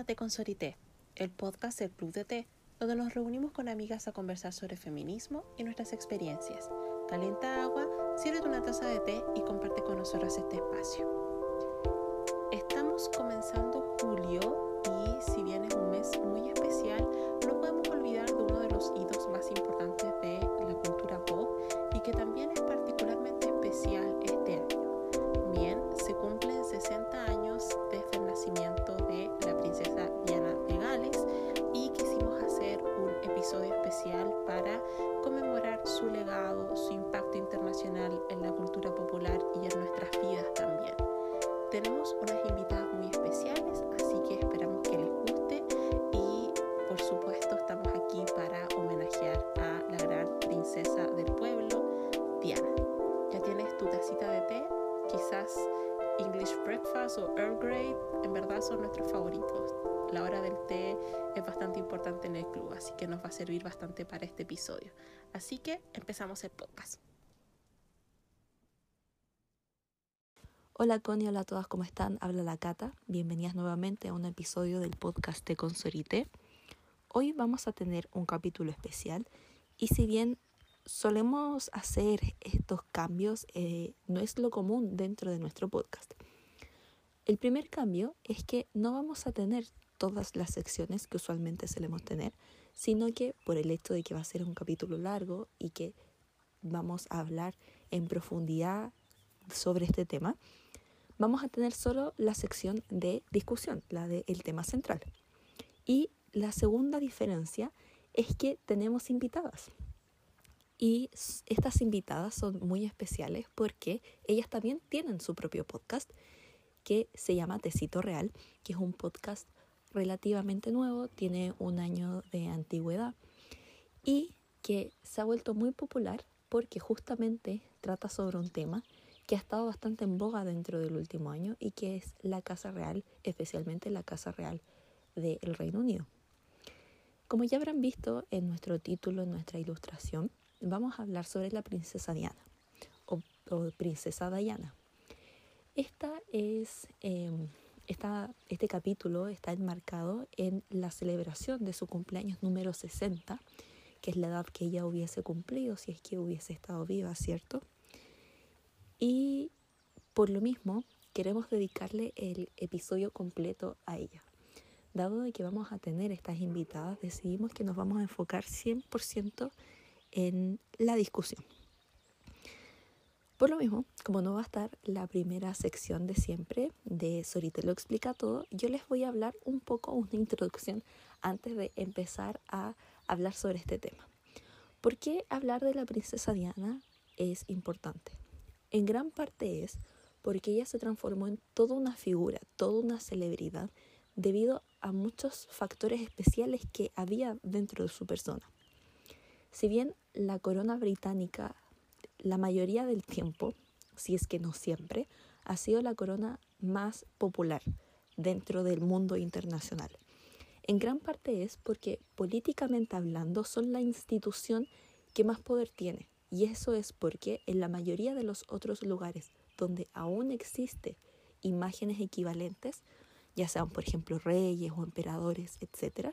A Té con Sorité, el podcast del Club de Té, donde nos reunimos con amigas a conversar sobre feminismo y nuestras experiencias. Calienta agua, sirve una taza de té y comparte con nosotras este espacio. Este episodio. Así que empezamos el podcast. Hola Connie, hola a todas, ¿cómo están? Habla la Cata. Bienvenidas nuevamente a un episodio del podcast de Consorité. Hoy vamos a tener un capítulo especial y si bien solemos hacer estos cambios, eh, no es lo común dentro de nuestro podcast. El primer cambio es que no vamos a tener todas las secciones que usualmente solemos tener, sino que por el hecho de que va a ser un capítulo largo y que vamos a hablar en profundidad sobre este tema, vamos a tener solo la sección de discusión, la del tema central. Y la segunda diferencia es que tenemos invitadas. Y estas invitadas son muy especiales porque ellas también tienen su propio podcast que se llama Tecito Real, que es un podcast relativamente nuevo, tiene un año de antigüedad y que se ha vuelto muy popular porque justamente trata sobre un tema que ha estado bastante en boga dentro del último año y que es la Casa Real, especialmente la Casa Real del Reino Unido. Como ya habrán visto en nuestro título, en nuestra ilustración, vamos a hablar sobre la princesa Diana o, princesa Diana. Esta es, eh, este capítulo está enmarcado en la celebración de su cumpleaños número 60, que es la edad que ella hubiese cumplido si es que hubiese estado viva, ¿cierto? Y por lo mismo, queremos dedicarle el episodio completo a ella. Dado de que vamos a tener estas invitadas, decidimos que nos vamos a enfocar 100% en la discusión. Por lo mismo, como no va a estar la primera sección de siempre de Sorite lo explica todo, yo les voy a hablar un poco, una introducción antes de empezar a hablar sobre este tema. ¿Por qué hablar de la princesa Diana es importante? En gran parte es porque ella se transformó en toda una figura, toda una celebridad, debido a muchos factores especiales que había dentro de su persona. Si bien la corona británica, la mayoría del tiempo, si es que no siempre, ha sido la corona más popular dentro del mundo internacional. En gran parte es porque políticamente hablando son la institución que más poder tiene, y eso es porque en la mayoría de los otros lugares donde aún existe imágenes equivalentes, ya sean por ejemplo reyes o emperadores, etc.,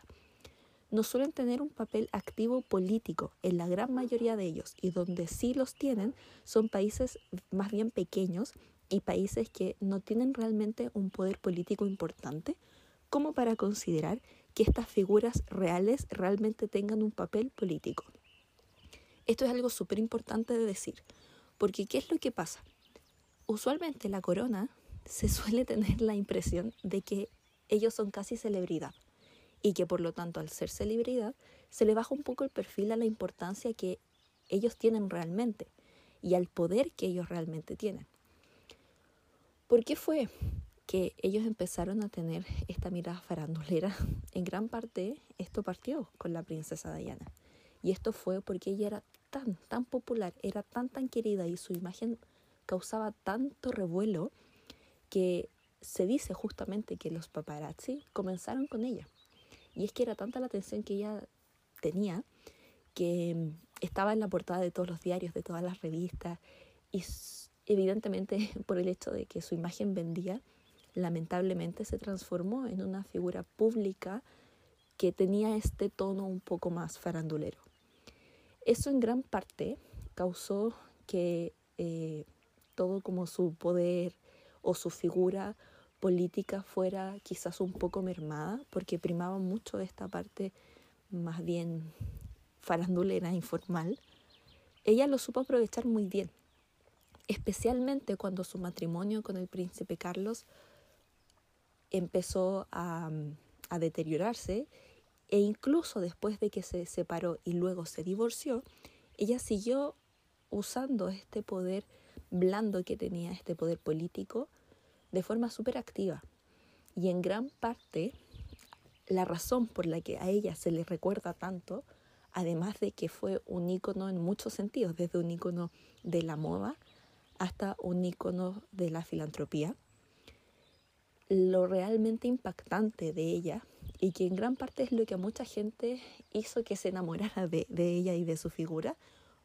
no suelen tener un papel activo político en la gran mayoría de ellos y donde sí los tienen son países más bien pequeños y países que no tienen realmente un poder político importante como para considerar que estas figuras reales realmente tengan un papel político. Esto es algo súper importante de decir, porque ¿qué es lo que pasa? Usualmente la corona se suele tener la impresión de que ellos son casi celebridad y que por lo tanto al ser celebridad se le baja un poco el perfil a la importancia que ellos tienen realmente y al poder que ellos realmente tienen. ¿Por qué fue que ellos empezaron a tener esta mirada farandulera? En gran parte esto partió con la princesa Diana. Y esto fue porque ella era tan, tan popular, era tan, tan querida y su imagen causaba tanto revuelo que se dice justamente que los paparazzi comenzaron con ella. Y es que era tanta la atención que ella tenía que mm, estaba en la portada de todos los diarios, de todas las revistas y evidentemente por el hecho de que su imagen vendía, lamentablemente se transformó en una figura pública que tenía este tono un poco más farandulero. Eso en gran parte causó que eh, todo como su poder o su figura política fuera quizás un poco mermada, porque primaba mucho esta parte más bien farandulera, informal. Ella lo supo aprovechar muy bien, especialmente cuando su matrimonio con el príncipe Carlos empezó a, a deteriorarse e incluso después de que se separó y luego se divorció, ella siguió usando este poder blando que tenía, este poder político, de forma súper activa. Y en gran parte, la razón por la que a ella se le recuerda tanto, además de que fue un ícono en muchos sentidos, desde un ícono de la moda hasta un ícono de la filantropía, lo realmente impactante de ella y que en gran parte es lo que a mucha gente hizo que se enamorara de, de ella y de su figura,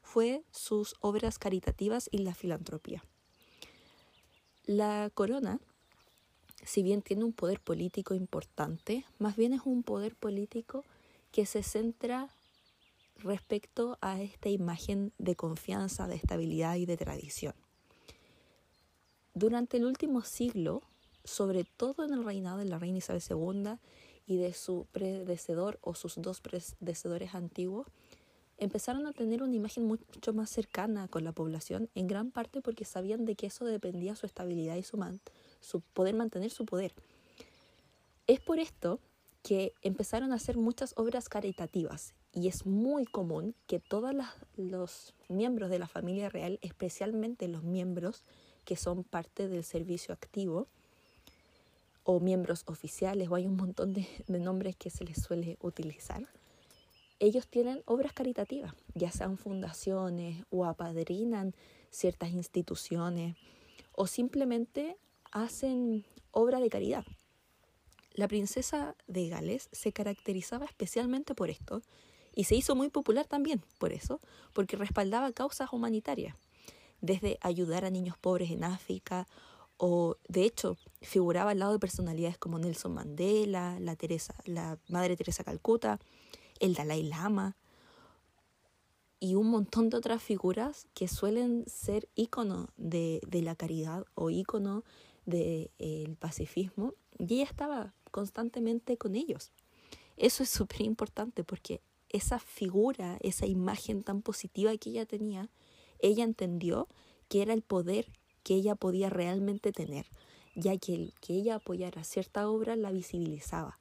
fue sus obras caritativas y la filantropía. La corona, si bien tiene un poder político importante, más bien es un poder político que se centra respecto a esta imagen de confianza, de estabilidad y de tradición. Durante el último siglo, sobre todo en el reinado de la reina Isabel II y de su predecedor o sus dos predecesores antiguos, empezaron a tener una imagen mucho más cercana con la población, en gran parte porque sabían de que eso dependía su estabilidad y su, su poder mantener su poder. Es por esto que empezaron a hacer muchas obras caritativas y es muy común que todos los miembros de la familia real, especialmente los miembros que son parte del servicio activo, o miembros oficiales, o hay un montón de, nombres que se les suele utilizar, ellos tienen obras caritativas, ya sean fundaciones o apadrinan ciertas instituciones o simplemente hacen obra de caridad. La princesa de Gales se caracterizaba especialmente por esto y se hizo muy popular también por eso, porque respaldaba causas humanitarias, desde ayudar a niños pobres en África o de hecho figuraba al lado de personalidades como Nelson Mandela, la, Teresa, la Madre Teresa Calcuta, el Dalai Lama y un montón de otras figuras que suelen ser ícono de, la caridad o ícono del pacifismo y ella estaba constantemente con ellos. Eso es súper importante porque esa figura, esa imagen tan positiva que ella tenía, ella entendió que era el poder que ella podía realmente tener, ya que el que ella apoyara cierta obra la visibilizaba.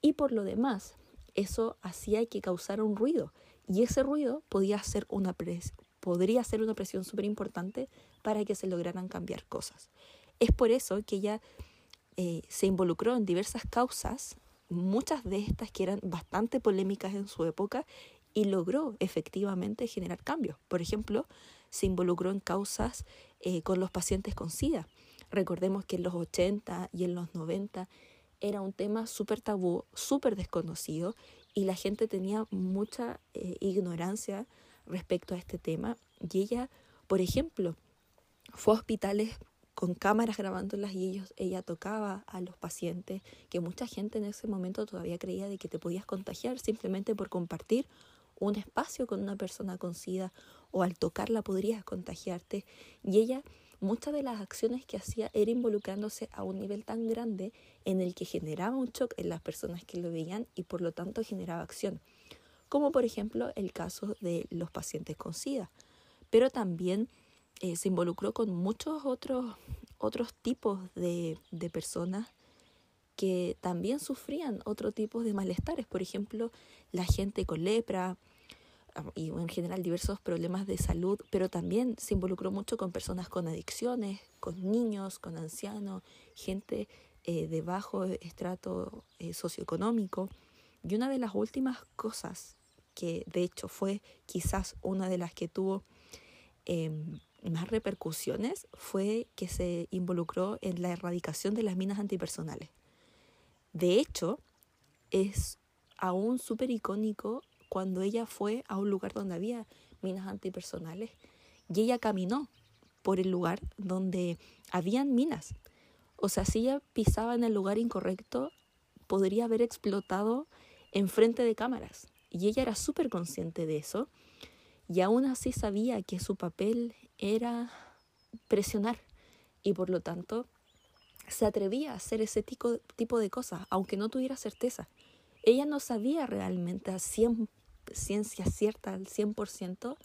Y por lo demás, eso hacía que causara un ruido, y ese ruido podía ser una podría ser una presión súper importante para que se lograran cambiar cosas. Es por eso que ella eh, se involucró en diversas causas, muchas de estas que eran bastante polémicas en su época, y logró efectivamente generar cambios. Por ejemplo, se involucró en causas eh, con los pacientes con SIDA. Recordemos que en los 80 y en los 90 era un tema súper tabú, súper desconocido y la gente tenía mucha eh, ignorancia respecto a este tema. Y ella, por ejemplo, fue a hospitales con cámaras grabándolas y ellos, ella tocaba a los pacientes, que mucha gente en ese momento todavía creía de que te podías contagiar simplemente por compartir un espacio con una persona con SIDA o al tocarla podrías contagiarte. Y ella, muchas de las acciones que hacía era involucrándose a un nivel tan grande en el que generaba un shock en las personas que lo veían y por lo tanto generaba acción. Como por ejemplo el caso de los pacientes con SIDA. Pero también eh, se involucró con muchos otros, otros tipos de, de personas que también sufrían otro tipo de malestares, por ejemplo, la gente con lepra, y en general diversos problemas de salud, pero también se involucró mucho con personas con adicciones, con niños, con ancianos, gente eh, de bajo estrato eh, socioeconómico. Y una de las últimas cosas que de hecho fue quizás una de las que tuvo em, más repercusiones fue que se involucró en la erradicación de las minas antipersonales. De hecho, es aún súper icónico cuando ella fue a un lugar donde había minas antipersonales y ella caminó por el lugar donde habían minas. O sea, si ella pisaba en el lugar incorrecto, podría haber explotado enfrente de cámaras. Y ella era súper consciente de eso. Y aún así sabía que su papel era presionar. Y por lo tanto, se atrevía a hacer ese tipo, de cosas, aunque no tuviera certeza. Ella no sabía realmente a ciencia cierta, al 100%,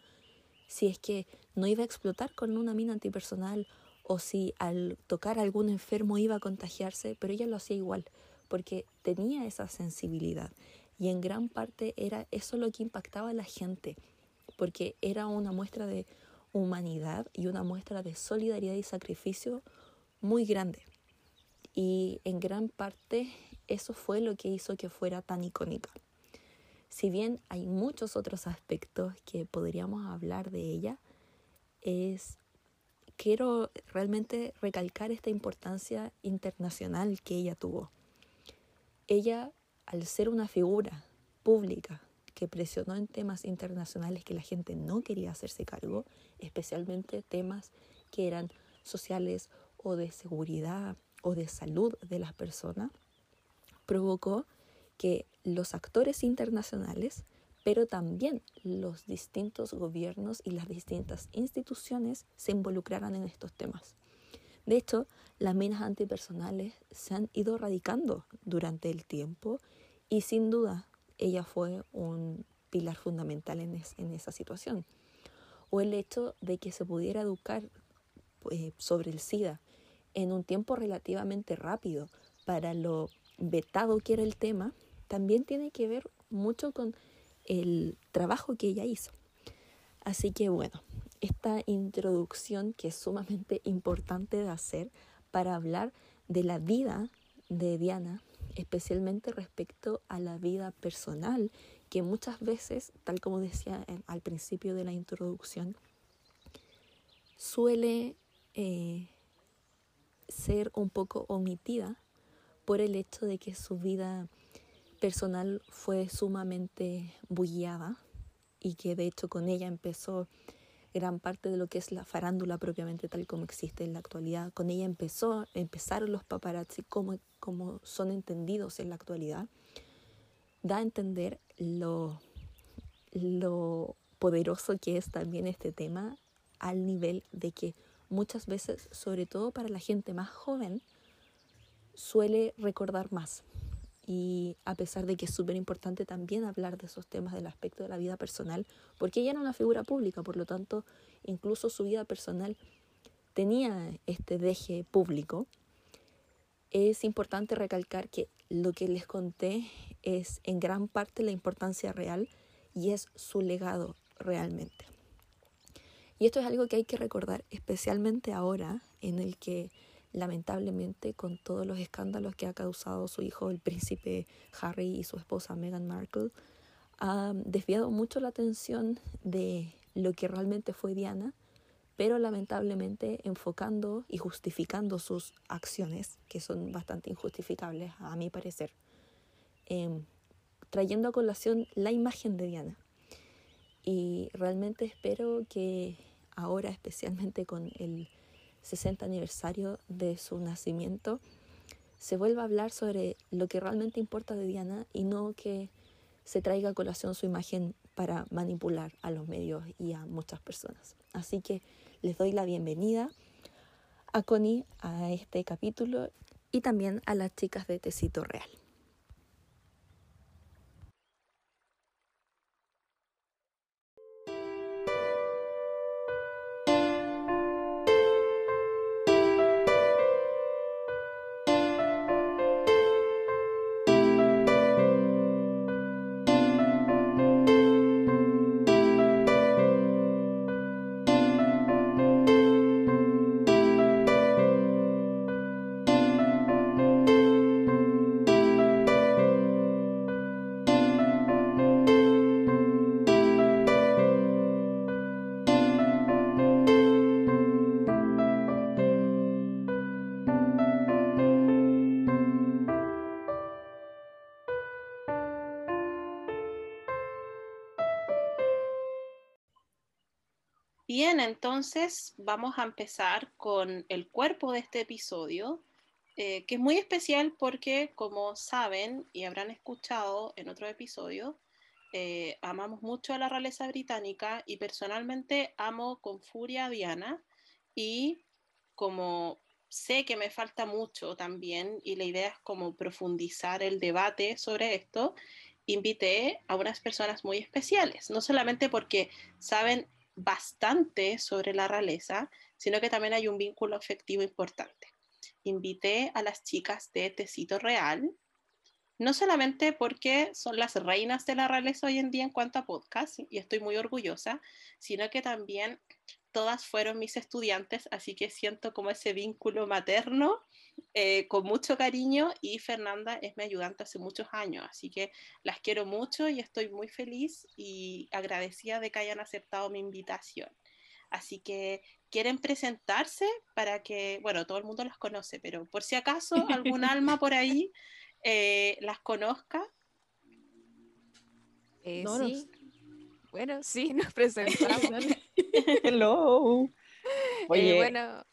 si es que no iba a explotar con una mina antipersonal o si al tocar a algún enfermo iba a contagiarse, pero ella lo hacía igual, porque tenía esa sensibilidad. Y en gran parte era eso lo que impactaba a la gente, porque era una muestra de humanidad y una muestra de solidaridad y sacrificio muy grande. Y en gran parte eso fue lo que hizo que fuera tan icónica. Si bien hay muchos otros aspectos que podríamos hablar de ella, es quiero realmente recalcar esta importancia internacional que ella tuvo. Ella, al ser una figura pública que presionó en temas internacionales que la gente no quería hacerse cargo, especialmente temas que eran sociales o de seguridad o de salud de las personas, provocó que los actores internacionales, pero también los distintos gobiernos y las distintas instituciones se involucraran en estos temas. De hecho, las minas antipersonales se han ido radicando durante el tiempo y sin duda ella fue un pilar fundamental en, esa situación. O el hecho de que se pudiera educar eh, sobre el SIDA en un tiempo relativamente rápido para lo vetado que era el tema, también tiene que ver mucho con el trabajo que ella hizo. Así que bueno, esta introducción que es sumamente importante de hacer para hablar de la vida de Diana, especialmente respecto a la vida personal, que muchas veces, tal como decía al principio de la introducción, suele eh, ser un poco omitida por el hecho de que su vida personal fue sumamente bullada y que de hecho con ella empezó gran parte de lo que es la farándula propiamente tal como existe en la actualidad. Con ella empezó, empezaron los paparazzi como, como son entendidos en la actualidad. Da a entender lo, lo poderoso que es también este tema al nivel de que muchas veces, sobre todo para la gente más joven, suele recordar más y a pesar de que es súper importante también hablar de esos temas del aspecto de la vida personal, porque ella era una figura pública, por lo tanto, incluso su vida personal tenía este deje público, es importante recalcar que lo que les conté es en gran parte la importancia real y es su legado realmente. Y esto es algo que hay que recordar especialmente ahora en el que lamentablemente con todos los escándalos que ha causado su hijo, el príncipe Harry y su esposa Meghan Markle, ha desviado mucho la atención de lo que realmente fue Diana, pero lamentablemente enfocando y justificando sus acciones, que son bastante injustificables a mi parecer, em, trayendo a colación la imagen de Diana. Y realmente espero que ahora, especialmente con el 60 aniversario de su nacimiento, se vuelva a hablar sobre lo que realmente importa de Diana y no que se traiga a colación su imagen para manipular a los medios y a muchas personas. Así que les doy la bienvenida a Connie a este capítulo y también a las chicas de Tecito Real. Bien, entonces vamos a empezar con el cuerpo de este episodio, eh, que es muy especial porque, como saben y habrán escuchado en otro episodio, eh, amamos mucho a la realeza británica y personalmente amo con furia a Diana y como sé que me falta mucho también y la idea es como profundizar el debate sobre esto, invité a unas personas muy especiales, no solamente porque saben bastante sobre la realeza, sino que también hay un vínculo afectivo importante. Invité a las chicas de Tecito Real, no solamente porque son las reinas de la realeza hoy en día en cuanto a podcast, y estoy muy orgullosa, sino que también todas fueron mis estudiantes, así que siento como ese vínculo materno eh, con mucho cariño y Fernanda es mi ayudante hace muchos años, así que las quiero mucho y estoy muy feliz y agradecida de que hayan aceptado mi invitación. Así que quieren presentarse para que, bueno, todo el mundo las conoce, pero por si acaso algún alma por ahí eh, las conozca. Eh, sí. Bueno, sí, nos presentamos. Hello. Eh, Oye, bueno,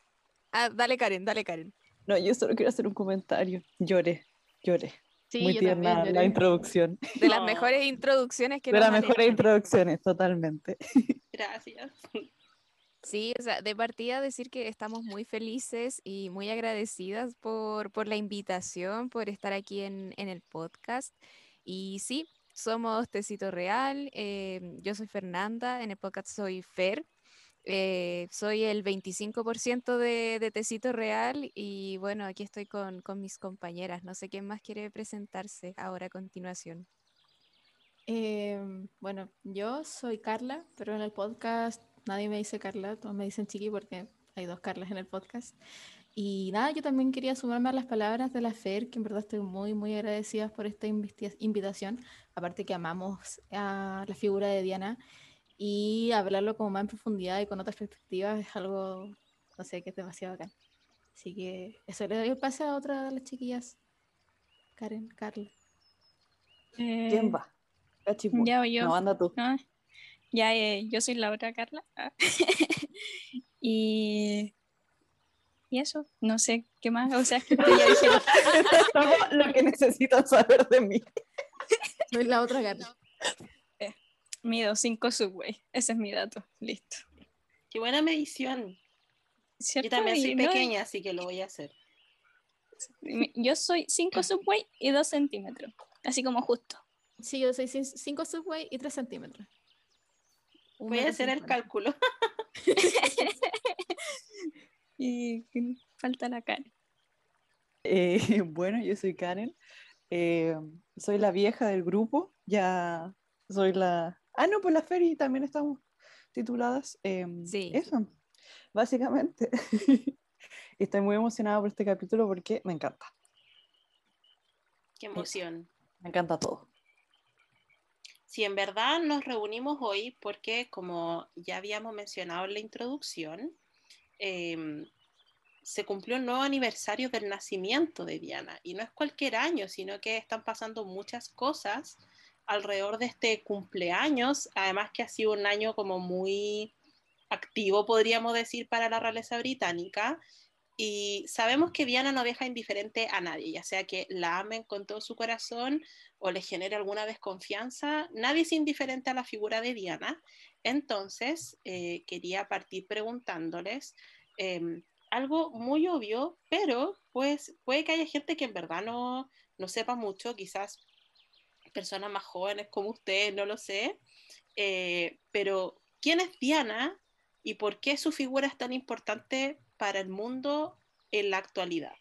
ah, dale Karen, dale Karen. no, yo solo quiero hacer un comentario. Lloré, lloré. Sí, Muy yo tierna también la introducción. De las mejores introducciones que De las mejores hecho. introducciones, totalmente. Gracias. Sí, o sea, de partida decir que estamos muy felices y muy agradecidas por, por la invitación, por estar aquí en, en el podcast. Y sí, somos Tecito Real, eh, yo soy Fernanda, en el podcast soy Fer, eh, soy el 25% de, de Tecito Real y bueno, aquí estoy con, mis compañeras. No sé quién más quiere presentarse ahora a continuación. Eh, bueno, yo soy Carla, pero en el podcast nadie me dice Carla, todos me dicen Chiqui porque hay dos Carlas en el podcast. Y nada, yo también quería sumarme a las palabras de la Fer, que en verdad estoy muy, muy agradecida por esta invitación. Aparte que amamos a la figura de Diana y hablarlo como más en profundidad y con otras perspectivas es algo, no sé, que es demasiado bacán. Así que eso le doy el pase a otra de las chiquillas. Karen, Carla. ¿Quién Eh, va? Cachipu. Ya voy yo. No, anda tú. Ah, ya, eh, yo soy la otra Carla. Ah. y, y eso, no sé qué más. O sea, es que ya. Todo lo que necesitan saber de mí. Soy la otra Carla. Mido 5 subway. Ese es mi dato. Listo. Qué buena medición. ¿Cierto? Yo también soy no, pequeña, así que lo voy a hacer. Yo soy 5 subway y 2 centímetros. Así como justo. Sí, yo soy 5 subway y 3 centímetros. Un Voy a hacer el cálculo. Y falta la cara. Eh, bueno, yo soy Karen. Eh, soy la vieja del grupo. Ya soy la. Ah, no, pues la Ferry también estamos tituladas. Em, Sí. Eso, básicamente. Estoy muy emocionada por este capítulo porque me encanta. Qué emoción. Me encanta todo. Sí, en verdad nos reunimos hoy porque, como ya habíamos mencionado en la introducción, em, se cumplió un nuevo aniversario del nacimiento de Diana. Y no es cualquier año, sino que están pasando muchas cosas alrededor de este cumpleaños. Además que ha sido un año como muy activo, podríamos decir, para la realeza británica. Y sabemos que Diana no deja indiferente a nadie, ya sea que la amen con todo su corazón o le genere alguna desconfianza. Nadie es indiferente a la figura de Diana. Entonces, eh, quería partir preguntándoles eh, algo muy obvio, pero pues puede que haya gente que en verdad no, no sepa mucho, quizás personas más jóvenes como ustedes, no lo sé. Eh, pero, ¿quién es Diana y por qué su figura es tan importante para el mundo en la actualidad?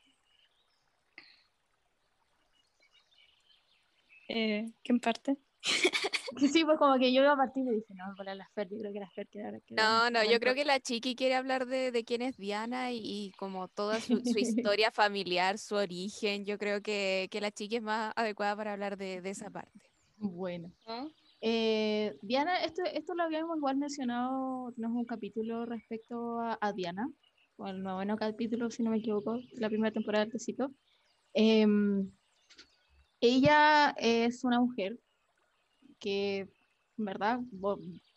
Eh, ¿Quién parte? Sí, pues como que yo iba a partir y dije, no, para la Fer, yo creo que la Fer queda. No, no, yo creo que la chiqui quiere hablar de, de quién es Diana y, y como toda su, su historia familiar, su origen. Yo creo que, que la chiqui es más adecuada para hablar de, de esa parte. Bueno. ¿Mm? Eh, Diana, esto, esto lo habíamos igual mencionado, tenemos un capítulo respecto a, a Diana, o el noveno capítulo, si no me equivoco, la primera temporada del Tecito. Em, ella es una mujer que, verdad,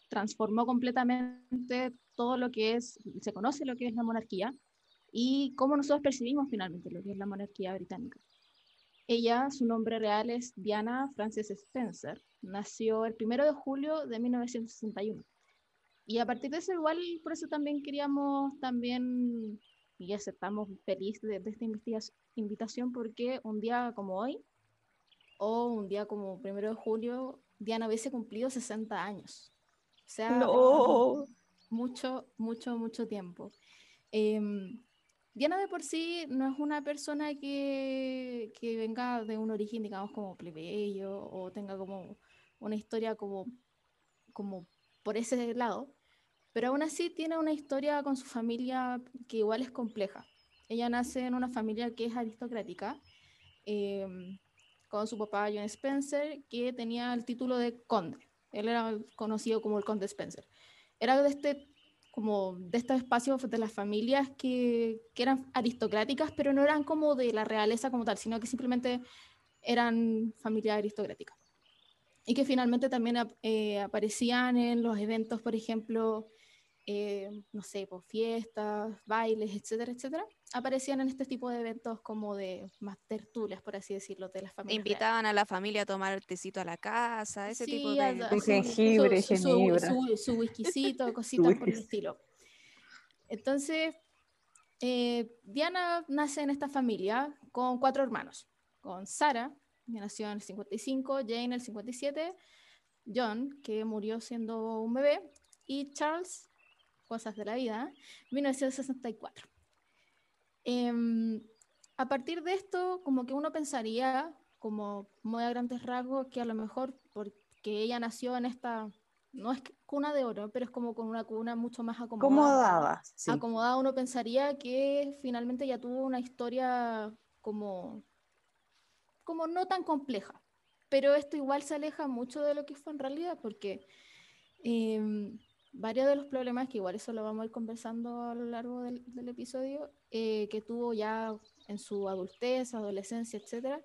transformó completamente todo lo que es, se conoce lo que es la monarquía, y cómo nosotros percibimos finalmente lo que es la monarquía británica. Ella, su nombre real es Diana Frances Spencer, nació el 1 de julio de 1961. Y a partir de eso, igual, por eso también queríamos también, y aceptamos feliz de, de esta invitación, porque un día como hoy, o un día como 1 de julio, Diana hubiese cumplido 60 años. O sea, No. mucho, mucho, mucho tiempo. Em, Diana de por sí no es una persona que, que venga de un origen, digamos, como plebeyo o tenga como una historia como, como por ese lado, pero aún así tiene una historia con su familia que igual es compleja. Ella nace en una familia que es aristocrática, em, con su papá John Spencer, que tenía el título de conde. Él era conocido como el conde Spencer. Era de este como de estos espacios de las familias que, que, eran aristocráticas, pero no eran como de la realeza como tal, sino que simplemente eran familias aristocráticas. Y que finalmente también eh, aparecían en los eventos, por ejemplo, eh, no sé, por fiestas, bailes, etcétera, etcétera, aparecían en este tipo de eventos como de más tertulias, por así decirlo, de las familias. Invitaban reales. a la familia a tomar el tecito a la casa, ese sí, tipo de... a, jengibre, su, su, jengibre. su, su whiskycito, cositas por el estilo. Entonces, eh, Diana nace en esta familia con cuatro hermanos, con Sara, que nació en el 55, Jane en el 57, John, que murió siendo un bebé, y Charles, cosas de la vida, 1964. Eh, a partir de esto, como que uno pensaría, como muy a grandes rasgos, que a lo mejor porque ella nació en esta, no es cuna de oro, pero es como con una cuna mucho más acomodada. Acomodada, sí. Acomodada uno pensaría que finalmente ya tuvo una historia como, como no tan compleja. Pero esto igual se aleja mucho de lo que fue en realidad, porque eh, varios de los problemas, que igual eso lo vamos a ir conversando a lo largo del, episodio, eh, que tuvo ya en su adultez, adolescencia, etcétera,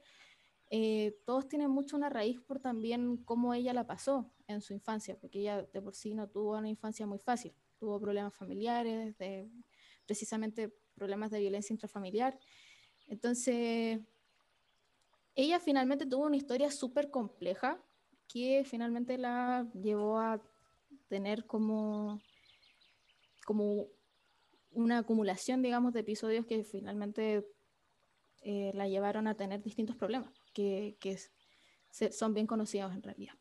eh, todos tienen mucho una raíz por también cómo ella la pasó en su infancia, porque ella de por sí no tuvo una infancia muy fácil, tuvo problemas familiares, de, precisamente problemas de violencia intrafamiliar. Entonces, ella finalmente tuvo una historia súper compleja que finalmente la llevó a tener como, como una acumulación, digamos, de episodios que finalmente eh, la llevaron a tener distintos problemas, que, que son bien conocidos en realidad.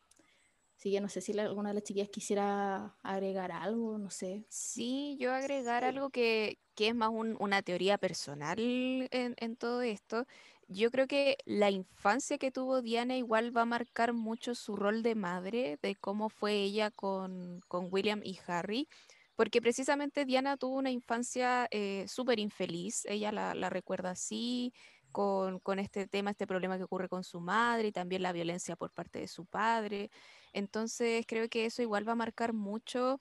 Así que no sé si la, alguna de las chiquillas quisiera agregar algo, no sé. Sí, yo agregar algo que, que es más un, una teoría personal en, en todo esto. Yo creo que la infancia que tuvo Diana igual va a marcar mucho su rol de madre, de cómo fue ella con, con William y Harry, porque precisamente Diana tuvo una infancia eh, súper infeliz, ella la, la, recuerda así, con, con, este tema, este problema que ocurre con su madre y también la violencia por parte de su padre. Entonces creo que eso igual va a marcar mucho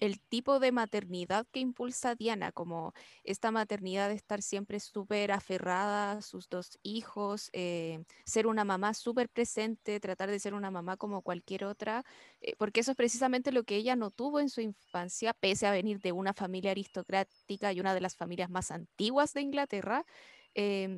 el tipo de maternidad que impulsa Diana, como esta maternidad de estar siempre súper aferrada a sus dos hijos, eh, ser una mamá súper presente, tratar de ser una mamá como cualquier otra, eh, porque eso es precisamente lo que ella no tuvo en su infancia, pese a venir de una familia aristocrática y una de las familias más antiguas de Inglaterra. Eh,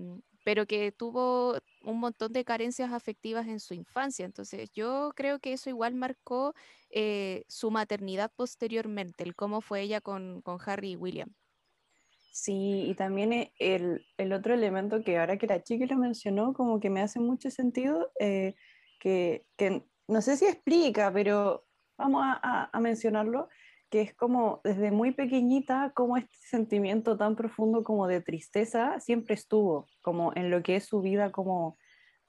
pero que tuvo un montón de carencias afectivas en su infancia. Entonces yo creo que eso igual marcó eh, su maternidad posteriormente, el cómo fue ella con, con, Harry y William. Sí, y también el, el, otro elemento que ahora que la chica lo mencionó, como que me hace mucho sentido, eh, que, que, no sé si explica, pero vamos a mencionarlo, que es como desde muy pequeñita, como este sentimiento tan profundo como de tristeza siempre estuvo, como en lo que es su vida como,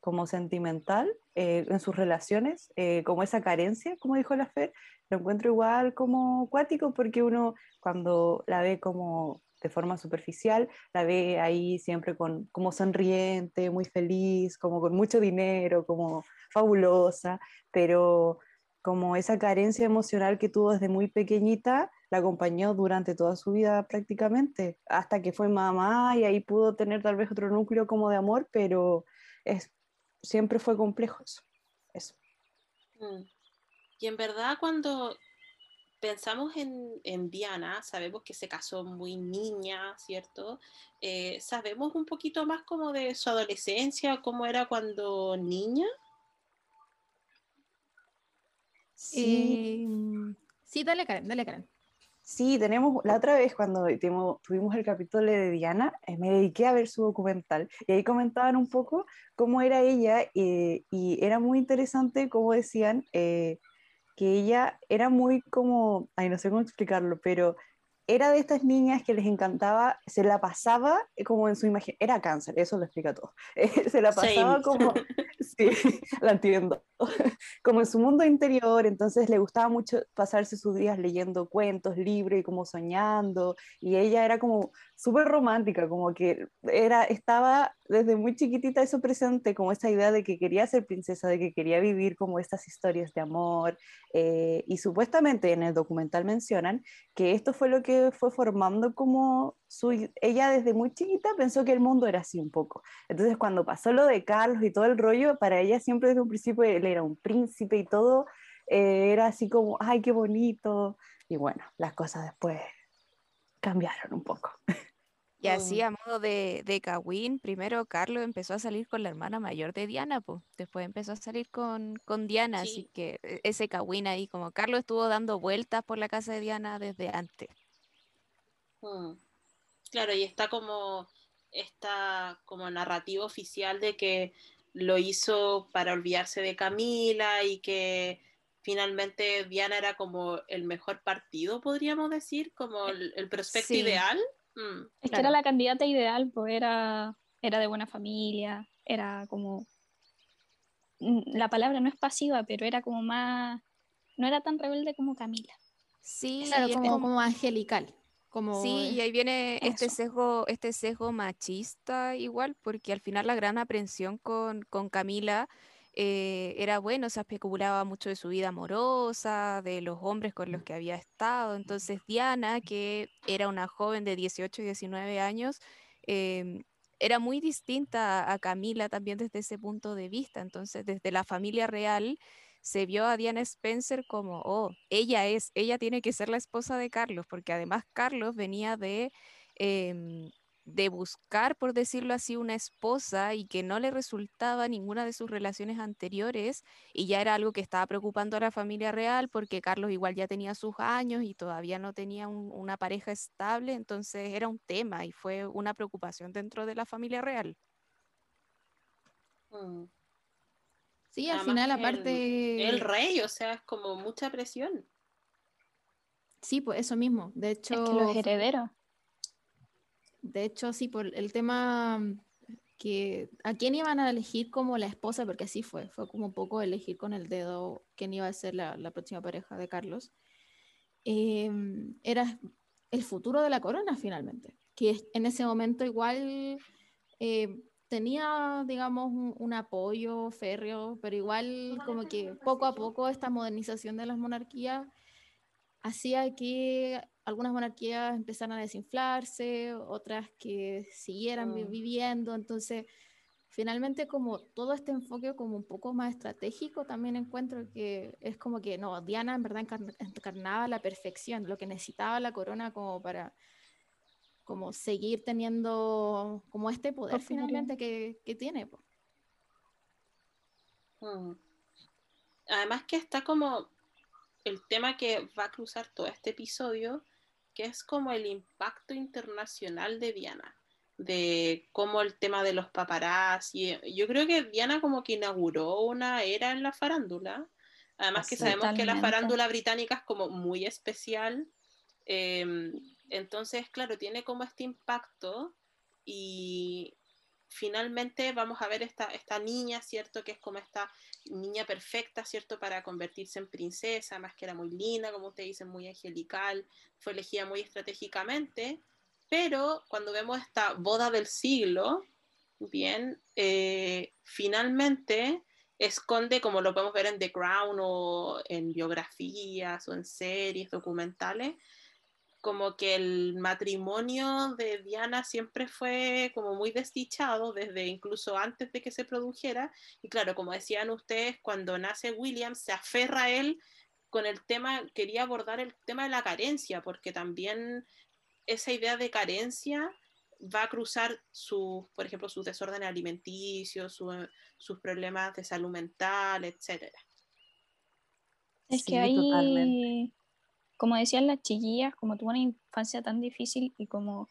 como sentimental, eh, en sus relaciones, eh, como esa carencia, como dijo la Fer, lo encuentro igual como cuático porque uno cuando la ve como de forma superficial, la ve ahí siempre con, como sonriente, muy feliz, como con mucho dinero, como fabulosa, pero como esa carencia emocional que tuvo desde muy pequeñita, la acompañó durante toda su vida prácticamente, hasta que fue mamá y ahí pudo tener tal vez otro núcleo como de amor, pero es, siempre fue complejo eso. Mm. Y en verdad cuando pensamos en, en, Diana, sabemos que se casó muy niña, ¿cierto? Eh, ¿Sabemos un poquito más como de su adolescencia, cómo era cuando niña? Sí, eh, sí dale Karen, dale Karen. Sí, tenemos, la otra vez cuando tuvimos el capítulo de Diana, eh, me dediqué a ver su documental y ahí comentaban un poco cómo era ella y era muy interesante cómo decían que ella era muy como, ay, no sé cómo explicarlo, pero era de estas niñas que les encantaba, se la pasaba como en su imagen, era cáncer, eso lo explica todo, se la pasaba como, sí, la entiendo, como en su mundo interior, entonces le gustaba mucho pasarse sus días leyendo cuentos, libros y como soñando, y ella era como súper romántica, como que era, estaba desde muy chiquitita eso presente, como esta idea de que quería ser princesa, de que quería vivir como estas historias de amor, eh, y supuestamente en el documental mencionan que esto fue lo que fue formando como su, ella desde muy chiquita pensó que el mundo era así un poco. Entonces cuando pasó lo de Carlos y todo el rollo, para ella siempre desde un principio él era un príncipe y todo eh, era así como, ay, qué bonito. Y bueno, las cosas después cambiaron un poco. Y así a modo de, de Kawin, primero Carlos empezó a salir con la hermana mayor de Diana, pues después empezó a salir con, con Diana, así que e, ese Kawin ahí, como Carlos estuvo dando vueltas por la casa de Diana desde antes. Mm. Claro, y está como esta como narrativa oficial de que lo hizo para olvidarse de Camila y que finalmente Diana era como el mejor partido, podríamos decir, como el, el prospecto ideal. Mm, es que era la candidata ideal, pues era, era de buena familia, era como... Mm, la palabra no es pasiva, pero era como más... No era tan rebelde como Camila. Sí, como, como, angelical. Como sí, y ahí viene este sesgo, este sesgo machista igual, porque al final la gran aprensión con, con Camila eh, era bueno, se especulaba mucho de su vida amorosa, de los hombres con los que había estado. Entonces Diana, que era una joven de 18 y 19 años, em, era muy distinta a Camila también desde ese punto de vista. Entonces, desde la familia real se vio a Diana Spencer como, oh, ella es, ella tiene que ser la esposa de Carlos, porque además Carlos venía de... Em, de buscar, por decirlo así, una esposa y que no le resultaba ninguna de sus relaciones anteriores y ya era algo que estaba preocupando a la familia real porque Carlos igual ya tenía sus años y todavía no tenía una pareja estable, entonces era un tema y fue una preocupación dentro de la familia real. Mm. Sí, al final aparte... El, rey, o sea, es como mucha presión. Sí, pues eso mismo. De hecho... Es que los herederos. De hecho, sí, por el tema que a quién iban a elegir como la esposa, porque así fue, fue como un poco elegir con el dedo quién iba a ser la, próxima pareja de Carlos. Em, era el futuro de la corona finalmente, que en ese momento igual eh, tenía, digamos, un, un, apoyo férreo, pero igual como que poco a poco esta modernización de las monarquías hacía que algunas monarquías empezaron a desinflarse, otras que siguieran mm. viviendo, entonces finalmente como todo este enfoque como un poco más estratégico también encuentro que es como que no, Diana en verdad encarnaba la perfección, lo que necesitaba la corona como para como seguir teniendo como este poder finalmente que, que tiene. Mm. Además que está como el tema que va a cruzar todo este episodio que es como el impacto internacional de Diana, de cómo el tema de los paparazzi. Yo creo que Diana como que inauguró una era en la farándula. Además que sabemos que la farándula británica es como muy especial. Em, entonces, claro, tiene como este impacto y finalmente vamos a ver esta, esta niña, ¿cierto? Que es como esta niña perfecta, ¿cierto? Para convertirse en princesa, más que era muy linda, como ustedes dicen, muy angelical, fue elegida muy estratégicamente, pero cuando vemos esta boda del siglo, bien, eh, finalmente esconde, como lo podemos ver en The Crown o en biografías o en series documentales, como que el matrimonio de Diana siempre fue como muy desdichado desde incluso antes de que se produjera y claro, como decían ustedes, cuando nace William se aferra a él con el tema, quería abordar el tema de la carencia, porque también esa idea de carencia va a cruzar sus, por ejemplo, sus desórdenes alimenticios, sus problemas de salud mental, etcétera. Es que ahí, como decían las chiquillas, como tuvo una infancia tan difícil y como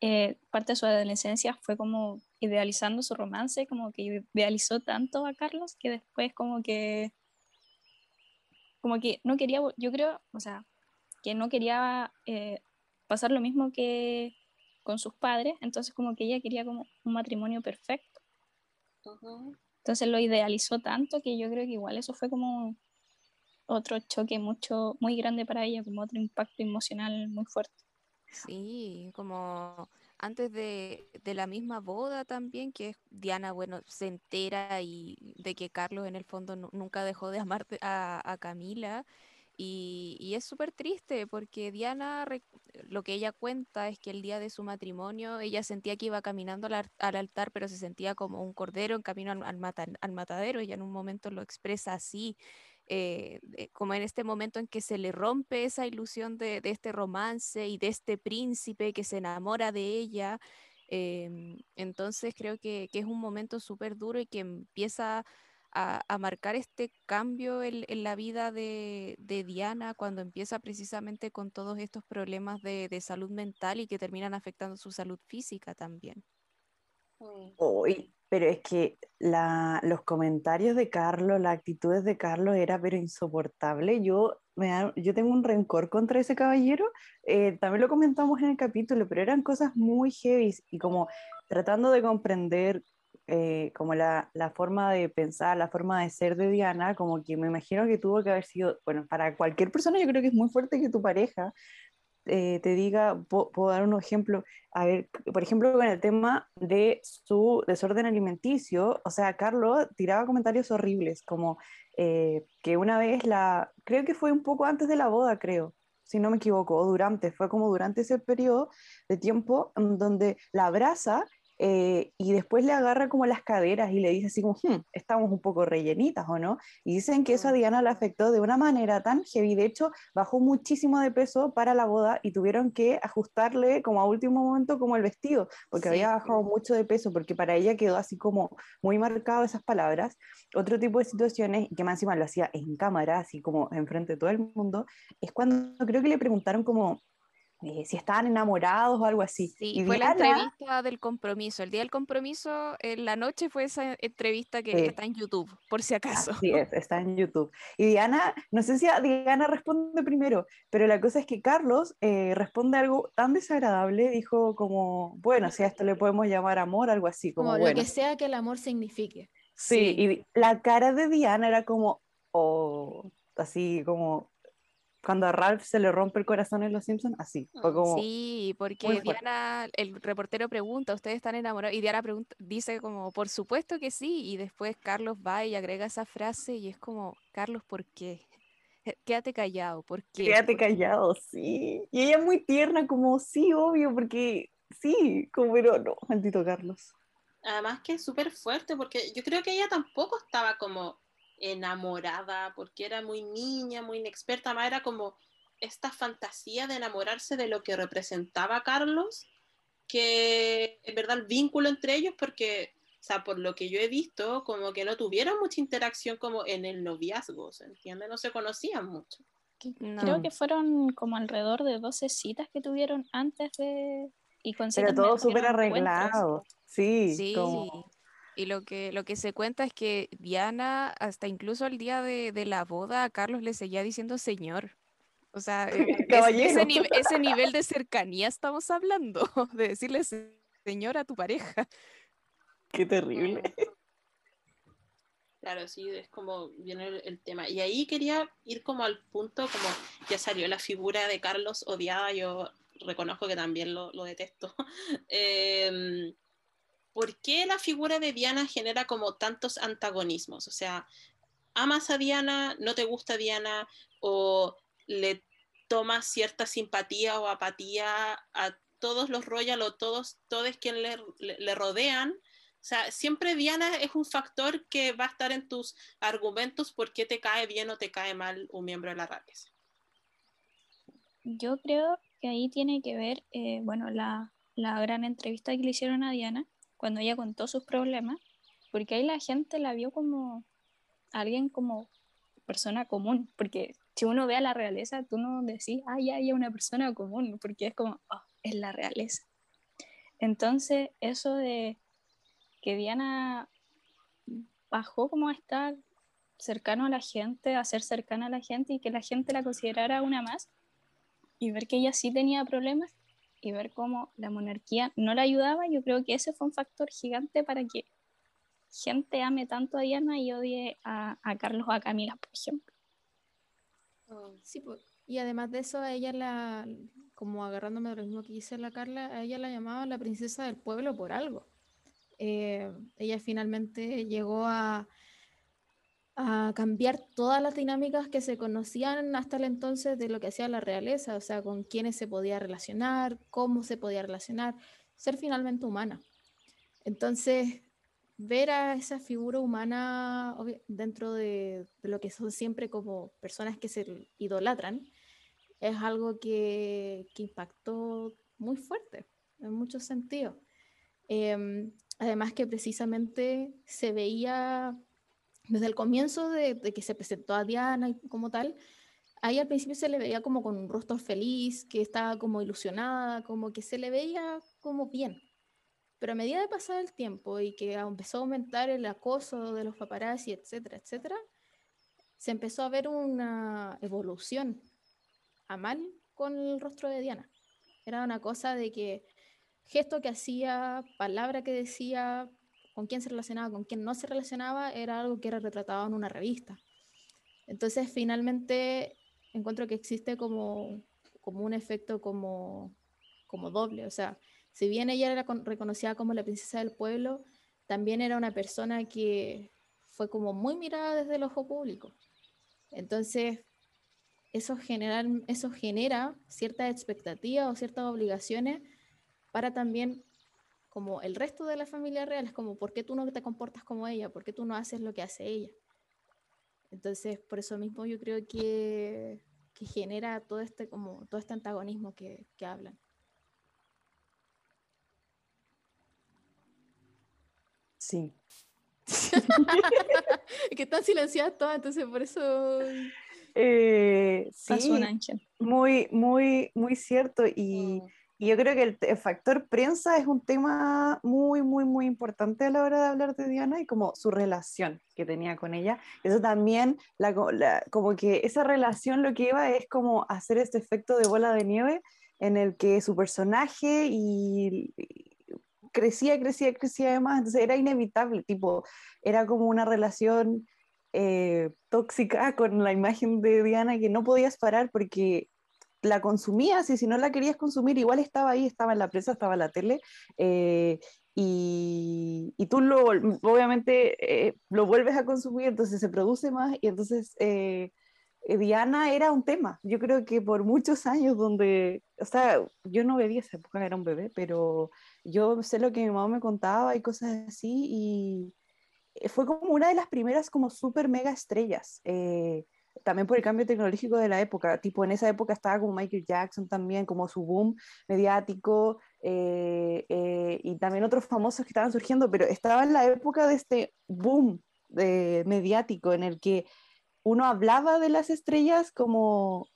eh, parte de su adolescencia fue como idealizando su romance, como que idealizó tanto a Carlos que después como que como que no quería, yo creo, o sea, que no quería eh, pasar lo mismo que con sus padres, entonces como que ella quería como un matrimonio perfecto. Entonces lo idealizó tanto que yo creo que igual eso fue como otro choque mucho, muy grande para ella, como otro impacto emocional muy fuerte. Sí, como antes de, la misma boda también, que Diana, bueno, se entera y de que Carlos en el fondo nunca dejó de amar a, Camila. Y, es súper triste porque Diana, lo que ella cuenta es que el día de su matrimonio ella sentía que iba caminando al, altar, pero se sentía como un cordero en camino al, al matadero. Ella en un momento lo expresa así. Eh, como en este momento en que se le rompe esa ilusión de, este romance y de este príncipe que se enamora de ella. Em, entonces creo que, es un momento súper duro y que empieza a, marcar este cambio en, la vida de, Diana cuando empieza precisamente con todos estos problemas de, salud mental y que terminan afectando su salud física también. Hoy pero es que la, los comentarios de Carlos, las actitudes de Carlos era pero insoportable. Yo, me yo tengo un rencor contra ese caballero. Eh, también lo comentamos en el capítulo, pero eran cosas muy heavy y como tratando de comprender eh, como la, la, forma de pensar, la forma de ser de Diana, como que me imagino que tuvo que haber sido, bueno, para cualquier persona yo creo que es muy fuerte que tu pareja eh, te diga, puedo, dar un ejemplo, a ver, por ejemplo, con el tema de su desorden alimenticio, o sea, Carlos tiraba comentarios horribles, como eh, que una vez la, creo que fue un poco antes de la boda, creo, si no me equivoco, o durante, fue como durante ese periodo de tiempo donde la abraza eh, y después le agarra como las caderas y le dice así como, hmm, estamos un poco rellenitas, ¿o no? Y dicen que eso a Diana la afectó de una manera tan heavy, de hecho, bajó muchísimo de peso para la boda y tuvieron que ajustarle como a último momento como el vestido, porque había bajado mucho de peso, porque para ella quedó así como muy marcado esas palabras. Otro tipo de situaciones, que más encima lo hacía en cámara, así como enfrente de todo el mundo, es cuando creo que le preguntaron como, eh, si estaban enamorados o algo así. Sí, y fue la entrevista del compromiso. El día del compromiso, en la noche fue esa entrevista que está en YouTube, por si acaso. Sí, está en YouTube. Y Diana, no sé si Diana responde primero, pero la cosa es que Carlos eh, responde algo tan desagradable, dijo como, bueno, si a esto le podemos llamar amor, algo así. Como, lo que sea que el amor signifique. Sí, y la cara de Diana era como, oh, así como, cuando a Ralph se le rompe el corazón en Los Simpsons, así. Fue como sí, porque Diana, el reportero pregunta, ¿ustedes están enamorados? Y Diana pregunta, dice como, por supuesto que sí. Y después Carlos va y agrega esa frase y es como, Carlos, ¿por qué? Quédate callado, ¿por qué? Quédate callado, sí. Y ella es muy tierna, como, sí, obvio, porque sí, como, pero no, maldito Carlos. Además que es súper fuerte, porque yo creo que ella tampoco estaba como enamorada, porque era muy niña, muy inexperta, más era como esta fantasía de enamorarse de lo que representaba Carlos, que en verdad el vínculo entre ellos, porque, o sea, por lo que yo he visto, como que no tuvieron mucha interacción como en el noviazgo, ¿se entiende? No se conocían mucho. Creo que fueron como alrededor de 12 citas que tuvieron antes de... Y con Pero todo súper arreglado, sí, sí. Como y lo que, lo que se cuenta es que Diana, hasta incluso el día de, la boda, a Carlos le seguía diciendo señor. O sea, e, ese, nivel de cercanía estamos hablando, de decirle señor a tu pareja. Qué terrible. Claro, sí, es como viene el, tema. Y ahí quería ir como al punto, como ya salió la figura de Carlos odiada, yo reconozco que también lo, lo detesto. eh, ¿por qué la figura de Diana genera como tantos antagonismos? O sea, amas a Diana, no te gusta Diana, o le tomas cierta simpatía o apatía a todos los Royal o todos, todos quienes le, rodean, sea, siempre Diana es un factor que va a estar en tus argumentos por qué te cae bien o te cae mal un miembro de la realeza. Yo creo que ahí tiene que ver, eh, bueno, la, la gran entrevista que le hicieron a Diana, cuando ella contó sus problemas, porque ahí la gente la vio como alguien como persona común, porque si uno ve a la realeza, tú no decís, ah, ya hay una persona común, porque es como, oh, es la realeza. Entonces, eso de que Diana bajó como a estar cercano a la gente, a ser cercana a la gente y que la gente la considerara una más y ver que ella sí tenía problemas y ver cómo la monarquía no la ayudaba, yo creo que ese fue un factor gigante para que gente ame tanto a Diana y odie a, a Carlos o a Camila, por ejemplo. Sí, y además de eso, a ella la, como agarrándome de lo mismo que dice la Carla, a ella la llamaban la princesa del pueblo por algo. Eh, ella finalmente llegó a, a cambiar todas las dinámicas que se conocían hasta el entonces de lo que hacía la realeza, o sea, con quiénes se podía relacionar, cómo se podía relacionar, ser finalmente humana. Entonces, ver a esa figura humana dentro de, lo que son siempre como personas que se idolatran, es algo que, impactó muy fuerte en muchos sentidos. Em, además que precisamente se veía desde el comienzo de, que se presentó a Diana como tal, ahí al principio se le veía como con un rostro feliz, que estaba como ilusionada, como que se le veía como bien. Pero a medida de pasar el tiempo y que empezó a aumentar el acoso de los paparazzi, etcétera, etcétera, se empezó a ver una evolución a mal con el rostro de Diana. Era una cosa de que gesto que hacía, palabra que decía, con quién se relacionaba, con quién no se relacionaba, era algo que era retratado en una revista. Entonces, finalmente, encuentro que existe como, como un efecto como, como doble. O sea, si bien ella era reconocida como la princesa del pueblo, también era una persona que fue como muy mirada desde el ojo público. Entonces, eso, general, eso genera ciertas expectativas o ciertas obligaciones para también, como el resto de la familia real, es como, ¿por qué tú no te comportas como ella? ¿Por qué tú no haces lo que hace ella? Entonces, por eso mismo yo creo que, que genera todo este, como, todo este antagonismo que, que hablan. Sí. que están silenciadas todas, entonces por eso. Eh, sí, muy, muy, muy cierto. Y, mm. Y yo creo que el, factor prensa es un tema muy, muy, muy importante a la hora de hablar de Diana y como su relación que tenía con ella. Eso también, la, como que esa relación lo que iba es como hacer este efecto de bola de nieve en el que su personaje y, crecía, crecía, crecía además, entonces era inevitable, tipo, era como una relación eh, tóxica con la imagen de Diana que no podías parar porque la consumías y si no la querías consumir, igual estaba ahí, estaba en la prensa, estaba en la tele. Eh, y, y, tú lo, obviamente eh, lo vuelves a consumir, entonces se produce más y entonces Diana era un tema. Yo creo que por muchos años donde, o sea, yo no bebía esa época, era un bebé, pero yo sé lo que mi mamá me contaba y cosas así y eh, fue como una de las primeras como súper mega estrellas. Eh, también por el cambio tecnológico de la época, tipo en esa época estaba como Michael Jackson también, como su boom mediático, eh, y también otros famosos que estaban surgiendo, pero estaba en la época de este boom mediático en el que uno hablaba de las estrellas como,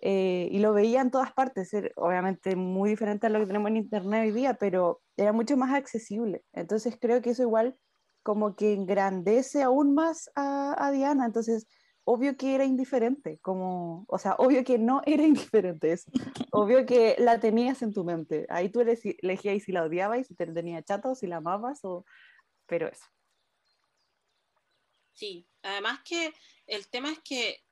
eh, y lo veía en todas partes, obviamente muy diferente a lo que tenemos en Internet hoy día, pero era mucho más accesible. Entonces creo que eso igual como que engrandece aún más a, Diana. Entonces, obvio que era indiferente, como, o sea, obvio que no era indiferente, es obvio que la tenías en tu mente. Ahí tú elegías si la odiabas, si te tenía chata o si la amabas, o... pero eso. Sí, además que el tema es que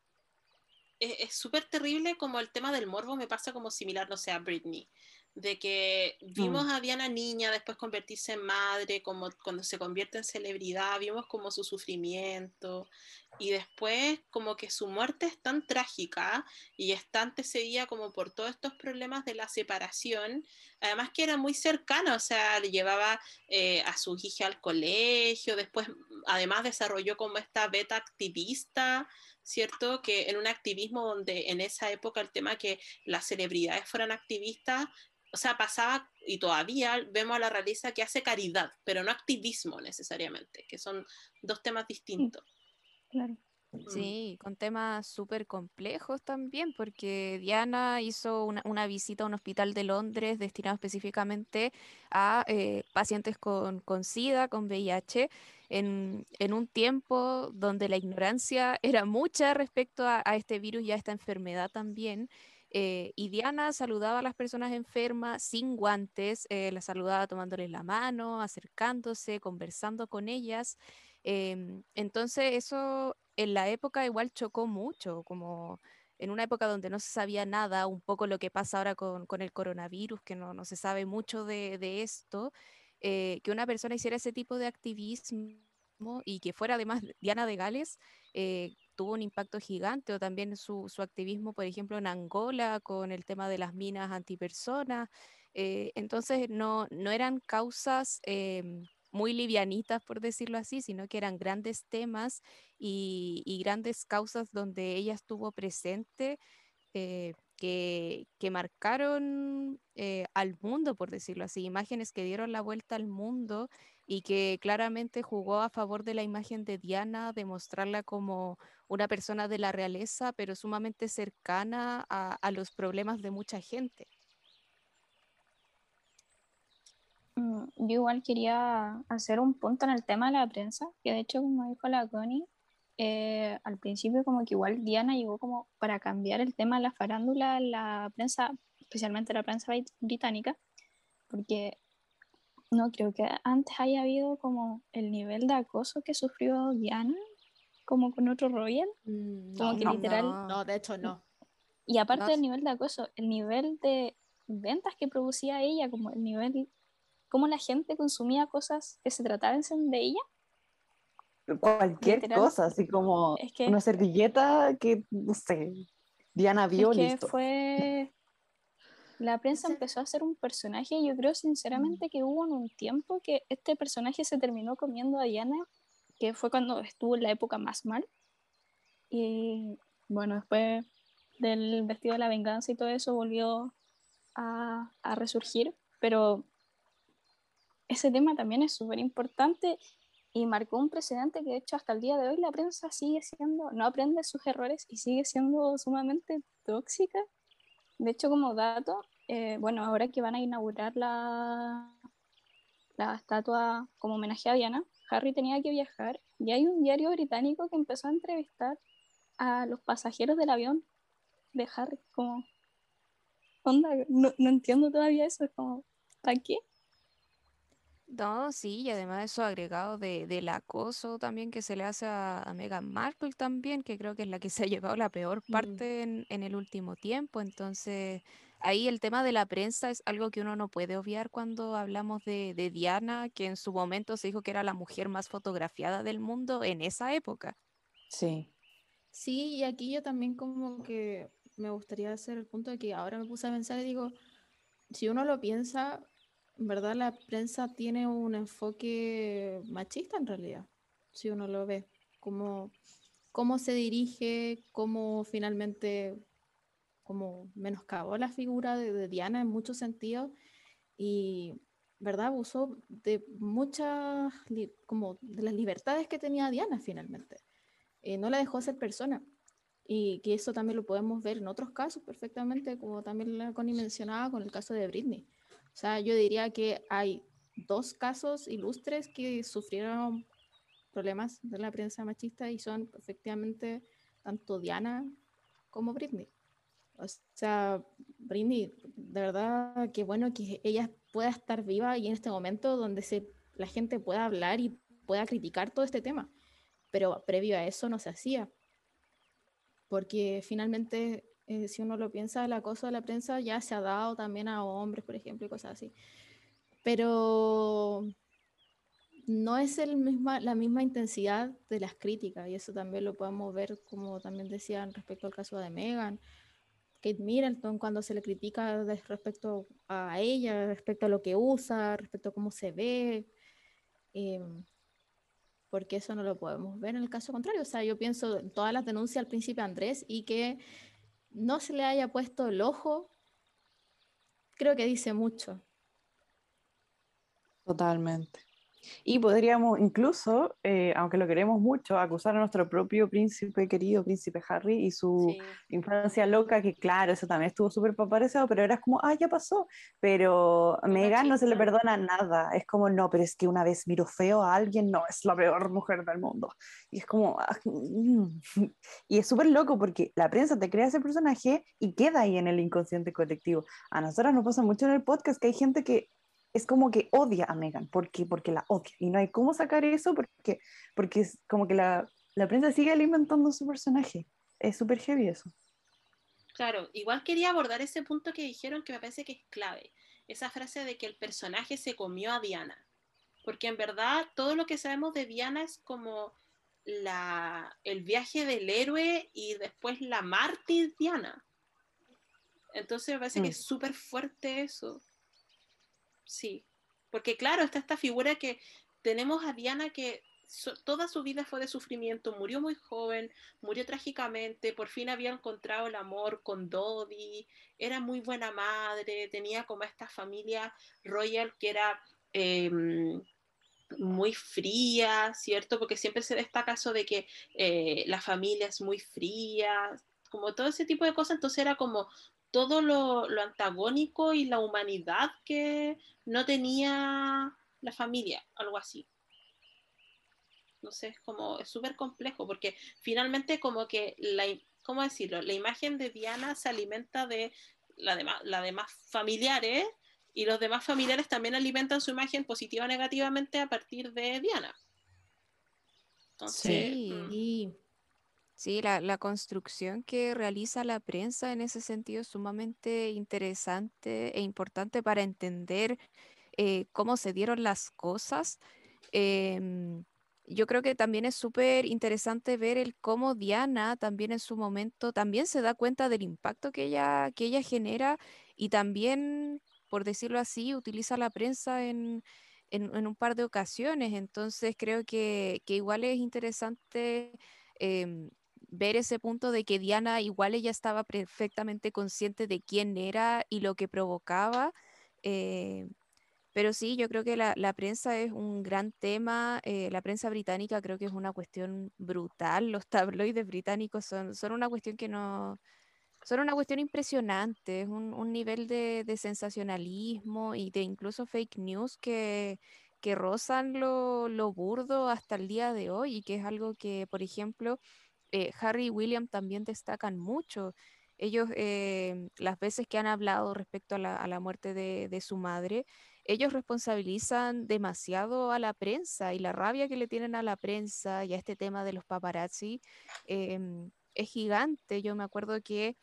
es súper terrible como el tema del morbo me pasa como similar, no sé, a Britney. De que vimos mm. a Diana niña, después convertirse en madre, como cuando se convierte en celebridad, vimos como su sufrimiento. Y después como que su muerte es tan trágica y está antecedida como por todos estos problemas de la separación, además que era muy cercana, o sea, le llevaba eh, a su hija al colegio, después además desarrolló como esta beta activista, ¿cierto? Que en un activismo donde en esa época el tema que las celebridades fueran activistas, o sea, pasaba y todavía vemos a la realeza que hace caridad, pero no activismo necesariamente, que son dos temas distintos. Claro. Mm. Sí, con temas súper complejos también, porque Diana hizo una, una visita a un hospital de Londres destinado específicamente a eh, pacientes con, con SIDA, con VIH, en, en un tiempo donde la ignorancia era mucha respecto a, a este virus y a esta enfermedad también. eh, y Diana saludaba a las personas enfermas sin guantes, eh, las saludaba tomándoles la mano, acercándose, conversando con ellas. Em, entonces eso en la época igual chocó mucho, como en una época donde no se sabía nada, un poco lo que pasa ahora con, con el coronavirus, que no, no se sabe mucho de, de esto, eh, que una persona hiciera ese tipo de activismo y que fuera además Diana de Gales, eh, tuvo un impacto gigante, o también su, su activismo, por ejemplo, en Angola con el tema de las minas antipersonas. eh, entonces no, no eran causas... em, muy livianitas, por decirlo así, sino que eran grandes temas y, grandes causas donde ella estuvo presente eh, que, que marcaron eh, al mundo, por decirlo así, imágenes que dieron la vuelta al mundo y que claramente jugó a favor de la imagen de Diana, de mostrarla como una persona de la realeza, pero sumamente cercana a los problemas de mucha gente. Mm, Yo igual quería hacer un punto en el tema de la prensa, que de hecho, como dijo la Connie, eh, al principio como que igual Diana llegó como para cambiar el tema de la farándula en la prensa, especialmente la prensa brit- británica, porque no creo que antes haya habido como el nivel de acoso que sufrió Diana, como con otro Royal, Mm, como no, que no, literal, no. no, de hecho no. y aparte No, del nivel de acoso, el nivel de ventas que producía ella, como el nivel, cómo la gente consumía cosas que se trataban de ella, Cualquier Literal. cosa, así como Es que- una servilleta que, no sé, Diana vio, es que listo. fue... La prensa empezó a hacer un personaje y yo creo sinceramente que hubo en un tiempo que este personaje se terminó comiendo a Diana, que fue cuando estuvo en la época más mal. Y bueno, después del vestido de la venganza y todo eso volvió a, a resurgir, pero ese tema también es súper importante y marcó un precedente que de hecho hasta el día de hoy la prensa sigue siendo, no aprende sus errores y sigue siendo sumamente tóxica. De hecho, como dato, eh, bueno, ahora que van a inaugurar la, la estatua como homenaje a Diana, Harry tenía que viajar y hay un diario británico que empezó a entrevistar a los pasajeros del avión de Harry, como, onda, no, no entiendo todavía eso, es como, ¿para qué? No, sí, y además eso agregado de, del acoso también que se le hace a, a Meghan Markle también, que creo que es la que se ha llevado la peor Mm. parte en, en el último tiempo. Entonces, ahí el tema de la prensa es algo que uno no puede obviar cuando hablamos de, de Diana, que en su momento se dijo que era la mujer más fotografiada del mundo en esa época. Sí. Sí, y aquí yo también como que me gustaría hacer el punto de que ahora me puse a pensar y digo, si uno lo piensa, en verdad la prensa tiene un enfoque machista en realidad, si uno lo ve, como cómo se dirige, cómo finalmente como menoscabó la figura de, de Diana en muchos sentidos y, ¿verdad? Abusó de muchas, como de las libertades que tenía Diana finalmente. Eh, no la dejó ser persona. Y que eso también lo podemos ver en otros casos perfectamente, como también la Connie mencionaba con el caso de Britney. O sea, yo diría que hay dos casos ilustres que sufrieron problemas de la prensa machista y son efectivamente tanto Diana como Britney. O sea, Britney, de verdad, qué bueno que ella pueda estar viva y en este momento donde se, la gente pueda hablar y pueda criticar todo este tema. Pero previo a eso no se hacía. Porque finalmente, eh, si uno lo piensa, el acoso de la prensa ya se ha dado también a hombres, por ejemplo, y cosas así. Pero no es el misma, la misma intensidad de las críticas, y eso también lo podemos ver, como también decían respecto al caso de Megan, Kate Middleton, cuando se le critica respecto a ella, respecto a lo que usa, respecto a cómo se ve, em, porque eso no lo podemos ver en el caso contrario. O sea, yo pienso en todas las denuncias al príncipe Andrés y que no se le haya puesto el ojo, creo que dice mucho. Totalmente. Y podríamos incluso, eh, aunque lo queremos mucho, acusar a nuestro propio príncipe querido, príncipe Harry, y su infancia loca, que claro, eso también estuvo súper paparazado, pero era como, ah, ya pasó. Pero a Megan no se le perdona nada. Es como, no, pero es que una vez miro feo a alguien, no, es la peor mujer del mundo. Y es como, ah, mm". y es súper loco porque la prensa te crea ese personaje y queda ahí en el inconsciente colectivo. A nosotras nos pasa mucho en el podcast que hay gente que es como que odia a Megan, porque, porque la odia. Y no hay cómo sacar eso porque, porque es como que la, la prensa sigue alimentando su personaje. Es súper heavy eso. Claro, igual quería abordar ese punto que dijeron que me parece que es clave. Esa frase de que el personaje se comió a Diana. Porque en verdad todo lo que sabemos de Diana es como la, el viaje del héroe y después la mártir Diana. Entonces me parece que mm. es súper fuerte eso sí. Porque claro, está esta figura que tenemos a Diana que toda su vida fue de sufrimiento, murió muy joven, murió trágicamente, por fin había encontrado el amor con Dodi, era muy buena madre, tenía como esta familia royal que era em, muy fría, ¿cierto? Porque siempre se destaca eso de que eh, la familia es muy fría, como todo ese tipo de cosas, entonces era como todo lo, antagónico y la humanidad que no tenía la familia, algo así. No sé, es como, es súper complejo, porque finalmente como que la, ¿cómo decirlo? La imagen de Diana se alimenta de la demás, la demás familiares y los demás familiares también alimentan su imagen positiva o negativamente a partir de Diana. Entonces, sí. Mm. Sí, la, la, construcción que realiza la prensa en ese sentido es sumamente interesante e importante para entender eh, cómo se dieron las cosas. Em, yo creo que también es súper interesante ver el cómo Diana también en su momento también se da cuenta del impacto que ella, que ella genera y también, por decirlo así, utiliza la prensa en, en, un par de ocasiones. Entonces creo que, que igual es interesante em, ver ese punto de que Diana igual ella estaba perfectamente consciente de quién era y lo que provocaba. Eh, pero sí, yo creo que la, prensa es un gran tema. Eh, la prensa británica creo que es una cuestión brutal. Los tabloides británicos son, son una cuestión que no... Son una cuestión impresionante, es un, nivel de, sensacionalismo y de incluso fake news que, que rozan lo, lo burdo hasta el día de hoy y que es algo que, por ejemplo, eh, Harry y William también destacan mucho. Ellos, eh, las veces que han hablado respecto a la, muerte de, su madre, ellos responsabilizan demasiado a la prensa y la rabia que le tienen a la prensa y a este tema de los paparazzi em, es gigante. Yo me acuerdo que,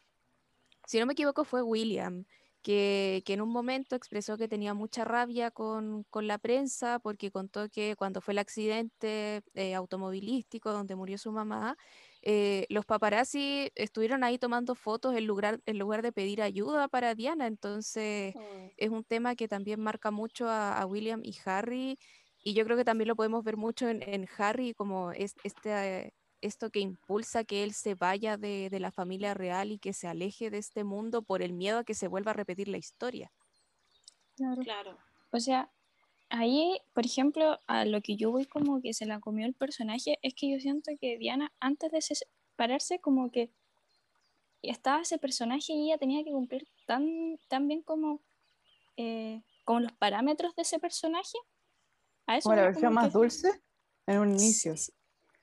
si no me equivoco, fue William. Que, en un momento expresó que tenía mucha rabia con, la prensa porque contó que cuando fue el accidente eh, automovilístico donde murió su mamá, eh, los paparazzi estuvieron ahí tomando fotos en lugar, en lugar de pedir ayuda para Diana, entonces mm. es un tema que también marca mucho a, William y Harry, y yo creo que también lo podemos ver mucho en, Harry, como es, este, esto que impulsa que él se vaya de, de, la familia real y que se aleje de este mundo por el miedo a que se vuelva a repetir la historia. Claro. claro. O sea, ahí, por ejemplo, a lo que yo voy como que se la comió el personaje, es que yo siento que Diana, antes de separarse, como que estaba ese personaje y ella tenía que cumplir tan, tan bien como, eh, como los parámetros de ese personaje. A eso la versión más dulce en un inicio.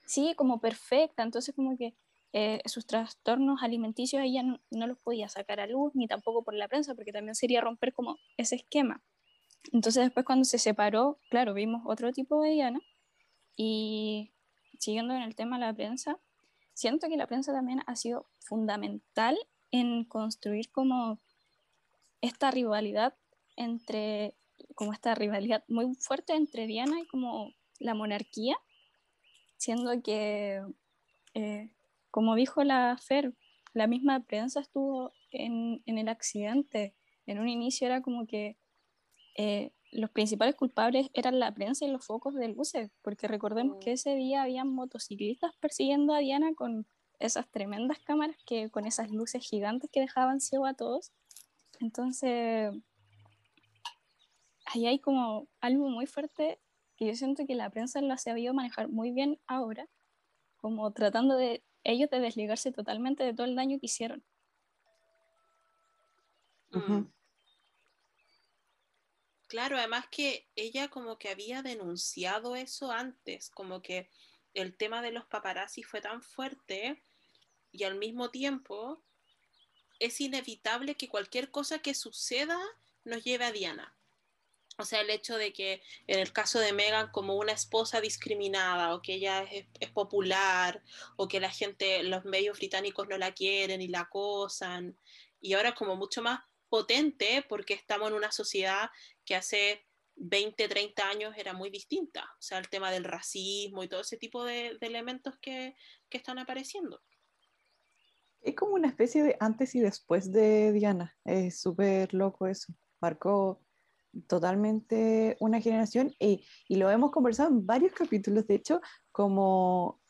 Sí, como perfecta, entonces como que eh, sus trastornos alimenticios ella no, no, los podía sacar a luz, ni tampoco por la prensa, porque también sería romper como ese esquema. Entonces después cuando se separó, claro, vimos otro tipo de Diana y siguiendo en el tema de la prensa, siento que la prensa también ha sido fundamental en construir como esta rivalidad entre, como esta rivalidad muy fuerte entre Diana y como la monarquía, siendo que, eh, como dijo la Fer, la misma prensa estuvo en, en el accidente. En un inicio era como que eh, los principales culpables eran la prensa y los focos de luces, porque recordemos que ese día habían motociclistas persiguiendo a Diana con esas tremendas cámaras que con esas luces gigantes que dejaban ciego a todos. Entonces, ahí hay como algo muy fuerte que yo siento que la prensa lo ha sabido manejar muy bien ahora, como tratando de ellos de desligarse totalmente de todo el daño que hicieron. Claro, además que ella como que había denunciado eso antes, como que el tema de los paparazzi fue tan fuerte y al mismo tiempo es inevitable que cualquier cosa que suceda nos lleve a Diana. O sea, el hecho de que en el caso de Megan como una esposa discriminada o que ella es, es, popular o que la gente, los medios británicos no la quieren y la acosan y ahora como mucho más potente porque estamos en una sociedad que hace 20, 30 años era muy distinta. O sea, el tema del racismo y todo ese tipo de, elementos que, que, están apareciendo. Es como una especie de antes y después de Diana. Es súper loco eso. Marcó totalmente una generación y, y, lo hemos conversado en varios capítulos, de hecho, como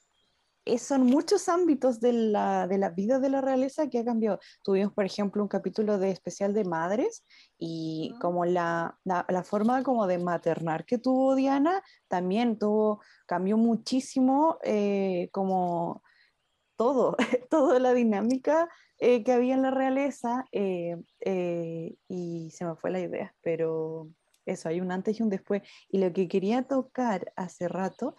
son muchos ámbitos de la, de la, vida de la realeza que ha cambiado. Tuvimos, por ejemplo, un capítulo de especial de madres y como la, la, la, forma como de maternar que tuvo Diana también tuvo, cambió muchísimo eh, como todo, toda la dinámica eh, que había en la realeza eh, eh, y se me fue la idea, pero eso, hay un antes y un después. Y lo que quería tocar hace rato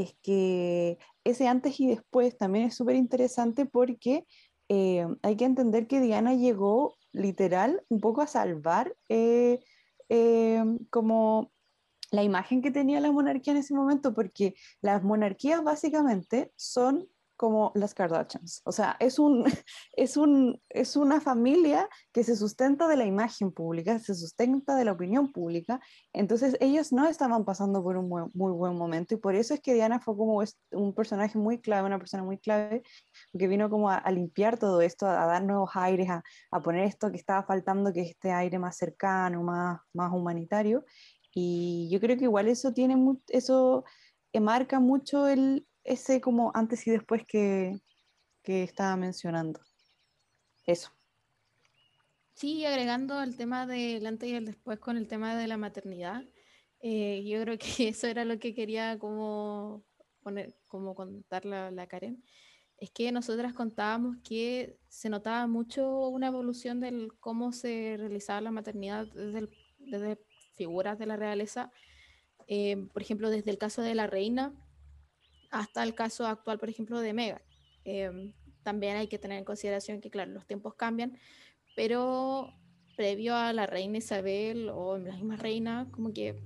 es que ese antes y después también es súper interesante porque eh, hay que entender que Diana llegó literal un poco a salvar eh, eh, como la imagen que tenía la monarquía en ese momento, porque las monarquías básicamente son como las Kardashians. O sea, es, un, es, un, es una familia que se sustenta de la imagen pública, se sustenta de la opinión pública. Entonces, ellos no estaban pasando por un muy, muy buen momento y por eso es que Diana fue como un personaje muy clave, una persona muy clave, porque vino como a, a limpiar todo esto, a, a, dar nuevos aires, a, a poner esto que estaba faltando, que es este aire más cercano, más, más humanitario. Y yo creo que igual eso tiene, eso marca mucho el, ese como antes y después que, que estaba mencionando. Eso. Sí, agregando el tema del antes y el después con el tema de la maternidad, eh, yo creo que eso era lo que quería como, poner, como contar la, la, Karen, es que nosotras contábamos que se notaba mucho una evolución del cómo se realizaba la maternidad desde, el, figuras de la realeza, eh, por ejemplo, desde el caso de la reina, hasta el caso actual, por ejemplo, de Megan. Eh, también hay que tener en consideración que, claro, los tiempos cambian, pero previo a la reina Isabel o la misma reina, como que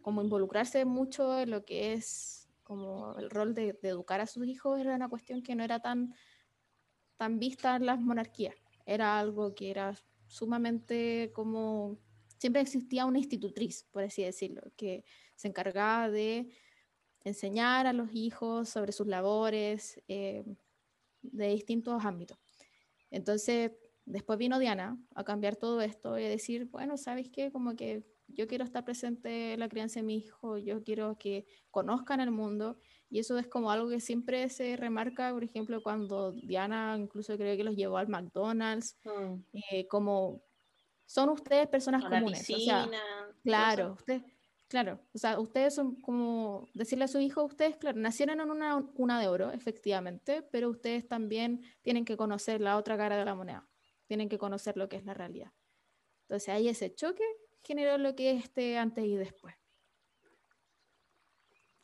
como involucrarse mucho en lo que es como el rol de, de, educar a sus hijos era una cuestión que no era tan, tan vista en las monarquías. Era algo que era sumamente como... Siempre existía una institutriz, por así decirlo, que se encargaba de enseñar a los hijos sobre sus labores eh, de distintos ámbitos. Entonces, después vino Diana a cambiar todo esto y a decir, bueno, ¿sabes qué? Como que yo quiero estar presente en la crianza de mi hijo, yo quiero que conozcan el mundo y eso es como algo que siempre se remarca, por ejemplo, cuando Diana incluso creo que los llevó al McDonald's, mm. eh, como son ustedes personas a comunes. Piscina, o sea, claro, ustedes Claro, o sea, ustedes son como decirle a su hijo, ustedes, claro, nacieron en una cuna de oro, efectivamente, pero ustedes también tienen que conocer la otra cara de la moneda, tienen que conocer lo que es la realidad. Entonces ahí ese choque generó lo que es este antes y después.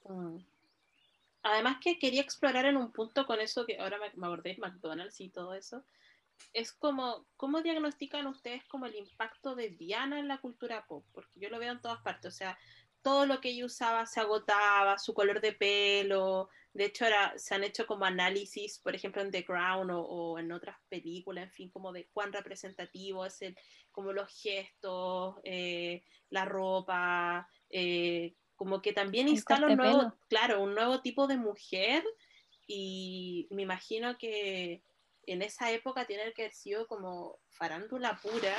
Mm. Además que quería explorar en un punto con eso que ahora me, me acordé McDonald's y todo eso, es como, ¿cómo diagnostican ustedes como el impacto de Diana en la cultura pop? Porque yo lo veo en todas partes, o sea, todo lo que ella usaba se agotaba, su color de pelo, de hecho era, se han hecho como análisis, por ejemplo en The Crown o, o, en otras películas, en fin, como de cuán representativo es el, como los gestos, eh, la ropa, eh, como que también El instala un nuevo, pelo. claro, un nuevo tipo de mujer y me imagino que en esa época tiene que haber sido como farándula pura,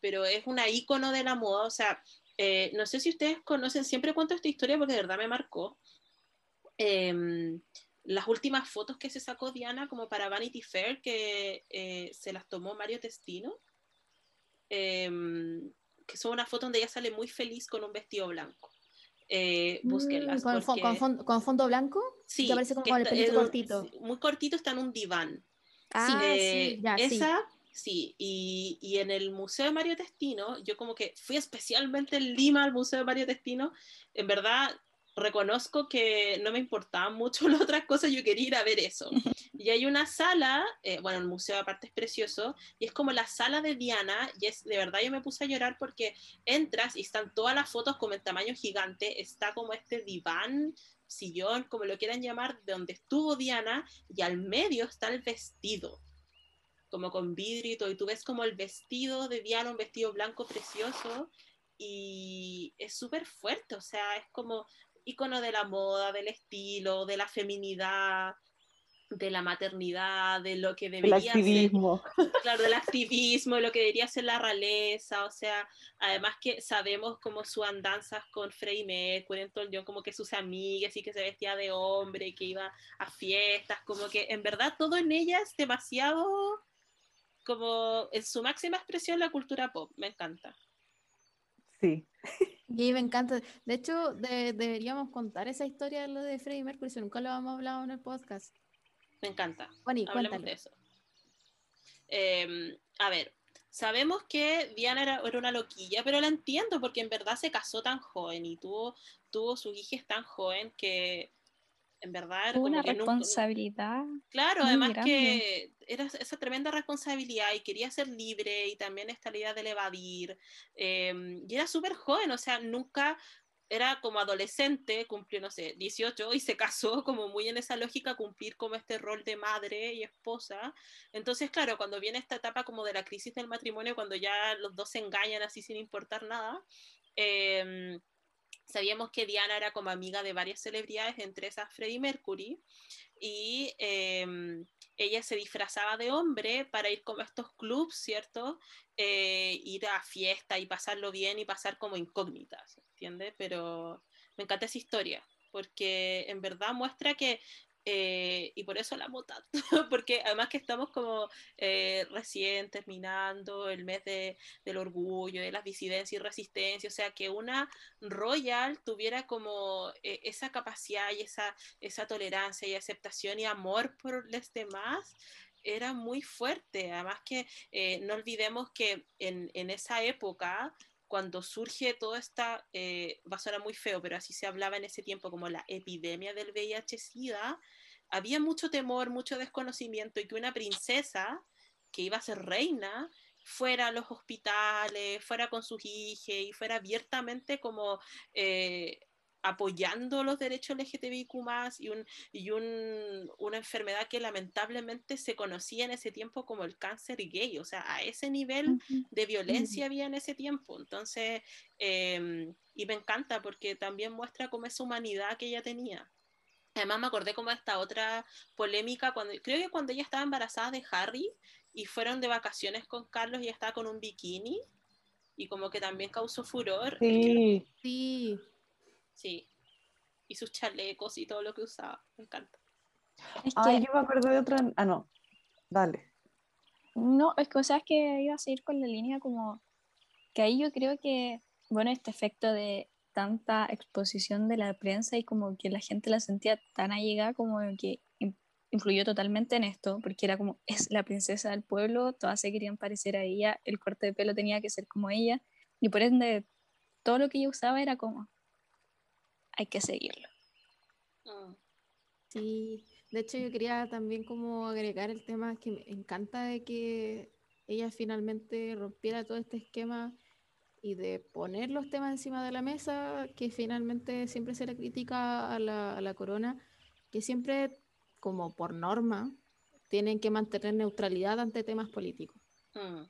pero es una ícono de la moda, o sea, eh, no sé si ustedes conocen, siempre cuento esta historia porque de verdad me marcó. Em, las últimas fotos que se sacó Diana como para Vanity Fair, que eh, se las tomó Mario Testino, em, que son una foto donde ella sale muy feliz con un vestido blanco. Eh, búsquenlas. Mm, con, fo- porque- con con fondo blanco. Sí, que aparece como que el pelito un- cortito. muy cortito, está en un diván. Ah, Eh, sí, ya, sí. esa, sí, y, y en el Museo de Mario Testino, yo como que fui especialmente en Lima al Museo de Mario Testino, en verdad reconozco que no me importaban mucho las otras cosas, yo quería ir a ver eso. Y hay una sala, eh, bueno, el museo aparte es precioso, y es como la sala de Diana, y es de verdad yo me puse a llorar porque entras y están todas las fotos como en tamaño gigante, está como este diván, sillón, como lo quieran llamar, de donde estuvo Diana, y al medio está el vestido, como con todo, y tú ves como el vestido de Diana, un vestido blanco precioso, y es súper fuerte, o sea, es como icono de la moda, del estilo, de la feminidad, de la maternidad, de lo que El debería ser activismo. claro, del activismo, lo que debería ser la realeza, o sea, además que sabemos como sus andanzas con Freddie Mercury, John, como que sus amigas y que se vestía de hombre y que iba a fiestas, como que en verdad todo en ella es demasiado como en su máxima expresión la cultura pop, me encanta. Sí. Y me encanta. De hecho, de- deberíamos contar esa historia de lo de Freddie Mercury, si nunca lo hemos hablado en el podcast. Me encanta. Bueno, y Hablemos de eso. Eh, a ver, sabemos que Diana era, era una loquilla, pero la entiendo porque en verdad se casó tan joven y tuvo, tuvo sus hijas tan joven que en verdad era una nunca- responsabilidad. Claro, muy además grande. que era esa tremenda responsabilidad y quería ser libre y también esta idea del evadir. eh, y era súper joven, o sea, nunca era como adolescente, cumplió, no sé, 18 y se casó como muy en esa lógica, cumplir como este rol de madre y esposa. Entonces, claro, cuando viene esta etapa como de la crisis del matrimonio, cuando ya los dos se engañan así sin importar nada, eh, sabíamos que Diana era como amiga de varias celebridades, entre esas Freddie Mercury, y eh, ella se disfrazaba de hombre para ir como a estos clubs, ¿cierto? Eh, ir a fiesta y pasarlo bien y pasar como incógnitas, ¿entiendes? Pero me encanta esa historia, porque en verdad muestra que, eh, y por eso la amo porque además que estamos como eh, recién terminando el mes de, del orgullo, de las disidencias y resistencia, o sea, que una royal tuviera como eh, esa capacidad y esa, esa tolerancia y aceptación y amor por los demás era muy fuerte. Además que no olvidemos que en, en, esa época, cuando surge toda esta, eh, va a sonar muy feo, pero así se hablaba en ese tiempo como la epidemia del VIH-Sida, había mucho temor, mucho desconocimiento y que una princesa que iba a ser reina fuera a los hospitales, fuera con sus hijas y fuera abiertamente como eh, apoyando los derechos LGTBIQ y, un, y un, una enfermedad que lamentablemente se conocía en ese tiempo como el cáncer gay, o sea, a ese nivel de violencia había en ese tiempo. Entonces, eh, y me encanta porque también muestra como esa humanidad que ella tenía. Además me acordé como de esta otra polémica, cuando creo que cuando ella estaba embarazada de Harry y fueron de vacaciones con Carlos y ella estaba con un bikini y como que también causó furor. Sí. Sí. Sí. Y sus chalecos y todo lo que usaba. Me encanta. Es Ay, que... yo me acuerdo de otra. Ah, no. Dale. No, es que, o sea, es que iba a seguir con la línea como que ahí yo creo que, bueno, este efecto de tanta exposición de la prensa y como que la gente la sentía tan allegada como que influyó totalmente en esto, porque era como, es la princesa del pueblo, todas se querían parecer a ella, el corte de pelo tenía que ser como ella, y por ende todo lo que ella usaba era como, hay que seguirlo. Sí, de hecho yo quería también como agregar el tema que me encanta de que ella finalmente rompiera todo este esquema y de poner los temas encima de la mesa, que finalmente siempre se le critica a la, a la corona, que siempre, como por norma, tienen que mantener neutralidad ante temas políticos, Mm.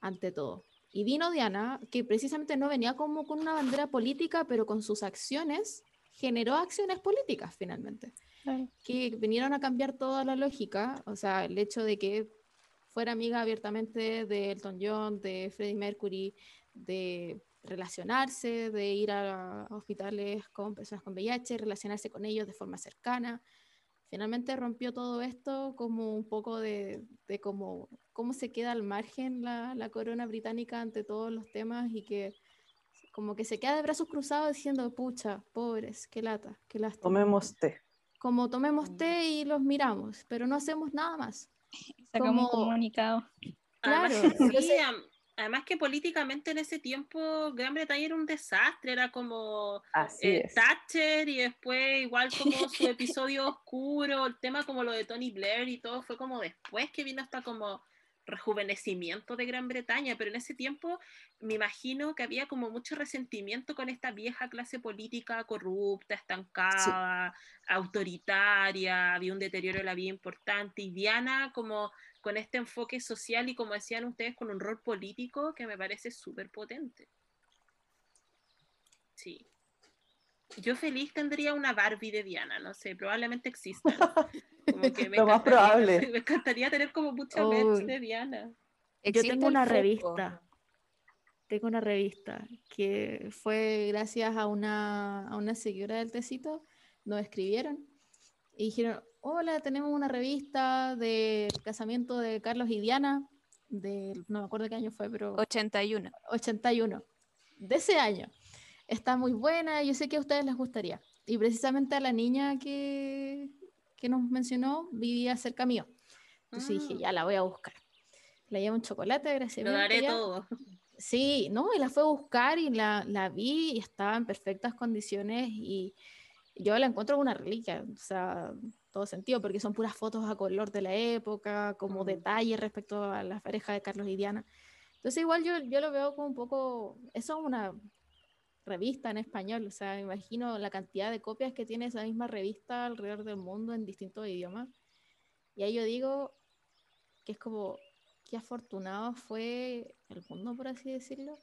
ante todo. Y vino Diana, que precisamente no venía como con una bandera política, pero con sus acciones generó acciones políticas finalmente, que vinieron a cambiar toda la lógica, o sea, el hecho de que fuera amiga abiertamente de Elton John, de Freddie Mercury, de relacionarse, de ir a hospitales con personas con VIH, relacionarse con ellos de forma cercana. Finalmente rompió todo esto como un poco de, de cómo, cómo se queda al margen la, la, corona británica ante todos los temas y que como que se queda de brazos cruzados diciendo, pucha, pobres, qué lata, qué lástima. Tomemos té. Como tomemos té y los miramos, pero no hacemos nada más. Sacamos como... un comunicado. Claro. Sí, además que políticamente en ese tiempo Gran Bretaña era un desastre, era como eh, Thatcher y después igual como su episodio oscuro, el tema como lo de Tony Blair y todo fue como después que vino hasta como rejuvenecimiento de Gran Bretaña, pero en ese tiempo me imagino que había como mucho resentimiento con esta vieja clase política corrupta, estancada, sí. autoritaria, había un deterioro de la vida importante, y Diana como con este enfoque social y como decían ustedes, con un rol político que me parece súper potente. Sí. Yo feliz tendría una Barbie de Diana, no sé, probablemente exista. Como que me Lo más probable. Me encantaría tener como mucha merch de Diana. Yo tengo una revista. Tengo una revista que fue gracias a una, a una seguidora del tecito, nos escribieron y dijeron, hola, tenemos una revista del casamiento de Carlos y Diana, de, no me acuerdo qué año fue, pero... 81. 81, de ese año. Está muy buena, yo sé que a ustedes les gustaría. Y precisamente a la niña que, que nos mencionó vivía cerca mío. Entonces Mm. dije, ya la voy a buscar. Le llevo un chocolate, gracias. Lo daré todo. Sí, no, y la fue a buscar y la, la vi y estaba en perfectas condiciones y yo la encuentro una reliquia, o sea, todo sentido, porque son puras fotos a color de la época, como Mm. detalles respecto a la pareja de Carlos y Diana. Entonces igual yo, yo lo veo como un poco, eso es una revista en español, o sea, me imagino la cantidad de copias que tiene esa misma revista alrededor del mundo en distintos idiomas. Y ahí yo digo que es como, qué afortunado fue el mundo, por así decirlo,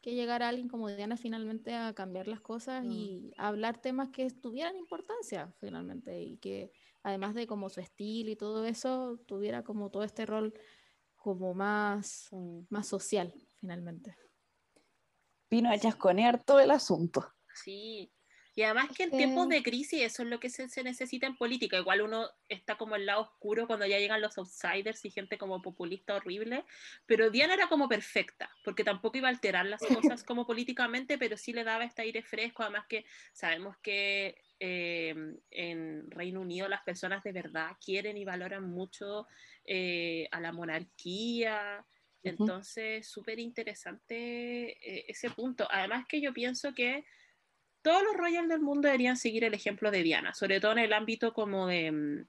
que llegara alguien como Diana finalmente a cambiar las cosas Mm. y a hablar temas que tuvieran importancia finalmente y que además de como su estilo y todo eso, tuviera como todo este rol como más, Mm. más social finalmente. Vino a chasconear todo el asunto. Sí. Y además que en Eh. tiempos de crisis eso es lo que se, se necesita en política. Igual uno está como el lado oscuro cuando ya llegan los outsiders y gente como populista horrible. Pero Diana era como perfecta, porque tampoco iba a alterar las cosas como políticamente, pero sí le daba este aire fresco. Además que sabemos que eh, en Reino Unido las personas de verdad quieren y valoran mucho eh, a la monarquía. Entonces, súper interesante eh, ese punto. Además que yo pienso que todos los royals del mundo deberían seguir el ejemplo de Diana, sobre todo en el ámbito como de, mm,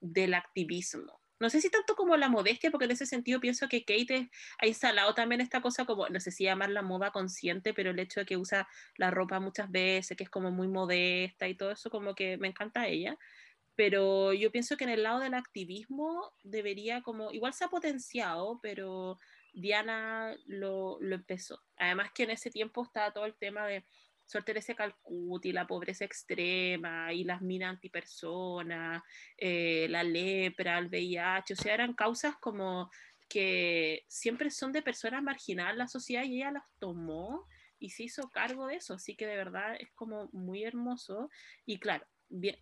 del activismo. No sé si tanto como la modestia, porque en ese sentido pienso que Kate ha instalado también esta cosa como, no sé si llamarla moda consciente, pero el hecho de que usa la ropa muchas veces, que es como muy modesta y todo eso, como que me encanta a ella. Pero yo pienso que en el lado del activismo debería como, igual se ha potenciado, pero Diana lo, lo empezó. Además que en ese tiempo estaba todo el tema de Sor Teresa y la pobreza extrema y las minas antipersonas, eh, la lepra, el VIH, o sea, eran causas como que siempre son de personas marginadas en la sociedad y ella las tomó y se hizo cargo de eso, así que de verdad es como muy hermoso. Y claro,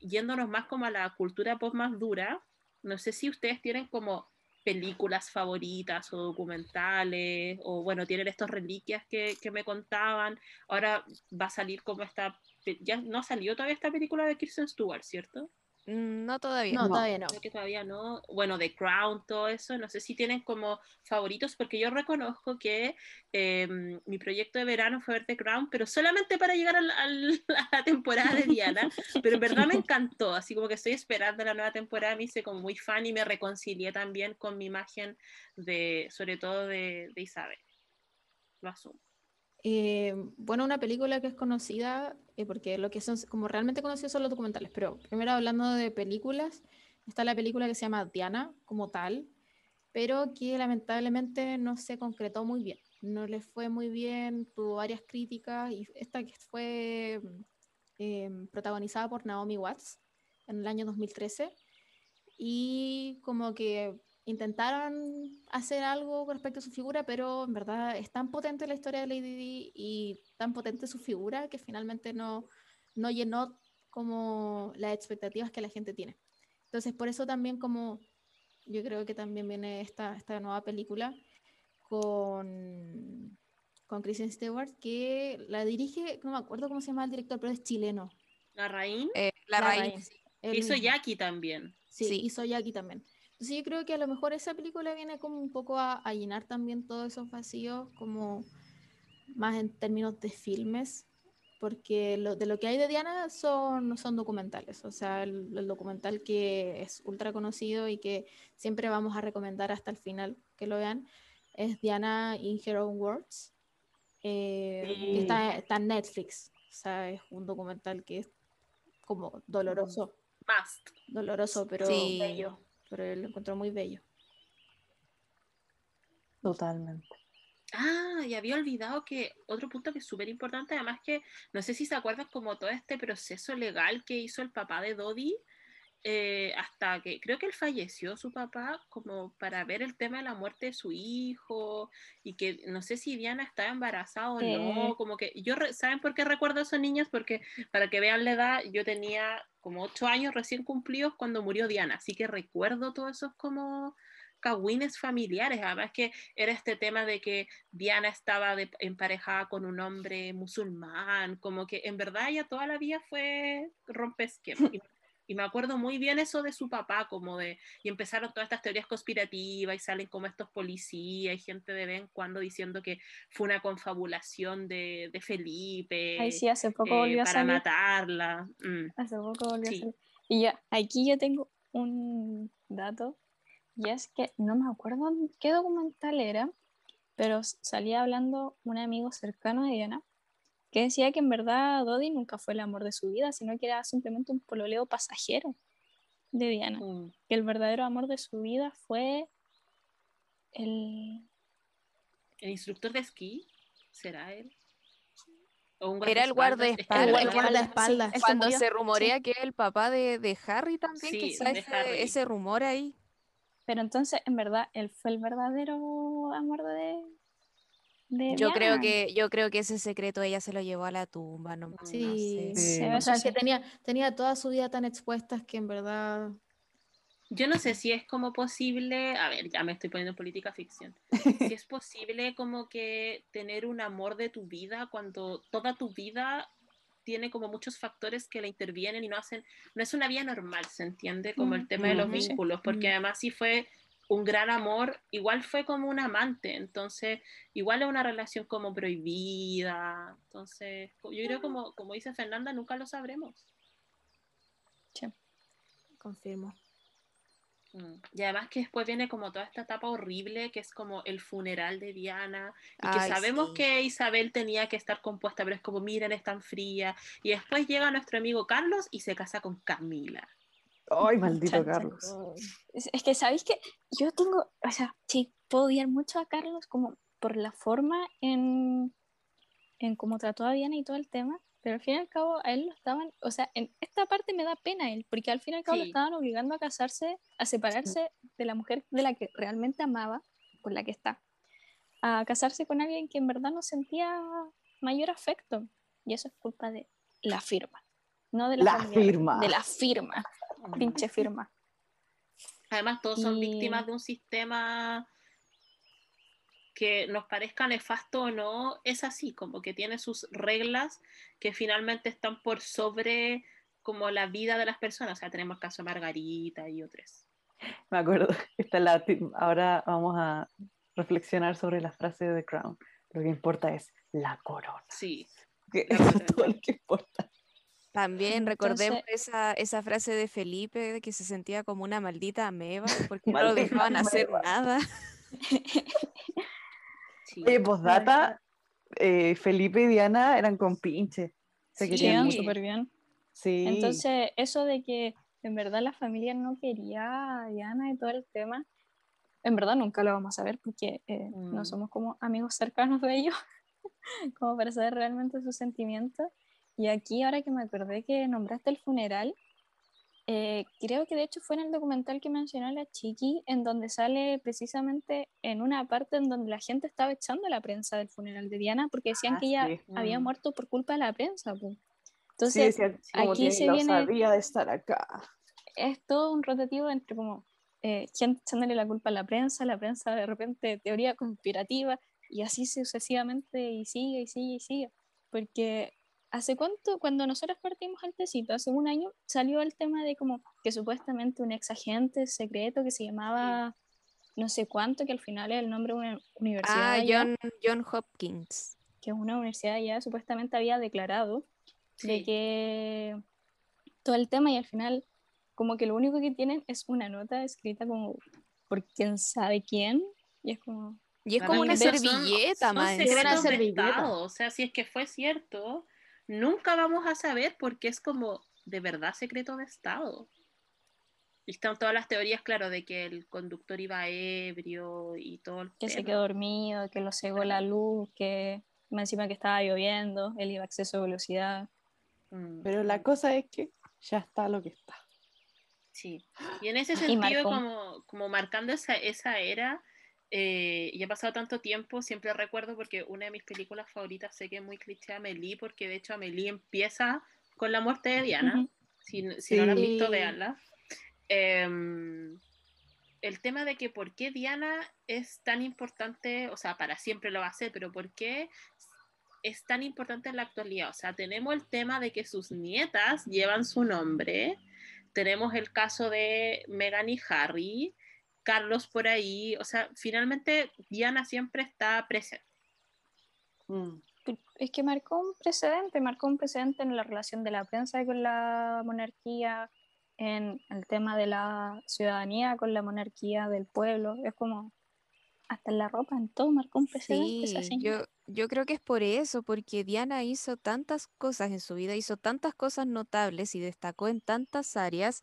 yéndonos más como a la cultura pop más dura, no sé si ustedes tienen como películas favoritas o documentales, o bueno, tienen estos reliquias que, que me contaban. Ahora va a salir como esta, ya no salió todavía esta película de Kirsten Stewart, ¿cierto? Mm, No todavía. No, No. todavía no. Creo que todavía no. Bueno, The Crown, todo eso, no sé si tienen como favoritos, porque yo reconozco que eh, mi proyecto de verano fue ver The Crown, pero solamente para llegar al- al- a la temporada de Diana, pero en verdad me encantó, así como que estoy esperando la nueva temporada, me hice como muy fan y me reconcilié también con mi imagen de, sobre todo de, de Isabel. Lo asumo. Eh, bueno, una película que es conocida, eh, porque lo que son como realmente conocidos son los documentales, pero primero hablando de películas, está la película que se llama Diana como tal, pero que lamentablemente no se concretó muy bien. no le fue muy bien, tuvo varias críticas y esta que fue em, protagonizada por Naomi Watts en el año 2013 y como que intentaron hacer algo con respecto a su figura, pero en verdad es tan potente la historia de Lady Di y tan potente su figura que finalmente no, no llenó como las expectativas que la gente tiene. Entonces, por eso también como yo creo que también viene esta, esta nueva película con, con Kristen Stewart, que la dirige, no me acuerdo cómo se llama el director, pero es chileno. ¿La Raín? Eh, la, raíz. Hizo Jackie también. Sí, sí, hizo Jackie también. Entonces yo creo que a lo mejor esa película viene como un poco a, a llenar también todos esos vacíos, como más en términos de filmes, porque lo, de lo que hay de Diana son, son documentales, o sea, el, el, documental que es ultra conocido y que siempre vamos a recomendar hasta el final que lo vean, es Diana in Her Own Words, eh, Sí. que está, está en Netflix, o sea, es un documental que es como doloroso, Must. doloroso, pero Sí. bello, pero lo encontró muy bello. Totalmente. Ah, y había olvidado que otro punto que es súper importante, además que no sé si se acuerdan como todo este proceso legal que hizo el papá de Dodi, eh, hasta que creo que él falleció su papá como para ver el tema de la muerte de su hijo y que no sé si Diana estaba embarazada o no, como que yo, re- ¿saben por qué recuerdo a esos niños? Porque para que vean la edad, yo tenía como ocho años recién cumplidos cuando murió Diana, así que recuerdo todos esos como cagüines familiares, además que era este tema de que Diana estaba de- emparejada con un hombre musulmán, como que en verdad ella toda la vida fue rompesquema. Y, me acuerdo muy bien eso de su papá, como de, y empezaron todas estas teorías conspirativas y salen como estos policías y gente de vez en cuando diciendo que fue una confabulación de, de Felipe Ay, sí, hace poco eh, volvió a para salir. matarla. Mm. Hace poco volvió Sí. a salir. Y ya, aquí yo tengo un dato, y es que no me acuerdo qué documental era, pero salía hablando un amigo cercano de Diana, que decía que en verdad Dodi nunca fue el amor de su vida, sino que era simplemente un pololeo pasajero de Diana. Mm. Que el verdadero amor de su vida fue el... ¿El instructor de esquí? ¿Será él? ¿O un Era el guardaespaldas? El guardaespaldas. Cuando se rumorea que es el papá de, de Harry también, Sí, de ese, ese rumor ahí. Pero entonces, en verdad, él fue el verdadero amor de... de Yo creo que, yo creo que ese secreto ella se lo llevó a la tumba, no, no Sí, sé. Sí. O sea, que sí. tenía, tenía toda su vida tan expuesta que en verdad Yo no sé si es como posible, a ver, ya me estoy poniendo en política ficción, si es posible como que tener un amor de tu vida cuando toda tu vida tiene como muchos factores que la intervienen y no hacen, no es una vida normal, ¿se entiende? Como el Mm, tema de los sí. vínculos, porque Mm. además si fue un gran amor, igual fue como un amante, entonces igual es una relación como prohibida, entonces yo creo como, como dice Fernanda, nunca lo sabremos. confirmo. Mm. Y además que después viene como toda esta etapa horrible que es como el funeral de Diana y que Ay, sabemos sí. que Isabel tenía que estar compuesta, pero es como miren, es tan fría. Y después llega nuestro amigo Carlos y se casa con Camila. Ay, maldito Chan. Carlos. Es, es que, ¿sabéis que Yo tengo, o sea, sí, puedo odiar mucho a Carlos como por la forma en, en cómo trató a Diana y todo el tema, pero al fin y al cabo a él lo estaban, o sea, en esta parte me da pena él, porque al fin y al cabo lo Sí. estaban obligando a casarse, a separarse de la mujer de la que realmente amaba, con la que está, a casarse con alguien que en verdad no sentía mayor afecto, y eso es culpa de la firma, no de la, La familia, firma. de la firma, pinche firma. Además, todos son Y- víctimas de un sistema que nos parezca nefasto o no, es así, como que tiene sus reglas que finalmente están por sobre como la vida de las personas. O sea, tenemos el caso de Margarita y otros. Me acuerdo. Esta es la Ahora vamos a reflexionar sobre la frase de The Crown. Lo que importa es la corona. Sí. Que eso es todo lo que importa. También recordemos Entonces- esa, esa frase de Felipe de que se sentía como una maldita ameba porque no lo dejaban hacer nada. sí. Oye, postdata, eh, Felipe y Diana eran con pinche. Se Sí. querían súper bien. Sí. Entonces, eso de que en verdad la familia no quería a Diana y todo el tema, en verdad nunca lo vamos a ver porque eh, no Mm. somos como amigos cercanos de ellos, como para saber realmente sus sentimientos. Y aquí, ahora que me acordé que nombraste el funeral, eh, creo que de hecho fue en el documental que mencionó la Chiqui, en donde sale precisamente en una parte en donde la gente estaba echando la prensa del funeral de Diana porque decían Ah, que ella sí. había Mm. muerto por culpa de la prensa. Sí, Entonces, aquí se viene- osadía de estar acá. es todo un rotativo entre como eh, gente echándole la culpa a la prensa, la prensa de repente teoría conspirativa y así sucesivamente y sigue y sigue y sigue. Porque hace cuánto, cuando nosotros partimos al tecito, hace un año, salió el tema de como que supuestamente un ex agente secreto que se llamaba no sé cuánto, que al final es el nombre de una universidad Ah, allá, John, John Hopkins. que una universidad ya supuestamente había declarado de que todo el tema y al final como que lo único que tienen es una nota escrita como por quién sabe quién y es como Y es como una servilleta, son más de servilleta. O sea, si es que fue cierto, nunca vamos a saber porque es como de verdad secreto de Estado. Y están todas las teorías, claro, de que el conductor iba ebrio y todo el que se quedó dormido, que lo cegó la luz, que más encima que estaba lloviendo, él iba a exceso de velocidad. Mm, Pero la cosa es que ya está lo que está. Sí. Y en ese sentido, como, como marcando esa, esa era, eh, y ha pasado tanto tiempo, siempre recuerdo porque una de mis películas favoritas, sé que es muy cliché Amelie, porque de hecho Amelie empieza con la muerte de Diana. Ujú. Si, si no la han Sí. visto, véanla. Em, el tema de que por qué Diana es tan importante, o sea, para siempre lo va a ser, pero por qué es tan importante en la actualidad. O sea, tenemos el tema de que sus nietas llevan su nombre, tenemos el caso de Meghan y Harry, Carlos por ahí, o sea, finalmente Diana siempre está presente. Mm. Es que marcó un precedente, marcó un precedente en la relación de la prensa con la monarquía, en el tema de la ciudadanía con la monarquía del pueblo. Es como, hasta en la ropa, en todo marcó un precedente Sí, yo, yo creo que es por eso, porque Diana hizo tantas cosas en su vida, hizo tantas cosas notables y destacó en tantas áreas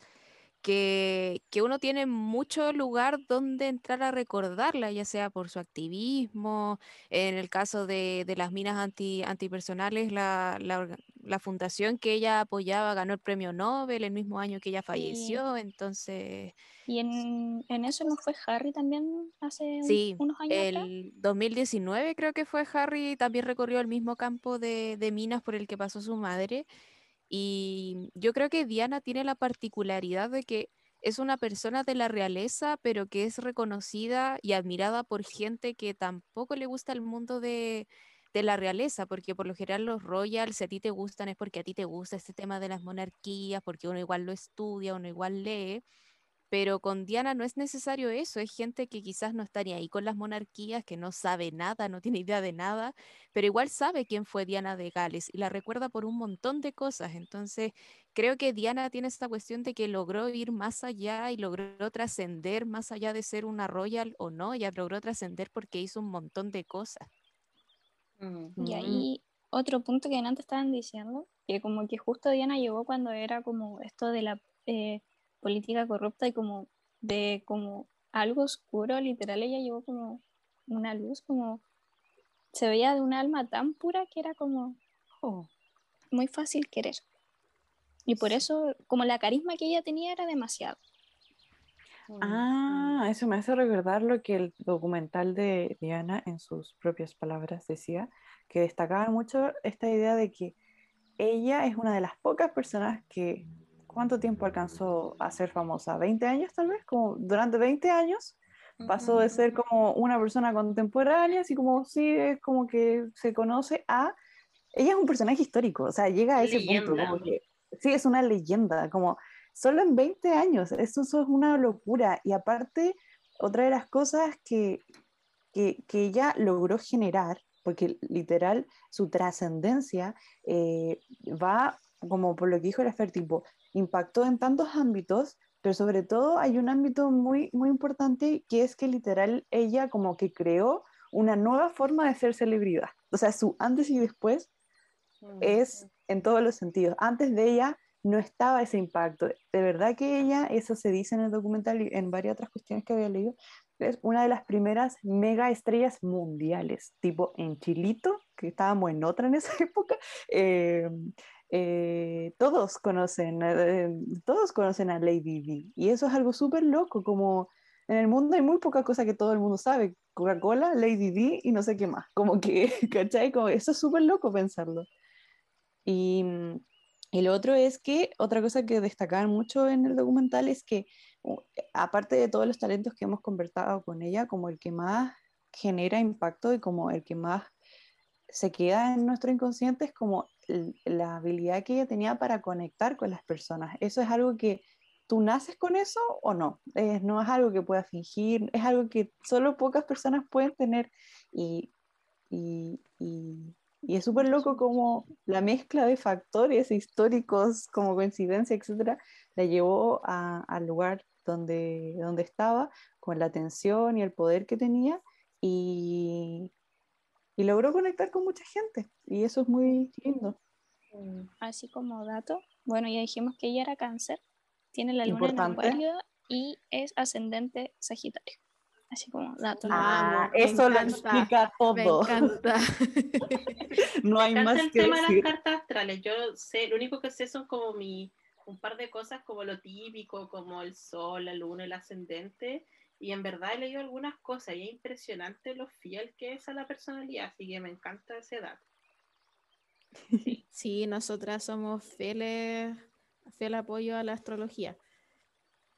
que, que uno tiene mucho lugar donde entrar a recordarla, ya sea por su activismo, en el caso de, de las minas anti, antipersonales, la, la, fundación que ella apoyaba ganó el premio Nobel el mismo año que ella falleció, entonces... Y en, en eso no fue Harry también hace un- Sí, unos años el 2019 creo que fue Harry, también recorrió el mismo campo de, de minas por el que pasó su madre. Y yo creo que Diana tiene la particularidad de que es una persona de la realeza, pero que es reconocida y admirada por gente que tampoco le gusta el mundo de, de la realeza, porque por lo general los royals, si a ti te gustan, es porque a ti te gusta este tema de las monarquías, porque uno igual lo estudia, uno igual lee. Pero con Diana no es necesario eso, es gente que quizás no estaría ahí con las monarquías, que no sabe nada, no tiene idea de nada, pero igual sabe quién fue Diana de Gales y la recuerda por un montón de cosas. Entonces, creo que Diana tiene esta cuestión de que logró ir más allá y logró trascender más allá de ser una royal o no, ella logró trascender porque hizo un montón de cosas. Y Mm. ahí otro punto que antes estaban diciendo, que como que justo Diana llegó cuando era como esto de la eh, política corrupta y como de como algo oscuro, literal, ella llegó como una luz, como se veía de un alma tan pura que era como Oh. muy fácil querer. Y por eso, como la carisma que ella tenía era demasiado. Ah, eso me hace recordar lo que el documental de Diana, en sus propias palabras, decía, que destacaba mucho esta idea de que ella es una de las pocas personas que, ¿cuánto tiempo alcanzó a ser famosa? ¿20 años tal vez? Como durante 20 años pasó de ser como una persona contemporánea, así como sí, es como que se conoce a... Ella es un personaje histórico, o sea, llega a ese punto, como que sí, es una leyenda, como solo en 20 años, eso, eso es una locura. Y aparte, otra de las cosas que, que, que ella logró generar, porque literal su trascendencia eh, va, como por lo que dijo Fer, tipo, impactó en tantos ámbitos, pero sobre todo hay un ámbito muy, muy importante que es que literal ella como que creó una nueva forma de ser celebridad. O sea, su antes y después Mm. es en todos los sentidos. Antes de ella no estaba ese impacto. De verdad que ella, eso se dice en el documental y en varias otras cuestiones que había leído, es una de las primeras mega estrellas mundiales, tipo en Chilito, que estábamos en otra en esa época. eh, eh, todos conocen, eh, todos conocen a Lady D. Y eso es algo súper loco, como en el mundo hay muy poca cosa que todo el mundo sabe. Coca-Cola, Lady D y no sé qué más. Como que, ¿cachai? Eso es súper loco pensarlo. Y, mm, y lo otro es que otra cosa que destacaban mucho en el documental es que, aparte de todos los talentos que hemos conversado con ella, como el que más genera impacto y como el que más se queda en nuestro inconsciente es como la habilidad que ella tenía para conectar con las personas. Eso es algo que tú naces con eso o no. No es algo que puedas fingir, es algo que solo pocas personas pueden tener y, es súper loco como la mezcla de factores históricos como coincidencia, etcétera, la llevó al lugar donde, donde estaba con la atención y el poder que tenía y, y logró conectar con mucha gente y eso es muy lindo. Así como dato, bueno, ya dijimos que ella era cáncer, tiene la luna en Importante. acuario y es ascendente sagitario. Así como dato. Ah, me eso lo explica Me todo. encanta. No hay Me encanta más el que tema de decir. las cartas astrales. Yo sé, lo único que sé son como mi, un par de cosas como lo típico, como el sol, la luna, el ascendente. Y en verdad he leído algunas cosas y es impresionante lo fiel que es a la personalidad, así que me encanta ese dato. Sí, nosotras somos fieles, fiel apoyo a la astrología.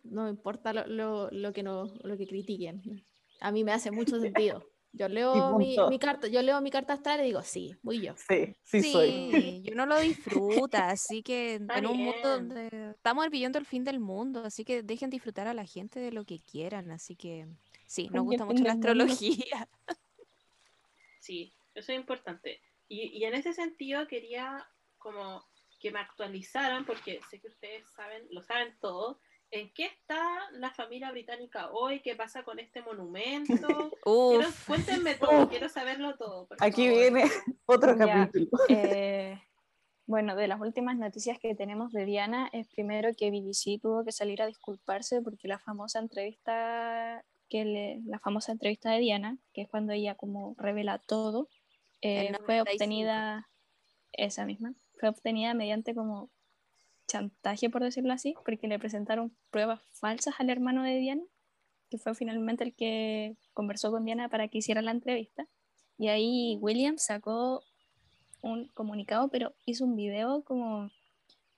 No importa lo, lo- lo que no, lo que critiquen. A mí me hace mucho sentido. Yo leo mi, carta, yo leo mi carta astral y digo, sí, muy yo. Sí, sí, Sí, soy. yo no lo disfruta, así que Está en un mundo donde estamos viviendo el fin del mundo, así que dejen disfrutar a la gente de lo que quieran, así que sí, nos gusta mucho la astrología. Sí, eso es importante. Y, y en ese sentido quería como que me actualizaran, porque sé que ustedes saben, lo saben todo, en qué está la familia británica hoy, qué pasa con este monumento. Quiero, cuéntenme todo, quiero saberlo todo. Aquí favor. viene otro Ya. capítulo. Eh, bueno, de las últimas noticias que tenemos de Diana es primero que BBC tuvo que salir a disculparse porque la famosa entrevista que le- la famosa entrevista de Diana, que es cuando ella como revela todo, eh, fue 95. obtenida esa misma, fue obtenida mediante como chantaje por decirlo así, porque le presentaron pruebas falsas al hermano de Diana, que fue finalmente el que conversó con Diana para que hiciera la entrevista. Y ahí William sacó un comunicado, pero hizo un video como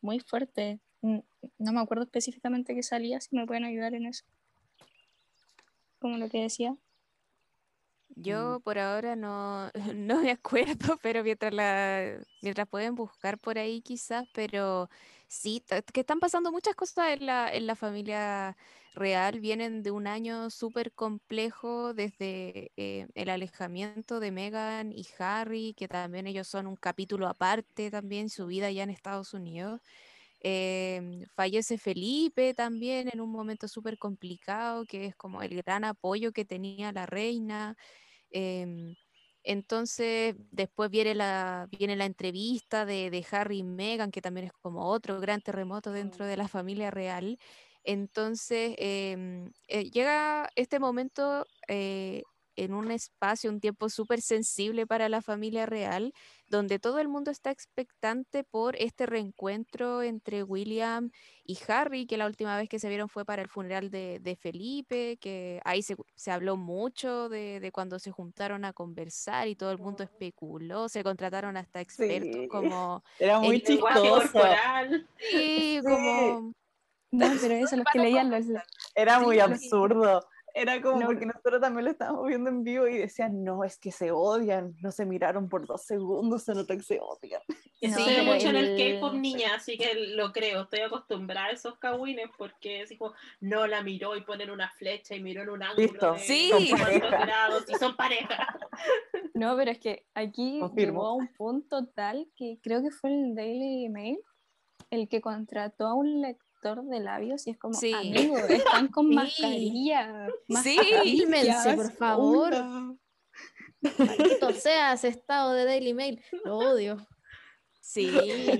muy fuerte. Mm, No me acuerdo específicamente qué salía, si me pueden ayudar en eso. Como lo que decía. yo por ahora no, no me acuerdo, pero mientras la, mientras pueden buscar por ahí quizás, pero sí, que están pasando muchas cosas en la, en la familia real, vienen de un año súper complejo desde eh, el alejamiento de Meghan y Harry, que también ellos son un capítulo aparte también, su vida ya en Estados Unidos. Em, fallece Felipe también en un momento súper complicado, que es como el gran apoyo que tenía la reina. Em, entonces, después viene la, viene la entrevista de, de Harry y Meghan, que también es como otro gran terremoto dentro de la familia real. Entonces, em, eh, llega este momento eh, en un espacio, un tiempo súper sensible para la familia real, donde todo el mundo está expectante por este reencuentro entre William y Harry, que la última vez que se vieron fue para el funeral de, de Felipe, que ahí se, se habló mucho de, de cuando se juntaron a conversar y todo el mundo especuló, se contrataron hasta expertos Sí. como, Era muy el chistoso. sí, Sí. como No, pero eso, los que leían los... Era muy sí. absurdo. Era como No. porque nosotros también lo estábamos viendo en vivo y decían, no, es que se odian, no se miraron por dos segundos, se nota que se odian. No, se pero mucho en el K-pop niña, así que lo creo. Estoy acostumbrada a esos kawines porque así como no la miró y ponen una flecha y miró en un ángulo Listo, de Sí. grados y son pareja. No, pero es que aquí Confirmo. llegó a un punto tal que creo que fue el Daily Mail el que contrató a un lector de labios y es como, Sí. amigo, están con Sí. mascarilla. Sí. Fílmense, por favor. Maldito seas, estado de Daily Mail. Lo odio. Sí,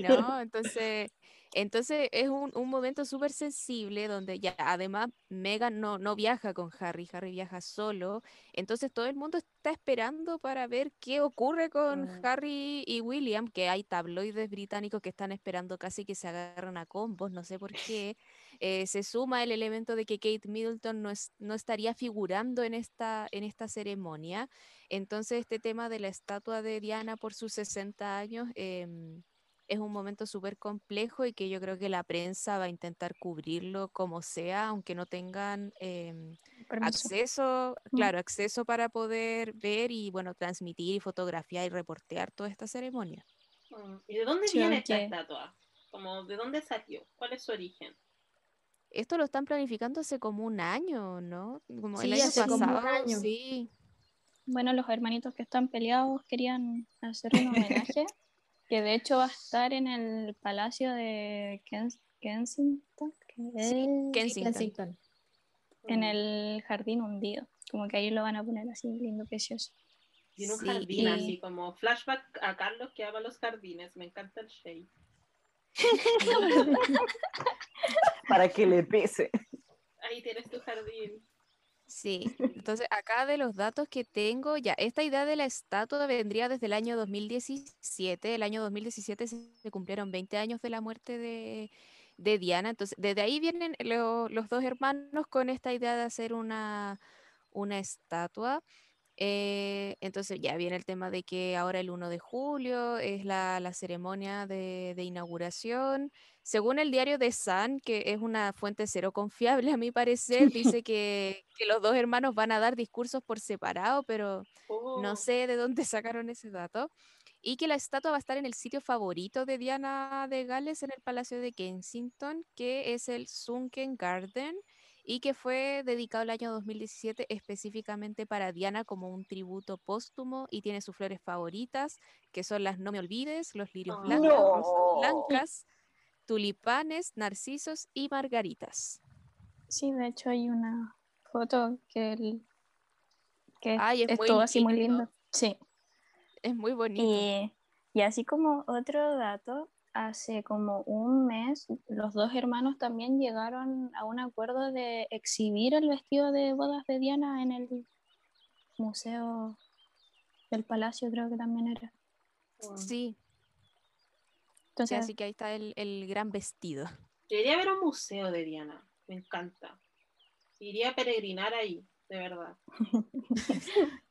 ¿no? Entonces, Entonces es un, un momento súper sensible donde ya además Meghan no, no viaja con Harry, Harry viaja solo. Entonces todo el mundo está esperando para ver qué ocurre con Mm. Harry y William, que hay tabloides británicos que están esperando casi que se agarran a combos, no sé por qué. Eh, se suma el elemento de que Kate Middleton no, es- no estaría figurando en esta, en esta ceremonia. Entonces este tema de la estatua de Diana por sus 60 años... em, es un momento súper complejo y que yo creo que la prensa va a intentar cubrirlo como sea, aunque no tengan em, acceso, claro, acceso para poder ver y bueno, transmitir y fotografiar y reportear toda esta ceremonia. Mm, ¿Y de dónde viene esta estatua? Como, ¿De dónde salió? ¿Cuál es su origen? Esto lo están planificando hace como un año, ¿no? Como el año hace como un pasado, año. sí. Bueno, los hermanitos que están peleados querían hacer un homenaje, que de hecho va a estar en el palacio de Kens- Kensington, que es Kensington. Kensington. en Mm. el jardín hundido. Como que ahí lo van a poner así lindo, precioso. Y en un Sí, jardín, y- así como flashback a Carlos que ama los jardines. Me encanta el shade. Para que le pese. Ahí tienes tu jardín. Sí, entonces acá de los datos que tengo, ya, esta idea de la estatua vendría desde el año 2017. El año 2017 se cumplieron 20 años de la muerte de, de Diana. Entonces, desde ahí vienen lo- los dos hermanos con esta idea de hacer una, una estatua. Eh, entonces ya viene el tema de que ahora el 1 de julio es la, la ceremonia de, de inauguración. Según el diario The Sun, que es una fuente cero confiable a mi parecer, dice que, que los dos hermanos van a dar discursos por separado, pero Oh, no sé de dónde sacaron ese dato. Y que la estatua va a estar en el sitio favorito de Diana de Gales, en el Palacio de Kensington, que es el Sunken Garden, y que fue dedicado el año 2017 específicamente para Diana como un tributo póstumo y tiene sus flores favoritas, que son las No me olvides, los lirios Ah. blancos, rosas No. blancas, tulipanes, narcisos y margaritas. Sí, de hecho hay una foto que, el- que Ay, es muy estuvo así muy lindo. lindo. Sí. Es muy bonito. Y, y así como otro dato, hace como un mes los dos hermanos también llegaron a un acuerdo de exhibir el vestido de bodas de Diana en el museo del palacio, creo que también era. Sí, sí, Entonces, así que ahí está el, el gran vestido. Debería haber un museo de Diana. Me encanta. Iría a peregrinar ahí, de verdad.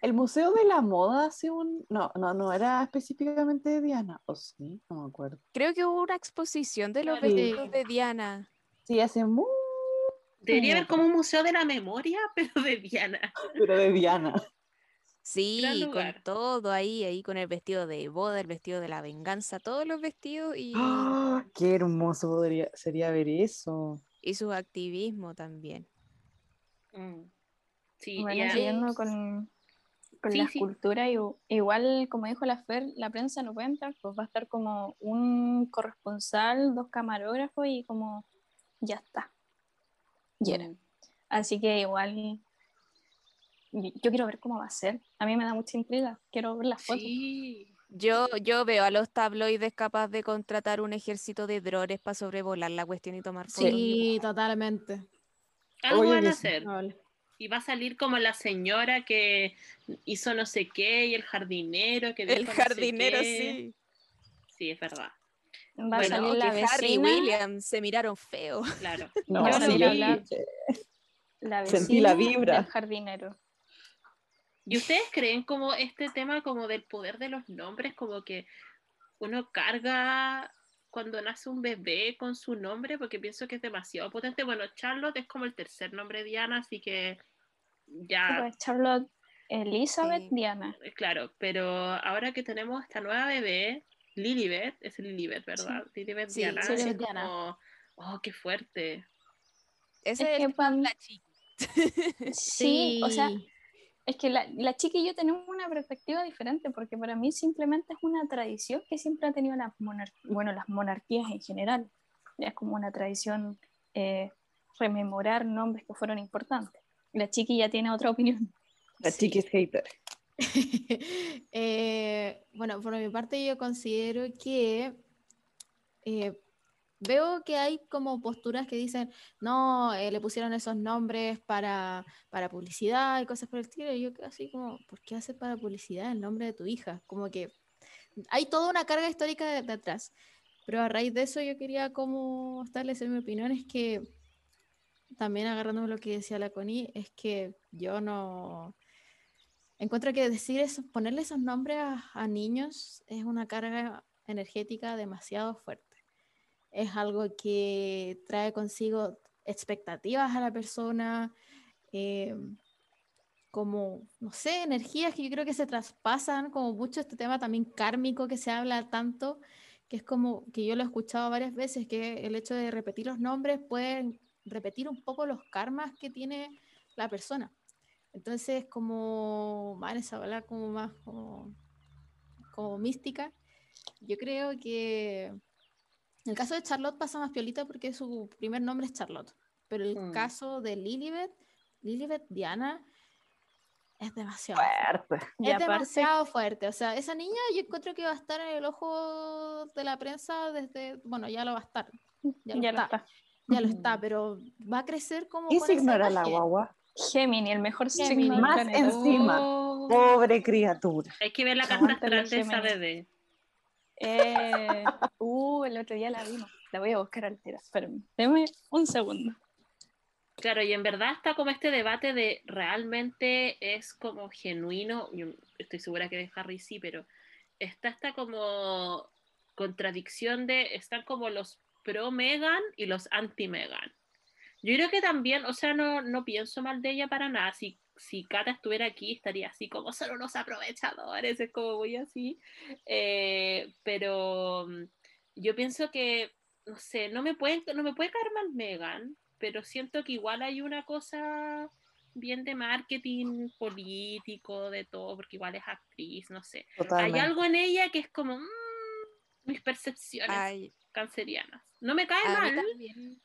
El Museo de la Moda hace un... No, no, no era específicamente de Diana. ¿O sí? No me acuerdo. Creo que hubo una exposición de los vestidos de Diana. Sí, hace muy... Debería haber como un museo de la memoria, pero de Diana. Pero de Diana. Sí, con todo ahí, ahí con el vestido de boda, el vestido de la venganza, todos los vestidos y, ¡Ah! ¡Qué hermoso podría, sería ver eso! y su activismo también. Mm. Sí, bueno, ya- siguiendo con, con Sí, la sí. escultura, y- igual como dijo la Fer, la prensa no puede entrar, pues va a estar como un corresponsal, dos camarógrafos y como ya está. Y era. Mm. Así que igual yo, quiero ver cómo va a ser. A mí me da mucha intriga. Quiero ver las fotos. Sí. Yo, yo veo a los tabloides capaz de contratar un ejército de drones para sobrevolar la cuestión y tomar fotos. Sí, totalmente. Algo Oye, van a sí. Y va a salir como la señora que hizo no sé qué y el jardinero que El dijo no sé jardinero, qué. sí. Sí, es verdad. Va a salir que la Harry y William se miraron feo. Claro. No, Yo hablar. la vecina Sentí la vibra. del jardinero. ¿Y ustedes creen como este tema como del poder de los nombres, como que uno carga cuando nace un bebé con su nombre? Porque pienso que es demasiado potente. Bueno, Charlotte es como el tercer nombre de Diana, así que ya, Pues Charlotte Elizabeth Sí. Diana. eh, claro, pero ahora que tenemos esta nueva bebé, Lilibet, es Lilibet, ¿verdad? Lilibet Sí, Diana, sí, es Diana. como, oh, qué fuerte. Ese Es es, que el pan- la chica. Sí, o sea, es que la, la chica y yo tenemos una perspectiva diferente, porque para mí simplemente es una tradición que siempre ha tenido las, monar- bueno, las monarquías en general. Es como una tradición eh, rememorar nombres que fueron importantes. La chiqui ya tiene otra opinión. La Sí. chiquis hater. Eh, bueno, por mi parte yo considero que eh, veo que hay como posturas que dicen, no, eh, le pusieron esos nombres para, para publicidad y cosas por el estilo. Y yo así como, ¿por qué haces para publicidad el nombre de tu hija? Como que hay toda una carga histórica detrás. Pero a raíz de eso yo quería como establecer mi opinión, es que también agarrándome lo que decía la Connie, es que yo no... Encuentro que decir eso, ponerle esos nombres a niños es una carga energética demasiado fuerte es algo que trae consigo expectativas a la persona, eh, como, no sé, energías que yo creo que se traspasan, como mucho este tema también kármico que se habla tanto, que es como que yo lo he escuchado varias veces, que el hecho de repetir los nombres puede repetir un poco los karmas que tiene la persona. Entonces, como, más esa habla como más como, como mística, yo creo que el caso de Charlotte pasa más piolita porque su primer nombre es Charlotte. Pero el Mm. caso de Lilibet, Lilibet Diana, es demasiado Fuerte. Y Es aparte- demasiado fuerte. O sea, esa niña yo encuentro que va a estar en el ojo de la prensa desde. Bueno, ya lo va a estar. Ya lo Ya lo está. está. Ya lo está, pero va a crecer como. ¿Qué con esa signo era la guagua? Gemini, el mejor Gemini. signo Más planeta. encima. Oh. Pobre criatura. Hay que ver la carta astral de esa bebé. Eh, uh, el otro día la vimos. La voy a buscar altera. Espérame. Deme un segundo. Claro, y en verdad está como este debate de realmente es como genuino, yo estoy segura que de Harry sí, pero está esta como contradicción de, están como los pro Megan y los anti Megan. Yo creo que también, o sea, no, no pienso mal de ella para nada, si, si Kata estuviera aquí estaría así como son unos aprovechadores, es como muy así, Eh, pero mm, yo pienso que, no sé, no me puede, no me puede caer mal Megan, pero siento que igual hay una cosa bien de marketing político, de todo, porque igual es actriz, no sé. Totalmente. Hay algo en ella que es como mm, mis percepciones Ay, cancerianas. No me cae a mal,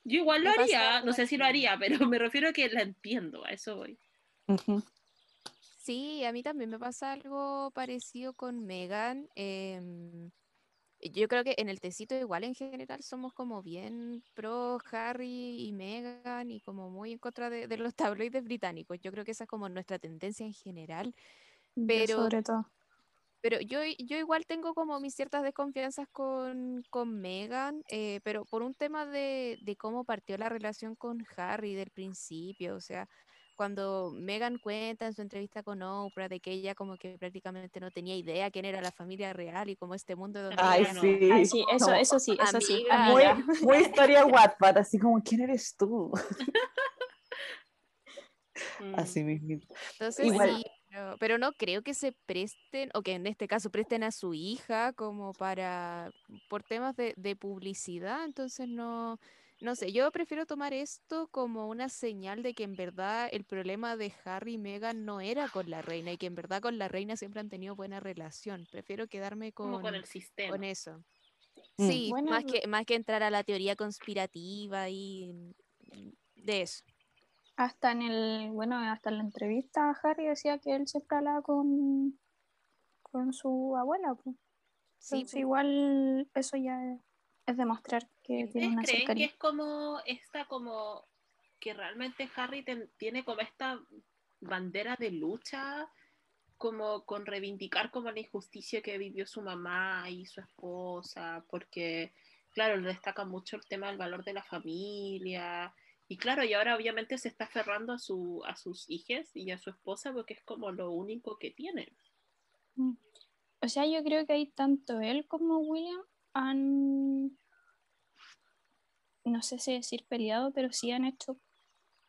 yo igual lo haría, no sé si lo haría, pero me refiero a que la entiendo, a eso voy. Ujú. Sí, a mí también me pasa algo parecido con Megan. em, yo creo que en el tecito igual en general somos como bien pro Harry y Meghan y como muy en contra de, de los tabloides británicos. Yo creo que esa es como nuestra tendencia en general. Yo Pero- sobre todo. Pero yo, yo igual tengo como mis ciertas desconfianzas con, con Meghan, eh, pero por un tema de, de cómo partió la relación con Harry del principio. O sea, cuando Meghan cuenta en su entrevista con Oprah de que ella como que prácticamente no tenía idea quién era la familia real y como este mundo donde Ay, no- sí. Ah, sí, eso, No, eso sí, eso sí. Muy, historia Wattpad, así como, ¿quién eres tú? Mm. Así mismo. Entonces Igual- sí, pero, pero no creo que se presten, o que en este caso presten a su hija como para, por temas de, de publicidad, entonces no, no sé, yo prefiero tomar esto como una señal de que en verdad el problema de Harry y Meghan no era con la reina y que en verdad con la reina siempre han tenido buena relación. Prefiero quedarme con, con el sistema. con eso. Mm. Sí, Bueno, más que, más que entrar a la teoría conspirativa y mm, de eso. Hasta en el, bueno, hasta en la entrevista Harry decía que él siempre hablaba con, con su abuela. Pues. Sí, Entonces, pues. igual eso ya es, es demostrar que tiene ¿Ustedes una creen que es como esta como que realmente Harry ten- tiene como esta bandera de lucha como con reivindicar como la injusticia que vivió su mamá y su esposa porque claro le destaca mucho el tema del valor de la familia. Y claro y ahora obviamente se está aferrando a su a sus hijas y a su esposa porque es como lo único que tiene. Mm. O sea, yo creo que hay tanto él como William han, no sé si decir peleado, pero sí han hecho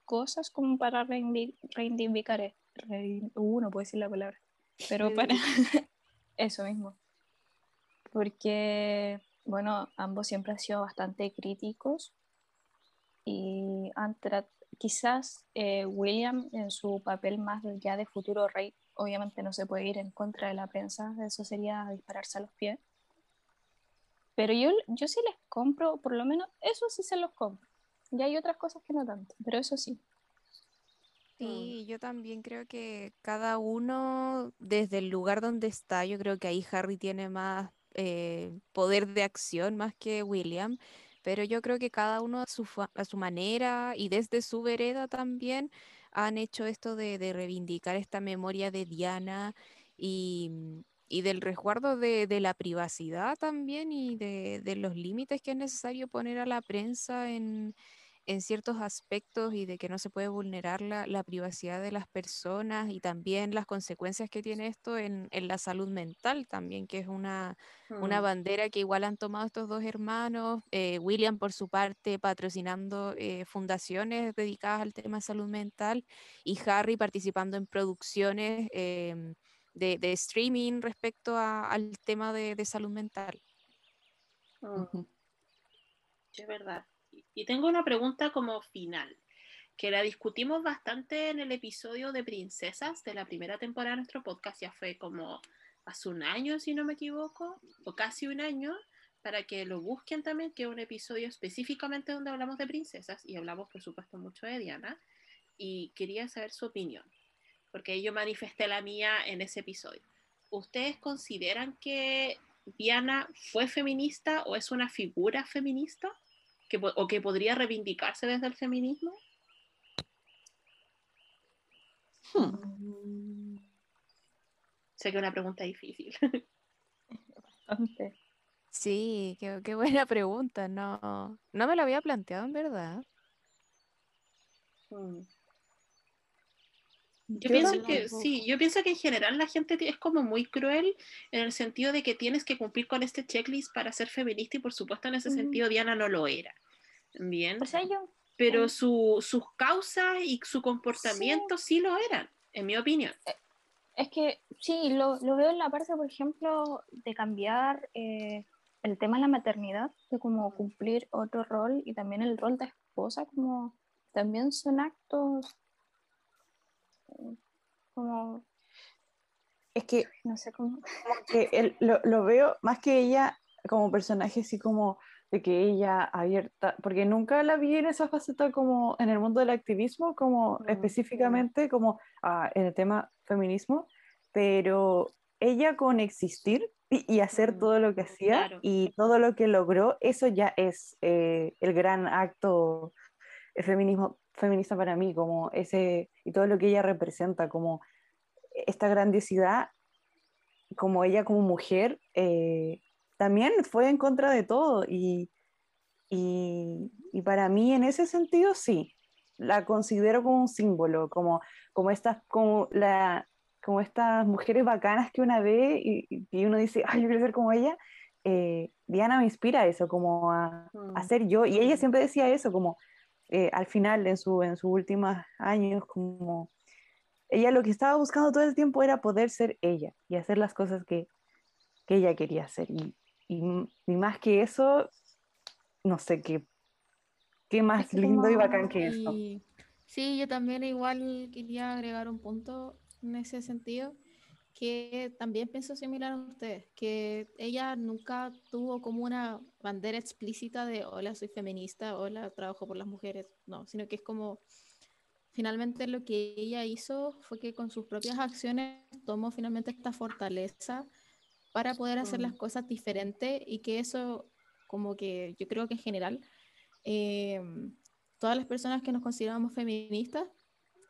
cosas como para reivindic- reivindicar, e- uh, no puedo decir la palabra, pero para eso mismo. Porque, bueno, ambos siempre han sido bastante críticos y han quizás eh, William en su papel más ya de futuro rey, obviamente no se puede ir en contra de la prensa, eso sería dispararse a los pies. Pero yo, yo sí les compro, por lo menos eso sí se los compro. Y hay otras cosas que no tanto, pero eso sí. Sí, yo también creo que cada uno desde el lugar donde está, yo creo que ahí Harry tiene más eh, poder de acción más que William, pero yo creo que cada uno a su, fa- a su manera y desde su vereda también han hecho esto de, de reivindicar esta memoria de Diana y, mm, y del resguardo de, de la privacidad también y de, de los límites que es necesario poner a la prensa en, en ciertos aspectos y de que no se puede vulnerar la, la privacidad de las personas y también las consecuencias que tiene esto en, en la salud mental también, que es una, una Mm. bandera que igual han tomado estos dos hermanos. eh, William, por su parte, patrocinando eh, fundaciones dedicadas al tema de salud mental y Harry participando en producciones em, de, de streaming respecto a- al tema de, de salud mental. Mm, sí, es verdad. Y- Y tengo una pregunta como final, que la discutimos bastante en el episodio de Princesas de la primera temporada de nuestro podcast, ya fue como hace un año, si no me equivoco, o casi un año, para que lo busquen también, que es un episodio específicamente donde hablamos de princesas y hablamos, por supuesto, mucho de Diana, y quería saber su opinión, porque yo manifesté la mía en ese episodio. ¿Ustedes consideran que Diana fue feminista o es una figura feminista? Que, ¿O que podría reivindicarse desde el feminismo? Hmm. Sé que es una pregunta difícil. Bastante. Sí, qué, qué buena pregunta. No, no me lo había planteado en verdad. Mm. Yo Yo pienso que sí, yo pienso que en general la gente es como muy cruel en el sentido de que tienes que cumplir con este checklist para ser feminista y por supuesto en ese sentido Diana no lo era. Bien, O sea, yo, pero em, su, sus causas y su comportamiento sí lo eran, en mi opinión. es que sí, lo, lo veo en la parte, por ejemplo, de cambiar eh, el tema de la maternidad, de como cumplir otro rol y también el rol de esposa, como también son actos eh, como, Es que no sé cómo. que él- lo, lo veo más que ella como personaje así como de que ella abierta, porque nunca la vi en esa faceta como en el mundo del activismo, como Mm, específicamente como ah, en el tema feminismo, pero ella con existir y, y hacer Mm, todo lo que hacía claro. y todo lo que logró, eso ya es eh, el gran acto eh, feminismo, feminista para mí, como ese, y todo lo que ella representa, como esta grandiosidad como ella como mujer, eh, también fue en contra de todo y, y, y para mí en ese sentido sí, la considero como un símbolo, como, como, estas, como, la, como estas mujeres bacanas que una ve y, y uno dice, ay, yo quiero ser como ella. eh, Diana me inspira a eso, como a, a Mm. ser yo, y ella siempre decía eso, como eh, al final, en, su, en sus últimos años, como ella lo que estaba buscando todo el tiempo era poder ser ella y hacer las cosas que, que ella quería hacer. Y, y, más que eso, no sé qué, qué más lindo y bacán que eso. Sí, yo también igual quería agregar un punto en ese sentido, que también pienso similar a ustedes, que ella nunca tuvo como una bandera explícita de hola, soy feminista, hola, trabajo por las mujeres, no, sino que es como finalmente lo que ella hizo fue que con sus propias acciones tomó finalmente esta fortaleza para poder hacer las Mm. cosas diferentes y que eso como que yo creo que en general eh, todas las personas que nos consideramos feministas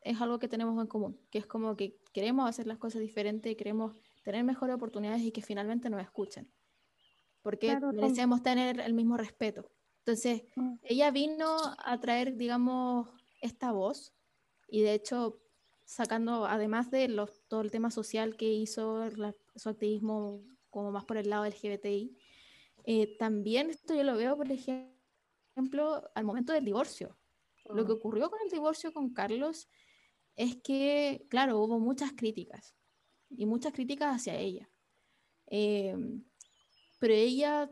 es algo que tenemos en común, que es como que queremos hacer las cosas diferentes y queremos tener mejores oportunidades y que finalmente nos escuchen, porque Claro, merecemos tener el mismo respeto. Entonces, Mm. ella vino a traer, digamos, esta voz y de hecho sacando, además de los, todo el tema social que hizo, la- su activismo como más por el lado LGBTI, eh, también esto yo lo veo, por ejemplo, al momento del divorcio. Lo que Mm. ocurrió con el divorcio con Carlos es que, claro, hubo muchas críticas y muchas críticas hacia ella. Eh, pero ella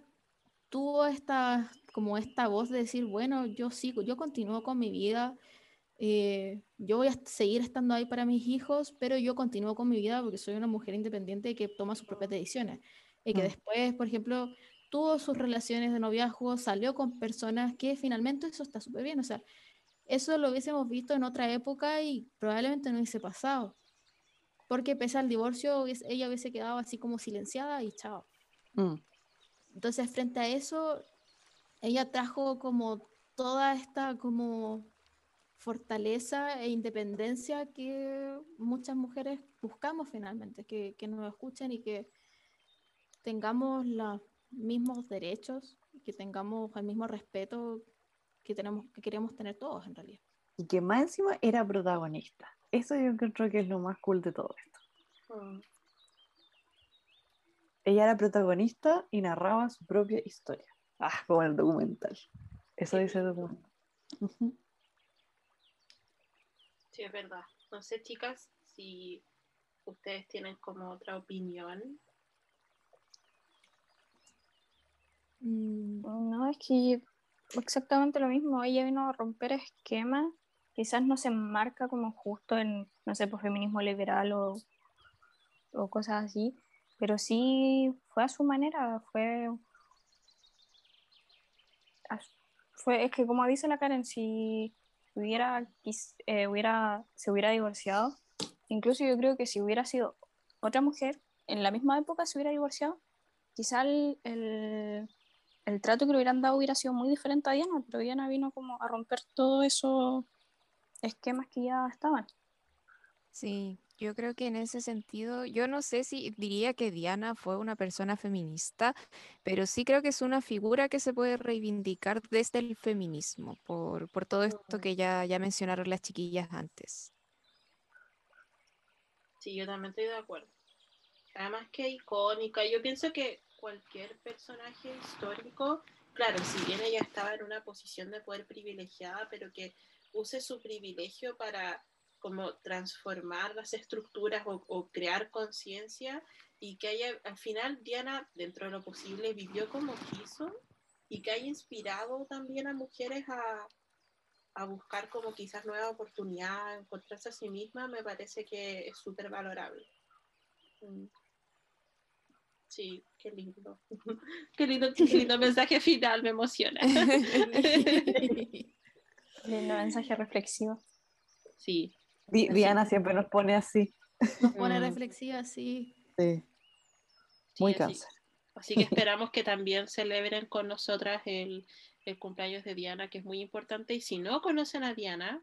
tuvo esta, como esta voz de decir, bueno, yo sigo, yo continúo con mi vida, eh, yo voy a seguir estando ahí para mis hijos, pero yo continúo con mi vida porque soy una mujer independiente que toma sus propias decisiones. Y que Mm. después, por ejemplo, tuvo sus relaciones de noviazgo, salió con personas que finalmente eso está súper bien. O sea, eso lo hubiésemos visto en otra época y probablemente no hubiese pasado. Porque pese al divorcio, ella hubiese quedado así como silenciada y chao. Mm. Entonces, frente a eso, ella trajo como toda esta como fortaleza e independencia que muchas mujeres buscamos finalmente, que, que nos escuchen y que tengamos los mismos derechos, que tengamos el mismo respeto que, tenemos, que queremos tener todos en realidad. Y que más encima era protagonista. Eso yo creo que es lo más cool de todo esto. Mm. Ella era protagonista y narraba su propia historia. Ah, como el documental. Eso dice el documental. Sí, es verdad. No sé, chicas, si ustedes tienen como otra opinión. Mm, No, es que exactamente lo mismo. Ella vino a romper esquemas. Quizás no se enmarca como justo en, no sé, por feminismo liberal o, o cosas así, pero sí fue a su manera. Fue, fue es que como dice la Karen, si hubiera, eh, hubiera, se hubiera divorciado, incluso yo creo que si hubiera sido otra mujer en la misma época se hubiera divorciado, quizá el, el- el trato que le hubieran dado hubiera sido muy diferente a Diana, pero Diana vino como a romper todos esos esquemas que ya estaban. Sí, yo creo que en ese sentido, yo no sé si diría que Diana fue una persona feminista, pero sí creo que es una figura que se puede reivindicar desde el feminismo, por, por todo esto que ya, ya mencionaron las chiquillas antes. Sí, yo también estoy de acuerdo. Además que icónica. Yo pienso que cualquier personaje histórico, claro, si bien ella estaba en una posición de poder privilegiada, pero que use su privilegio para como transformar las estructuras o, crear conciencia y que haya, al final Diana, dentro de lo posible, vivió como quiso y que haya inspirado también a mujeres a, a buscar como quizás nueva oportunidad, encontrarse a sí misma, me parece que es súper valorable. Mm. Sí, qué lindo. Qué lindo, qué lindo mensaje final, me emociona. Lindo mensaje reflexivo. Sí, Di- Así. Diana siempre nos pone así. Nos pone Mm. reflexiva, sí. Sí. sí, Muy así- cáncer. Así que esperamos que también celebren con nosotras el, el cumpleaños de Diana, que es muy importante. Y si no conocen a Diana,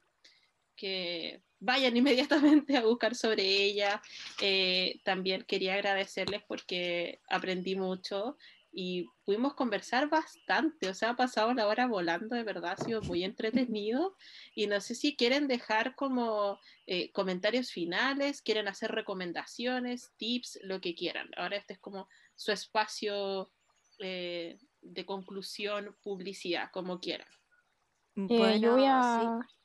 que vayan inmediatamente a buscar sobre ella. Eh, también quería agradecerles porque aprendí mucho y pudimos conversar bastante. O sea, ha pasado la hora volando, de verdad, ha sido muy entretenido. Y no sé si quieren dejar como eh, comentarios finales, quieren hacer recomendaciones, tips, lo que quieran. Ahora este es como su espacio eh, de conclusión, publicidad, como quieran. Eh, yo voy Bueno, a... Eh,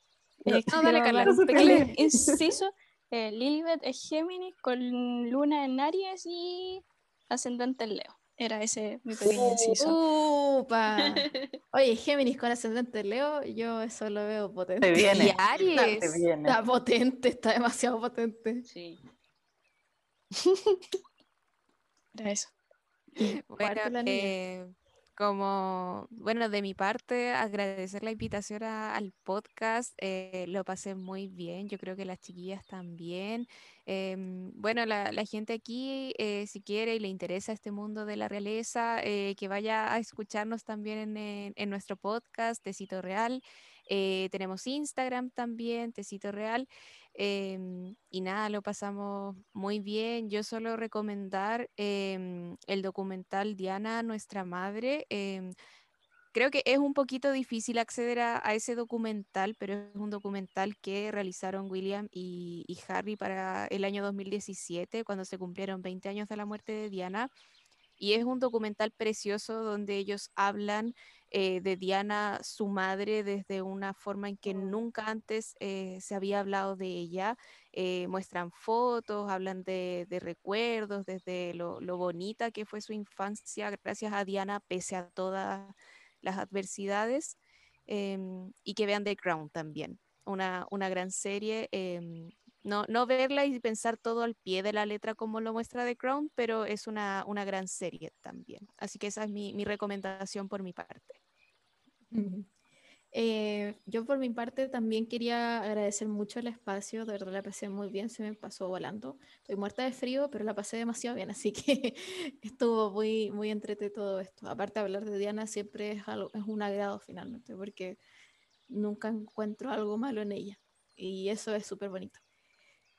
no, dale, Carla. un Eso, pequeño inciso. Eh, Lilibet es Géminis con Luna en Aries y ascendente en Leo. Era ese mi pequeño inciso. ¡Upa! Oye, Géminis con ascendente Leo, yo eso lo veo potente. Se viene. Y Aries. Viene. Está potente, está demasiado potente. Sí. Era eso. Bueno, eh, como, bueno, de mi parte, agradecer la invitación al podcast. eh, lo pasé muy bien. Yo creo que las chiquillas también. Em, bueno, la, gente aquí, eh, si quiere y le interesa este mundo de la realeza, eh, que vaya a escucharnos también en, en- en nuestro podcast, Tecito Real. Eh, tenemos Instagram también, Tecito Real. Em, y nada, lo pasamos muy bien. Yo solo recomendar em, el documental Diana, nuestra madre. em, creo que es un poquito difícil acceder a, a ese documental, pero es un documental que realizaron William y, y Harry para el año 2017, cuando se cumplieron 20 años de la muerte de Diana. Y es un documental precioso donde ellos hablan eh, de Diana, su madre, desde una forma en que nunca antes eh, se había hablado de ella. Eh, muestran fotos, hablan de, de recuerdos, desde lo, lo bonita que fue su infancia gracias a Diana, pese a todas las adversidades. em, y que vean The Crown también, una, una gran serie. No, no verla y pensar todo al pie de la letra como lo muestra The Crown, pero es una, una gran serie también. Así que esa es mi, mi recomendación por mi parte. Eh, yo por mi parte también quería agradecer mucho el espacio, de verdad la pasé muy bien, se me pasó volando. Estoy muerta de frío, pero la pasé demasiado bien, así que estuvo muy, muy entrete todo esto. Aparte, hablar de Diana siempre es, algo, es un agrado finalmente, porque nunca encuentro algo malo en ella, y eso es súper bonito.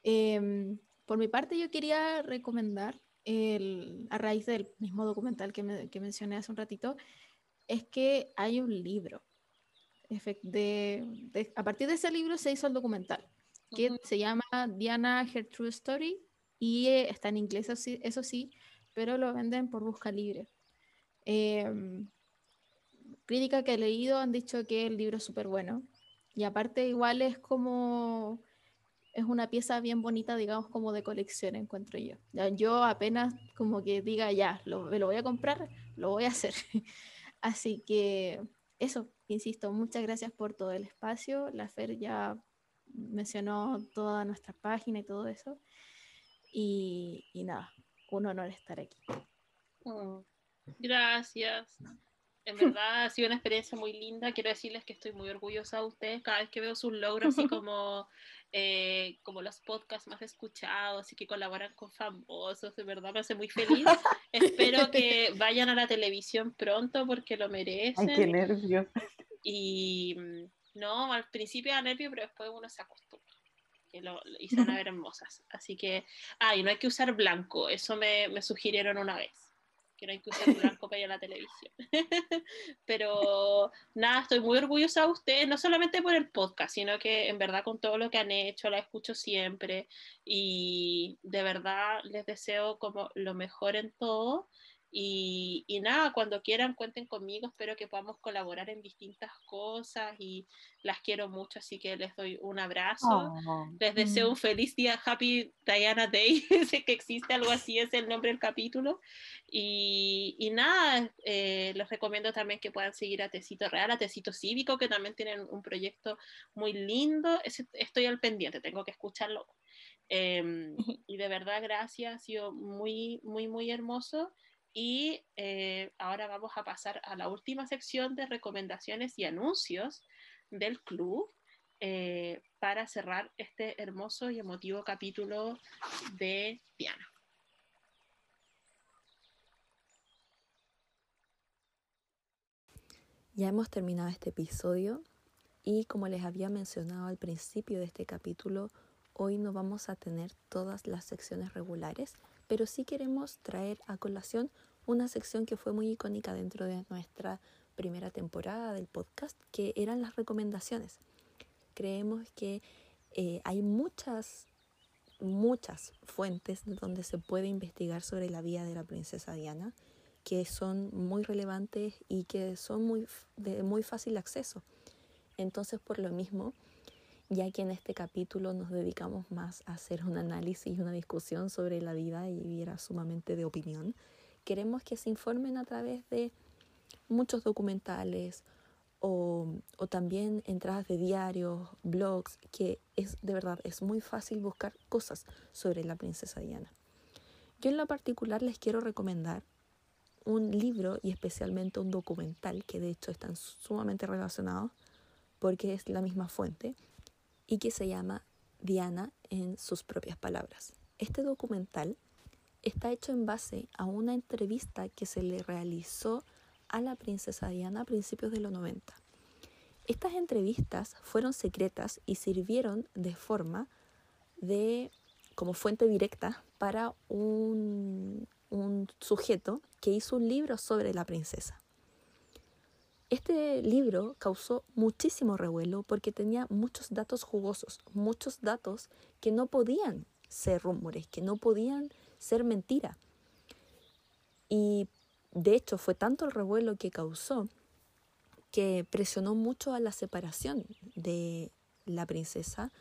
Em, por mi parte, yo quería recomendar, el, a raíz del mismo documental que, me, que mencioné hace un ratito, es que hay un libro de, a partir de ese libro se hizo el documental, que se llama Diana Her True Story y eh, está en inglés, eso sí, pero lo venden por busca libre. Eh, crítica que he leído han dicho que el libro es súper bueno y aparte igual es como es una pieza bien bonita, digamos, como de colección, encuentro yo. Yo apenas como que diga, ya, lo, lo voy a comprar, lo voy a hacer. Así que eso, insisto, muchas gracias por todo el espacio. La Fer ya mencionó toda nuestra página y todo eso. Y, nada, un honor estar aquí. Mm, gracias. En verdad ha sido una experiencia muy linda. Quiero decirles que estoy muy orgullosa de ustedes cada vez que veo sus logros, así como, eh, como los podcasts más escuchados y que colaboran con famosos. De verdad me hace muy feliz. Espero que vayan a la televisión pronto porque lo merecen. Ay, qué nervio. Y mm, no, al principio era nervio, pero después uno se acostumbra. Y, lo, y se van a ver hermosas. Así que, ah, y no hay que usar blanco. Eso me, me sugirieron una vez que no hay que usar blanco para ir a la televisión. Pero nada, estoy muy orgullosa de ustedes, no solamente por el podcast, sino que en verdad con todo lo que han hecho, la escucho siempre y de verdad les deseo como lo mejor en todo y, y, nada, cuando quieran cuenten conmigo, espero que podamos colaborar en distintas cosas y las quiero mucho, así que les doy un abrazo. Oh, les deseo mm. un feliz día, Happy Diana Day, sé que existe algo así, es el nombre del capítulo. Y, y nada, eh, les recomiendo también que puedan seguir a Tecito Real, a Tecito Cívico, que también tienen un proyecto muy lindo. Estoy al pendiente, tengo que escucharlo. Eh, y de verdad, gracias, ha sido muy, muy, muy hermoso. Y eh, ahora vamos a pasar a la última sección de recomendaciones y anuncios del club eh, para cerrar este hermoso y emotivo capítulo de Diana. Ya hemos terminado este episodio y como les había mencionado al principio de este capítulo, hoy no vamos a tener todas las secciones regulares, pero sí queremos traer a colación una sección que fue muy icónica dentro de nuestra primera temporada del podcast, que eran las recomendaciones. Creemos que eh, hay muchas, muchas fuentes donde se puede investigar sobre la vida de la princesa Diana, que son muy relevantes y que son muy, de muy fácil acceso. Entonces, por lo mismo, ya que en este capítulo nos dedicamos más a hacer un análisis y una discusión sobre la vida y era sumamente de opinión, queremos que se informen a través de muchos documentales o, o, también entradas de diarios, blogs, que es de verdad, es muy fácil buscar cosas sobre la princesa Diana. Yo en lo particular les quiero recomendar un libro y especialmente un documental que de hecho están sumamente relacionados porque es la misma fuente y que se llama Diana en sus propias palabras. Este documental está hecho en base a una entrevista que se le realizó a la princesa Diana a principios de los 90. Estas entrevistas fueron secretas y sirvieron de forma de como fuente directa para un, un sujeto que hizo un libro sobre la princesa. Este libro causó muchísimo revuelo porque tenía muchos datos jugosos, muchos datos que no podían ser rumores, que no podían ser mentira. Y de hecho fue tanto el revuelo que causó que presionó mucho a la separación de la princesa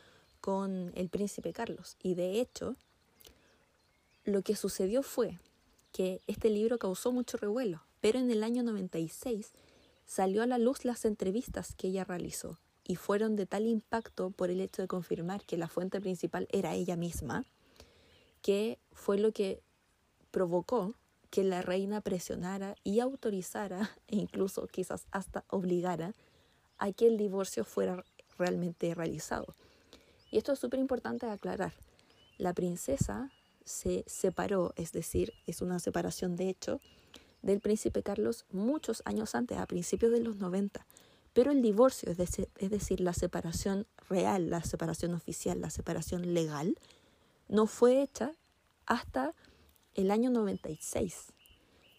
con el príncipe Carlos. Y de hecho, lo que sucedió fue que este libro causó mucho revuelo, pero en el año 96 salió a la luz las entrevistas que ella realizó y fueron de tal impacto por el hecho de confirmar que la fuente principal era ella misma, que fue lo que provocó que la reina presionara y autorizara e incluso quizás hasta obligara a que el divorcio fuera realmente realizado. Y esto es súper importante aclarar. La princesa se separó, es decir, es una separación de hecho, del príncipe Carlos muchos años antes, a principios de los 90. Pero el divorcio, es decir, la separación real, la separación oficial, la separación legal, no fue hecha hasta el año 96.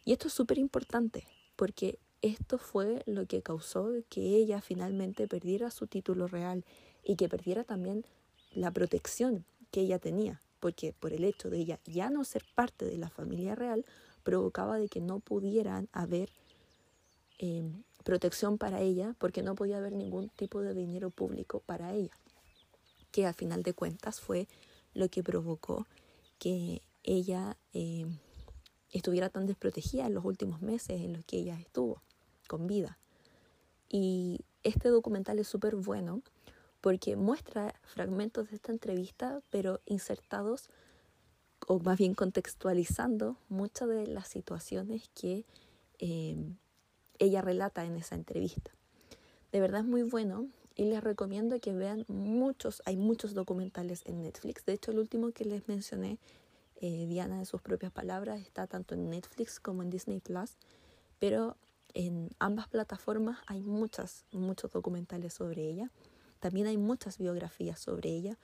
Y esto es súper importante porque esto fue lo que causó que ella finalmente perdiera su título real y que perdiera también la protección que ella tenía, porque por el hecho de ella ya no ser parte de la familia real, provocaba de que no pudieran haber eh, protección para ella, porque no podía haber ningún tipo de dinero público para ella, que al final de cuentas fue lo que provocó que ella eh, estuviera tan desprotegida en los últimos meses en los que ella estuvo con vida. Y este documental es súper bueno porque muestra fragmentos de esta entrevista, pero insertados o más bien contextualizando muchas de las situaciones que eh, ella relata en esa entrevista. De verdad es muy bueno y les recomiendo que vean muchos, hay muchos documentales en Netflix. De hecho, el último que les mencioné, eh, Diana de sus propias palabras, está tanto en Netflix como en Disney Plus, pero en ambas plataformas hay muchas, muchos documentales sobre ella. También hay muchas biografías sobre ella,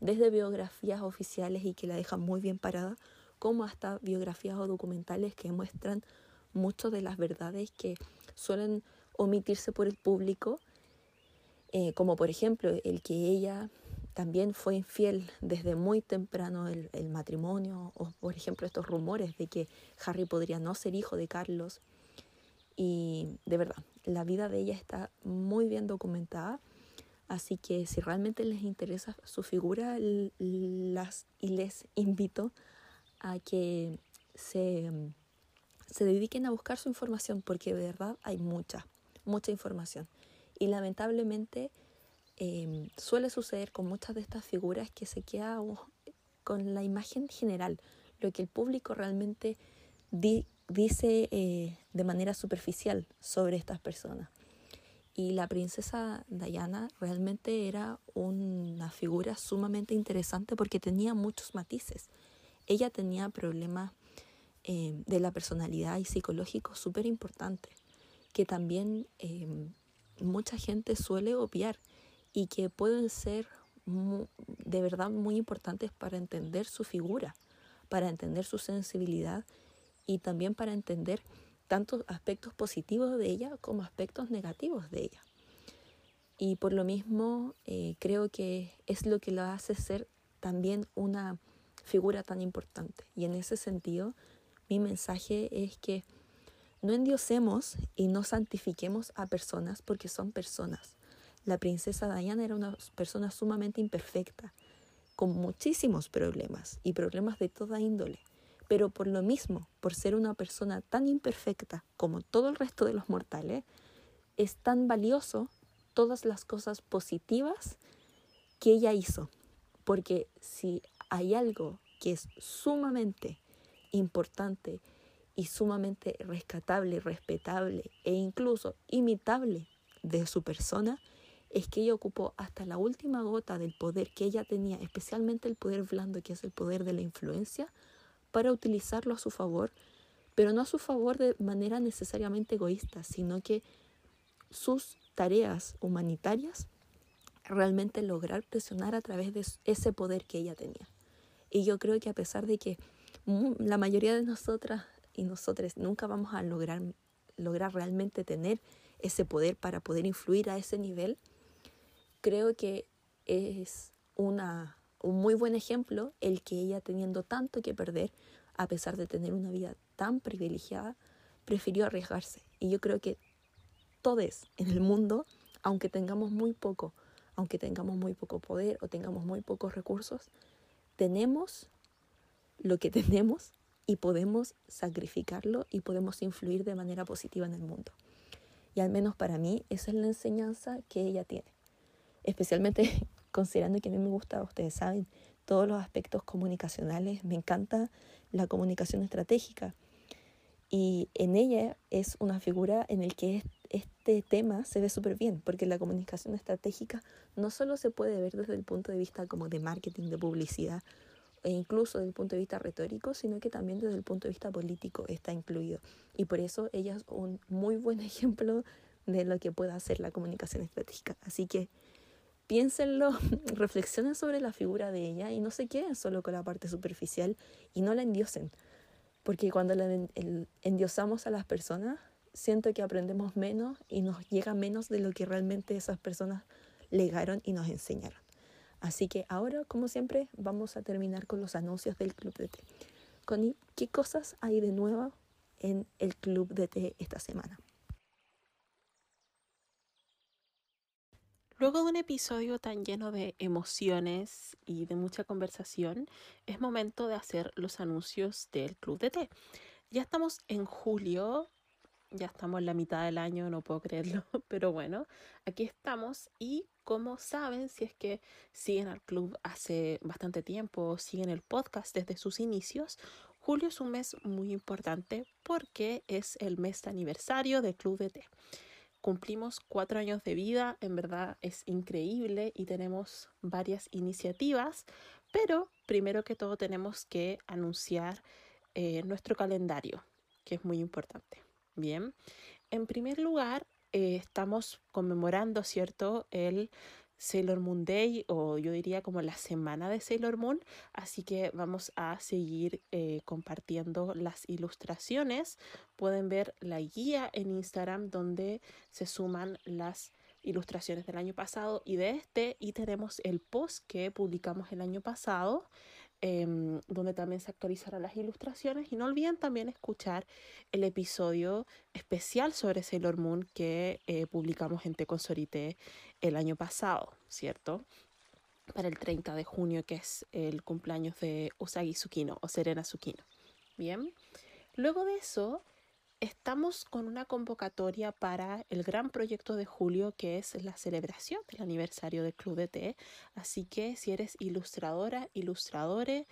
desde biografías oficiales y que la dejan muy bien parada, como hasta biografías o documentales que muestran muchas de las verdades que suelen omitirse por el público, eh, como por ejemplo el que ella también fue infiel desde muy temprano el, el, matrimonio, o por ejemplo estos rumores de que Harry podría no ser hijo de Carlos, y de verdad, la vida de ella está muy bien documentada. Así que si realmente les interesa su figura, las y les invito a que se, se dediquen a buscar su información, porque de verdad hay mucha, mucha información. Y lamentablemente eh, suele suceder con muchas de estas figuras que se queda con la imagen general, lo que el público realmente di, dice eh, de manera superficial sobre estas personas. Y la princesa Diana realmente era una figura sumamente interesante porque tenía muchos matices. Ella tenía problemas eh, de la personalidad y psicológicos súper importantes que también eh, mucha gente suele obviar y que pueden ser de verdad muy importantes para entender su figura, para entender su sensibilidad y también para entender tantos aspectos positivos de ella como aspectos negativos de ella. Y por lo mismo eh, creo que es lo que la hace ser también una figura tan importante. Y en ese sentido, mi mensaje es que no endiosemos y no santifiquemos a personas porque son personas. La princesa Diana era una persona sumamente imperfecta, con muchísimos problemas y problemas de toda índole. Pero por lo mismo, por ser una persona tan imperfecta como todo el resto de los mortales, es tan valioso todas las cosas positivas que ella hizo. Porque si hay algo que es sumamente importante y sumamente rescatable, respetable e incluso imitable de su persona, es que ella ocupó hasta la última gota del poder que ella tenía, especialmente el poder blando, que es el poder de la influencia, para utilizarlo a su favor, pero no a su favor de manera necesariamente egoísta, sino que sus tareas humanitarias realmente lograr presionar a través de ese poder que ella tenía. Y yo creo que a pesar de que la mayoría de nosotras y nosotros nunca vamos a lograr, lograr realmente tener ese poder para poder influir a ese nivel, creo que es una un muy buen ejemplo el que ella teniendo tanto que perder, a pesar de tener una vida tan privilegiada, prefirió arriesgarse. Y yo creo que todos en el mundo, aunque tengamos muy poco, aunque tengamos muy poco poder o tengamos muy pocos recursos, tenemos lo que tenemos y podemos sacrificarlo y podemos influir de manera positiva en el mundo. Y al menos para mí esa es la enseñanza que ella tiene. Especialmente considerando que a mí me gusta, ustedes saben, todos los aspectos comunicacionales, me encanta la comunicación estratégica. Y en ella es una figura en el que este tema se ve súper bien, porque la comunicación estratégica no solo se puede ver desde el punto de vista como de marketing, de publicidad, e incluso desde el punto de vista retórico, sino que también desde el punto de vista político está incluido. Y por eso ella es un muy buen ejemplo de lo que puede hacer la comunicación estratégica. Así que piénsenlo, reflexionen sobre la figura de ella y no se queden solo con la parte superficial y no la endiosen. Porque cuando la endiosamos a las personas, siento que aprendemos menos y nos llega menos de lo que realmente esas personas legaron y nos enseñaron. Así que ahora, como siempre, vamos a terminar con los anuncios del Club de Té. Connie, ¿qué cosas hay de nuevo en el Club de Té esta semana? Luego de un episodio tan lleno de emociones y de mucha conversación, es momento de hacer los anuncios del Club de Té. Ya estamos en julio, ya estamos en la mitad del año, no puedo creerlo, pero bueno, aquí estamos y como saben, si es que siguen al club hace bastante tiempo, siguen el podcast desde sus inicios, julio es un mes muy importante porque es el mes de aniversario del Club de Té. Cumplimos cuatro años de vida, en verdad es increíble y tenemos varias iniciativas, pero primero que todo tenemos que anunciar eh, nuestro calendario, que es muy importante. Bien, en primer lugar, eh, estamos conmemorando, ¿cierto?, el Sailor Moon Day o yo diría como la semana de Sailor Moon, así que vamos a seguir eh, compartiendo las ilustraciones. Pueden ver la guía en Instagram donde se suman las ilustraciones del año pasado y de este y tenemos el post que publicamos el año pasado Em, donde también se actualizarán las ilustraciones. Y no olviden también escuchar el episodio especial sobre Sailor Moon que eh, publicamos en Te Consorité el año pasado, ¿cierto? Para el 30 de junio, que es el cumpleaños de Usagi Tsukino o Serena Tsukino. Bien. Luego de eso, estamos con una convocatoria para el gran proyecto de julio que es la celebración del aniversario del Club de Té. Así que si eres ilustradora, ilustradore,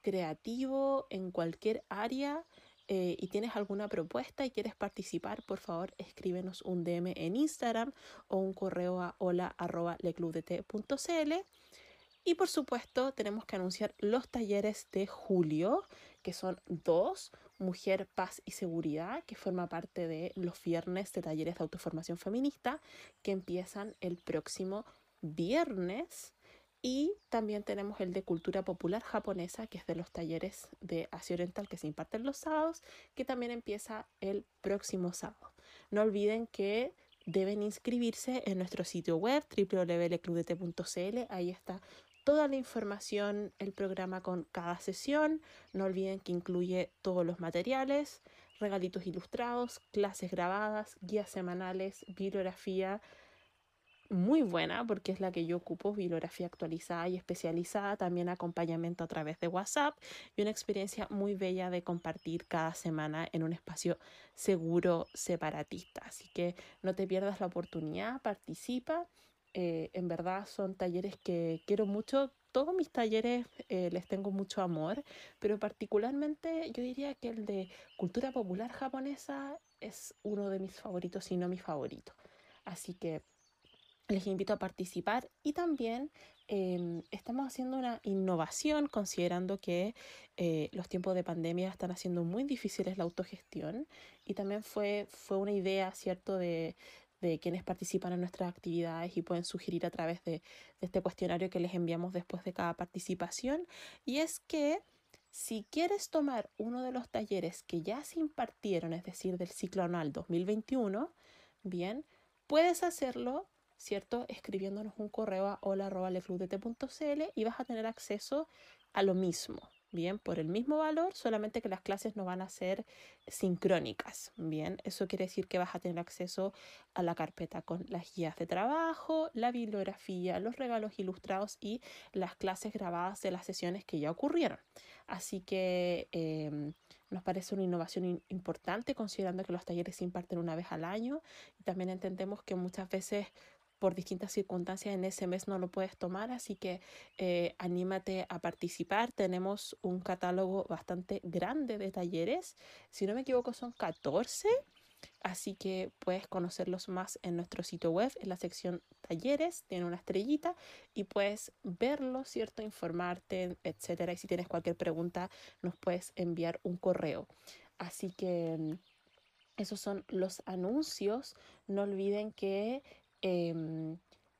creativo en cualquier área eh, y tienes alguna propuesta y quieres participar, por favor escríbenos un DM en Instagram o un correo a hola.leclubdt.cl. Y por supuesto tenemos que anunciar los talleres de julio, que son dos. Mujer, Paz y Seguridad, que forma parte de los viernes de talleres de autoformación feminista, que empiezan el próximo viernes. Y también tenemos el de Cultura Popular Japonesa, que es de los talleres de Asia Oriental que se imparten los sábados, que también empieza el próximo sábado. No olviden que deben inscribirse en nuestro sitio web www.leclubdt.cl. Ahí está toda la información, el programa con cada sesión. No olviden que incluye todos los materiales, regalitos ilustrados, clases grabadas, guías semanales, bibliografía muy buena porque es la que yo ocupo, bibliografía actualizada y especializada, también acompañamiento a través de WhatsApp y una experiencia muy bella de compartir cada semana en un espacio seguro separatista. Así que no te pierdas la oportunidad, participa eh, en verdad son talleres que quiero mucho. Todos mis talleres eh, les tengo mucho amor, pero particularmente yo diría que el de cultura popular japonesa es uno de mis favoritos, si no mi favorito. Así que les invito a participar y también em, estamos haciendo una innovación considerando que eh, los tiempos de pandemia están haciendo muy difíciles la autogestión y también fue, fue una idea, ¿cierto?, de, de quienes participan en nuestras actividades y pueden sugerir a través de, este cuestionario que les enviamos después de cada participación. Y es que si quieres tomar uno de los talleres que ya se impartieron, es decir, del ciclo anual 2021, bien, puedes hacerlo, ¿cierto? Escribiéndonos un correo a hola.leclubdt.cl y vas a tener acceso a lo mismo, bien, por el mismo valor, solamente que las clases no van a ser sincrónicas, bien, eso quiere decir que vas a tener acceso a la carpeta con las guías de trabajo, la bibliografía, los regalos ilustrados y las clases grabadas de las sesiones que ya ocurrieron. Así que em, nos parece una innovación importante considerando que los talleres se imparten una vez al año y también entendemos que muchas veces por distintas circunstancias en ese mes no lo puedes tomar, así que eh, anímate a participar. Tenemos un catálogo bastante grande de talleres, si no me equivoco son 14, así que puedes conocerlos más en nuestro sitio web, en la sección talleres, tiene una estrellita y puedes verlo, ¿cierto? Informarte, etcétera. Y si tienes cualquier pregunta, nos puedes enviar un correo. Así que mm, esos son los anuncios. No olviden que em,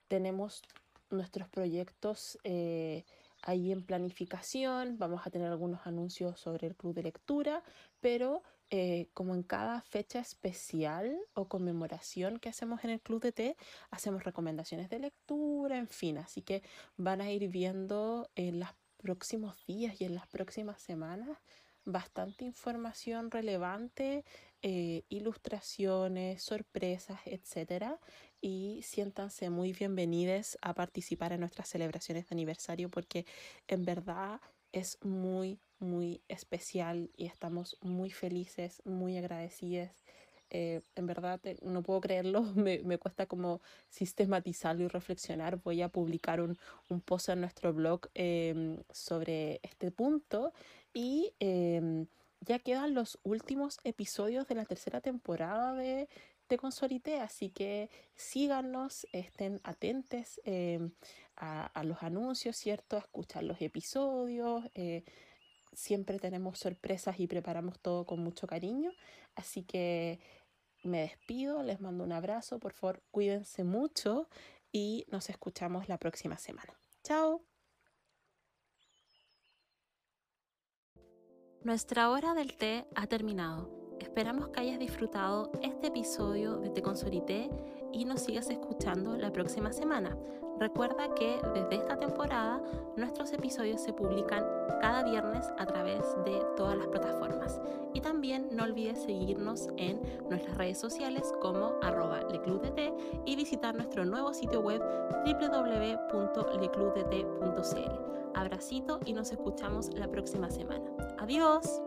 tenemos nuestros proyectos eh, ahí en planificación. Vamos a tener algunos anuncios sobre el club de lectura, pero eh, como en cada fecha especial o conmemoración que hacemos en el club de té, hacemos recomendaciones de lectura, en fin. Así que van a ir viendo en los próximos días y en las próximas semanas bastante información relevante, eh, ilustraciones, sorpresas, etcétera. Y siéntanse muy bienvenidos a participar en nuestras celebraciones de aniversario porque en verdad es muy, muy especial y estamos muy felices, muy agradecidos. Eh, en verdad no puedo creerlo, me, me, cuesta como sistematizarlo y reflexionar. Voy a publicar un, un post en nuestro blog eh, sobre este punto y eh, ya quedan los últimos episodios de la tercera temporada de, de Consolité, así que síganos, estén atentos em, a, a, los anuncios, ¿cierto? A escuchar los episodios. Eh, siempre tenemos sorpresas y preparamos todo con mucho cariño, así que me despido, les mando un abrazo, por favor cuídense mucho y nos escuchamos la próxima semana. Chao. Nuestra hora del té ha terminado. Esperamos que hayas disfrutado este episodio de Te Consolité y nos sigas escuchando la próxima semana. Recuerda que desde esta temporada nuestros episodios se publican cada viernes a través de todas las plataformas. Y también no olvides seguirnos en nuestras redes sociales como arroba leclubdt y visitar nuestro nuevo sitio web www.leclubdt.cl. Abracito y nos escuchamos la próxima semana. Adiós.